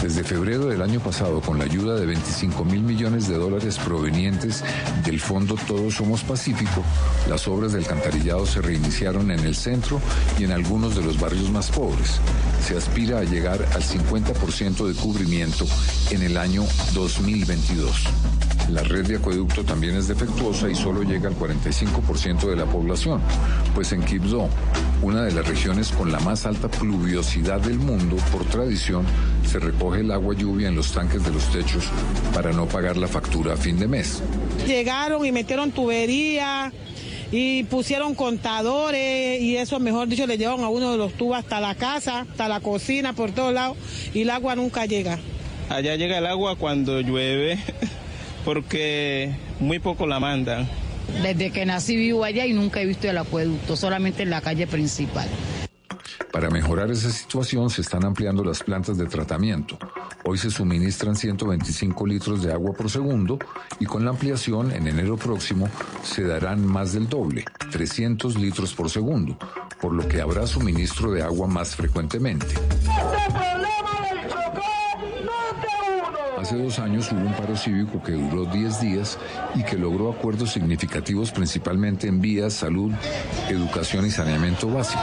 Desde febrero del año pasado, con la ayuda de 25 mil millones de dólares provenientes del Fondo Todos Somos Pacífico, las obras de alcantarillado se reiniciaron en el centro y en algunos de los barrios más pobres. Se aspira a llegar al 50% de cubrimiento en el año 2022. La red de acueducto también es defectuosa y solo llega al 45% de la población, pues en Quibdó, una de las regiones con la más alta pluviosidad del mundo, por tradición, se recoge el agua lluvia en los tanques de los techos para no pagar la factura a fin de mes. Llegaron y metieron tubería y pusieron contadores y eso, mejor dicho, le llevan a uno de los tubos hasta la casa, hasta la cocina, por todos lados y el agua nunca llega. Allá llega el agua cuando llueve porque muy poco la mandan. Desde que nací vivo allá y nunca he visto el acueducto, solamente en la calle principal. Para mejorar esa situación se están ampliando las plantas de tratamiento. Hoy se suministran 125 litros de agua por segundo y con la ampliación en enero próximo se darán más del doble, 300 litros por segundo, por lo que habrá suministro de agua más frecuentemente. Hace dos años hubo un paro cívico que duró 10 días y que logró acuerdos significativos principalmente en vías, salud, educación y saneamiento básico.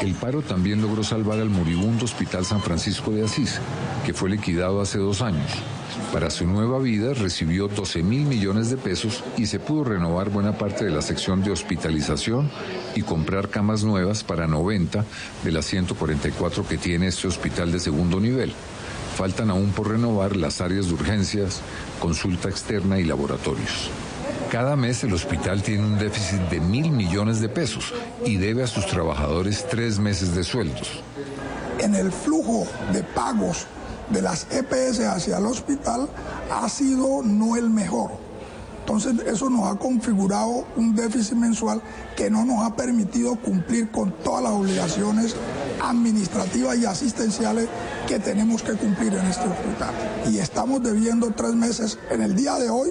El paro también logró salvar al moribundo Hospital San Francisco de Asís, que fue liquidado hace dos años. Para su nueva vida recibió 12 mil millones de pesos y se pudo renovar buena parte de la sección de hospitalización y comprar camas nuevas para 90 de las 144 que tiene este hospital de segundo nivel. Faltan aún por renovar las áreas de urgencias, consulta externa y laboratorios. Cada mes el hospital tiene un déficit de mil millones de pesos y debe a sus trabajadores tres meses de sueldos. En el flujo de pagos de las EPS hacia el hospital ha sido no el mejor. Entonces eso nos ha configurado un déficit mensual que no nos ha permitido cumplir con todas las obligaciones administrativas y asistenciales que tenemos que cumplir en este hospital. Y estamos debiendo tres meses. En el día de hoy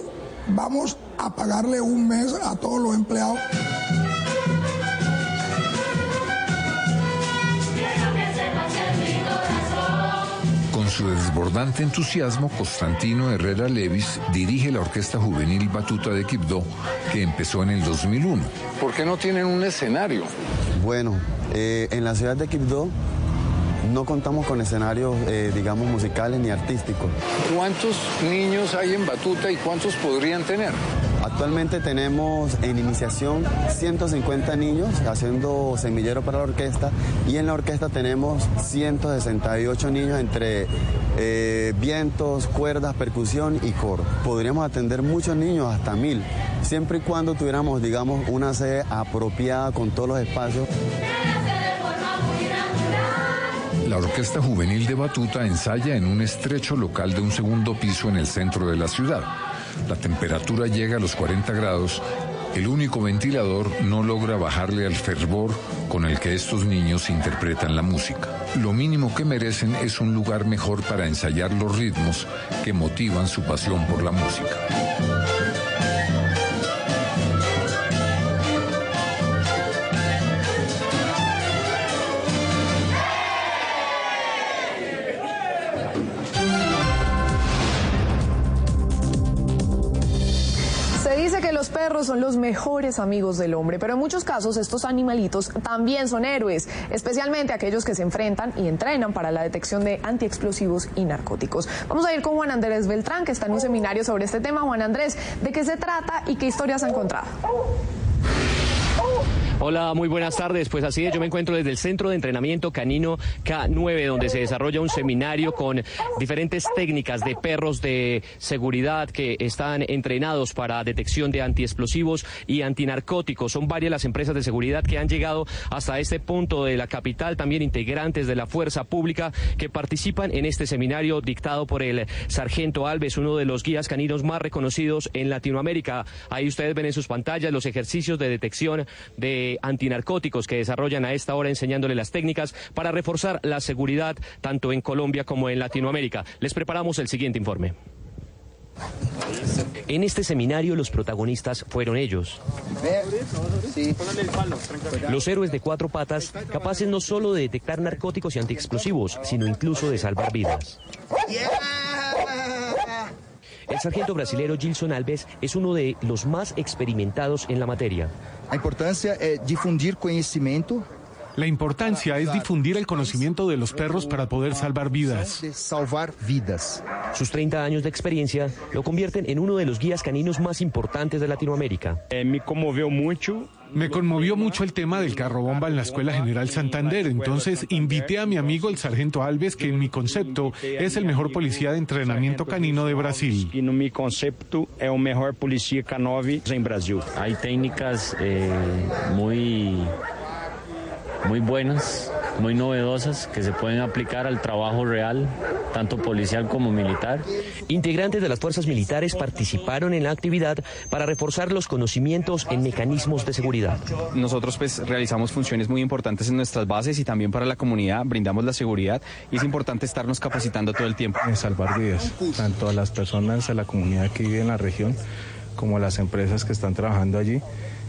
vamos a pagarle un mes a todos los empleados. Con su desbordante entusiasmo, Constantino Herrera Levis dirige la Orquesta Juvenil Batuta de Quibdó, que empezó en el 2001. ¿Por qué no tienen un escenario? Bueno, eh, en la ciudad de Quibdó no contamos con escenarios, eh, digamos, musicales ni artísticos. ¿Cuántos niños hay en Batuta y cuántos podrían tener? Actualmente tenemos en iniciación 150 niños haciendo semillero para la orquesta y en la orquesta tenemos 168 niños entre eh, vientos, cuerdas, percusión y coro. Podríamos atender muchos niños, hasta mil, siempre y cuando tuviéramos, digamos, una sede apropiada con todos los espacios. La Orquesta Juvenil de Batuta ensaya en un estrecho local de un segundo piso en el centro de la ciudad. La temperatura llega a los 40 grados. El único ventilador no logra bajarle al fervor con el que estos niños interpretan la música. Lo mínimo que merecen es un lugar mejor para ensayar los ritmos que motivan su pasión por la música. Perros son los mejores amigos del hombre, pero en muchos casos estos animalitos también son héroes, especialmente aquellos que se enfrentan y entrenan para la detección de antiexplosivos y narcóticos. Vamos a ir con Juan Andrés Beltrán, que está en un seminario sobre este tema. Juan Andrés, ¿de qué se trata y qué historias ha encontrado? Hola, muy buenas tardes. Pues así es, yo me encuentro desde el Centro de Entrenamiento Canino K9, donde se desarrolla un seminario con diferentes técnicas de perros de seguridad que están entrenados para detección de antiexplosivos y antinarcóticos. Son varias las empresas de seguridad que han llegado hasta este punto de la capital, también integrantes de la fuerza pública que participan en este seminario dictado por el sargento Alves, uno de los guías caninos más reconocidos en Latinoamérica. Ahí ustedes ven en sus pantallas los ejercicios de detección de antinarcóticos que desarrollan a esta hora enseñándole las técnicas para reforzar la seguridad tanto en Colombia como en Latinoamérica. Les preparamos el siguiente informe. En este seminario los protagonistas fueron ellos. Los héroes de cuatro patas, capaces no solo de detectar narcóticos y antiexplosivos, sino incluso de salvar vidas. El sargento brasilero Gilson Alves es uno de los más experimentados en la materia. La importancia es difundir conocimiento. La importancia es difundir el conocimiento de los perros para poder salvar vidas. salvar vidas. Sus 30 años de experiencia lo convierten en uno de los guías caninos más importantes de Latinoamérica. me conmovió mucho. Me conmovió mucho el tema del carro bomba en la Escuela General Santander, entonces invité a mi amigo el sargento Alves, que en mi concepto es el mejor policía de entrenamiento canino de Brasil. Y en mi concepto es el mejor policía canove en Brasil. Hay técnicas eh, muy muy buenas, muy novedosas que se pueden aplicar al trabajo real, tanto policial como militar. Integrantes de las fuerzas militares participaron en la actividad para reforzar los conocimientos en mecanismos de seguridad. Nosotros pues realizamos funciones muy importantes en nuestras bases y también para la comunidad, brindamos la seguridad y es importante estarnos capacitando todo el tiempo. Salvar vidas, tanto a las personas, a la comunidad que vive en la región, como a las empresas que están trabajando allí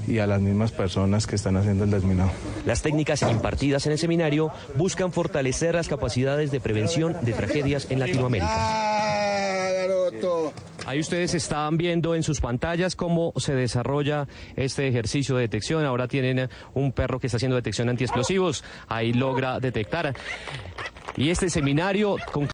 y a las mismas personas que están haciendo el desminado. Las técnicas impartidas en el seminario buscan fortalecer las capacidades de prevención de tragedias en Latinoamérica. Ahí ustedes están viendo en sus pantallas cómo se desarrolla este ejercicio de detección. Ahora tienen un perro que está haciendo detección antiexplosivos. Ahí logra detectar. Y este seminario con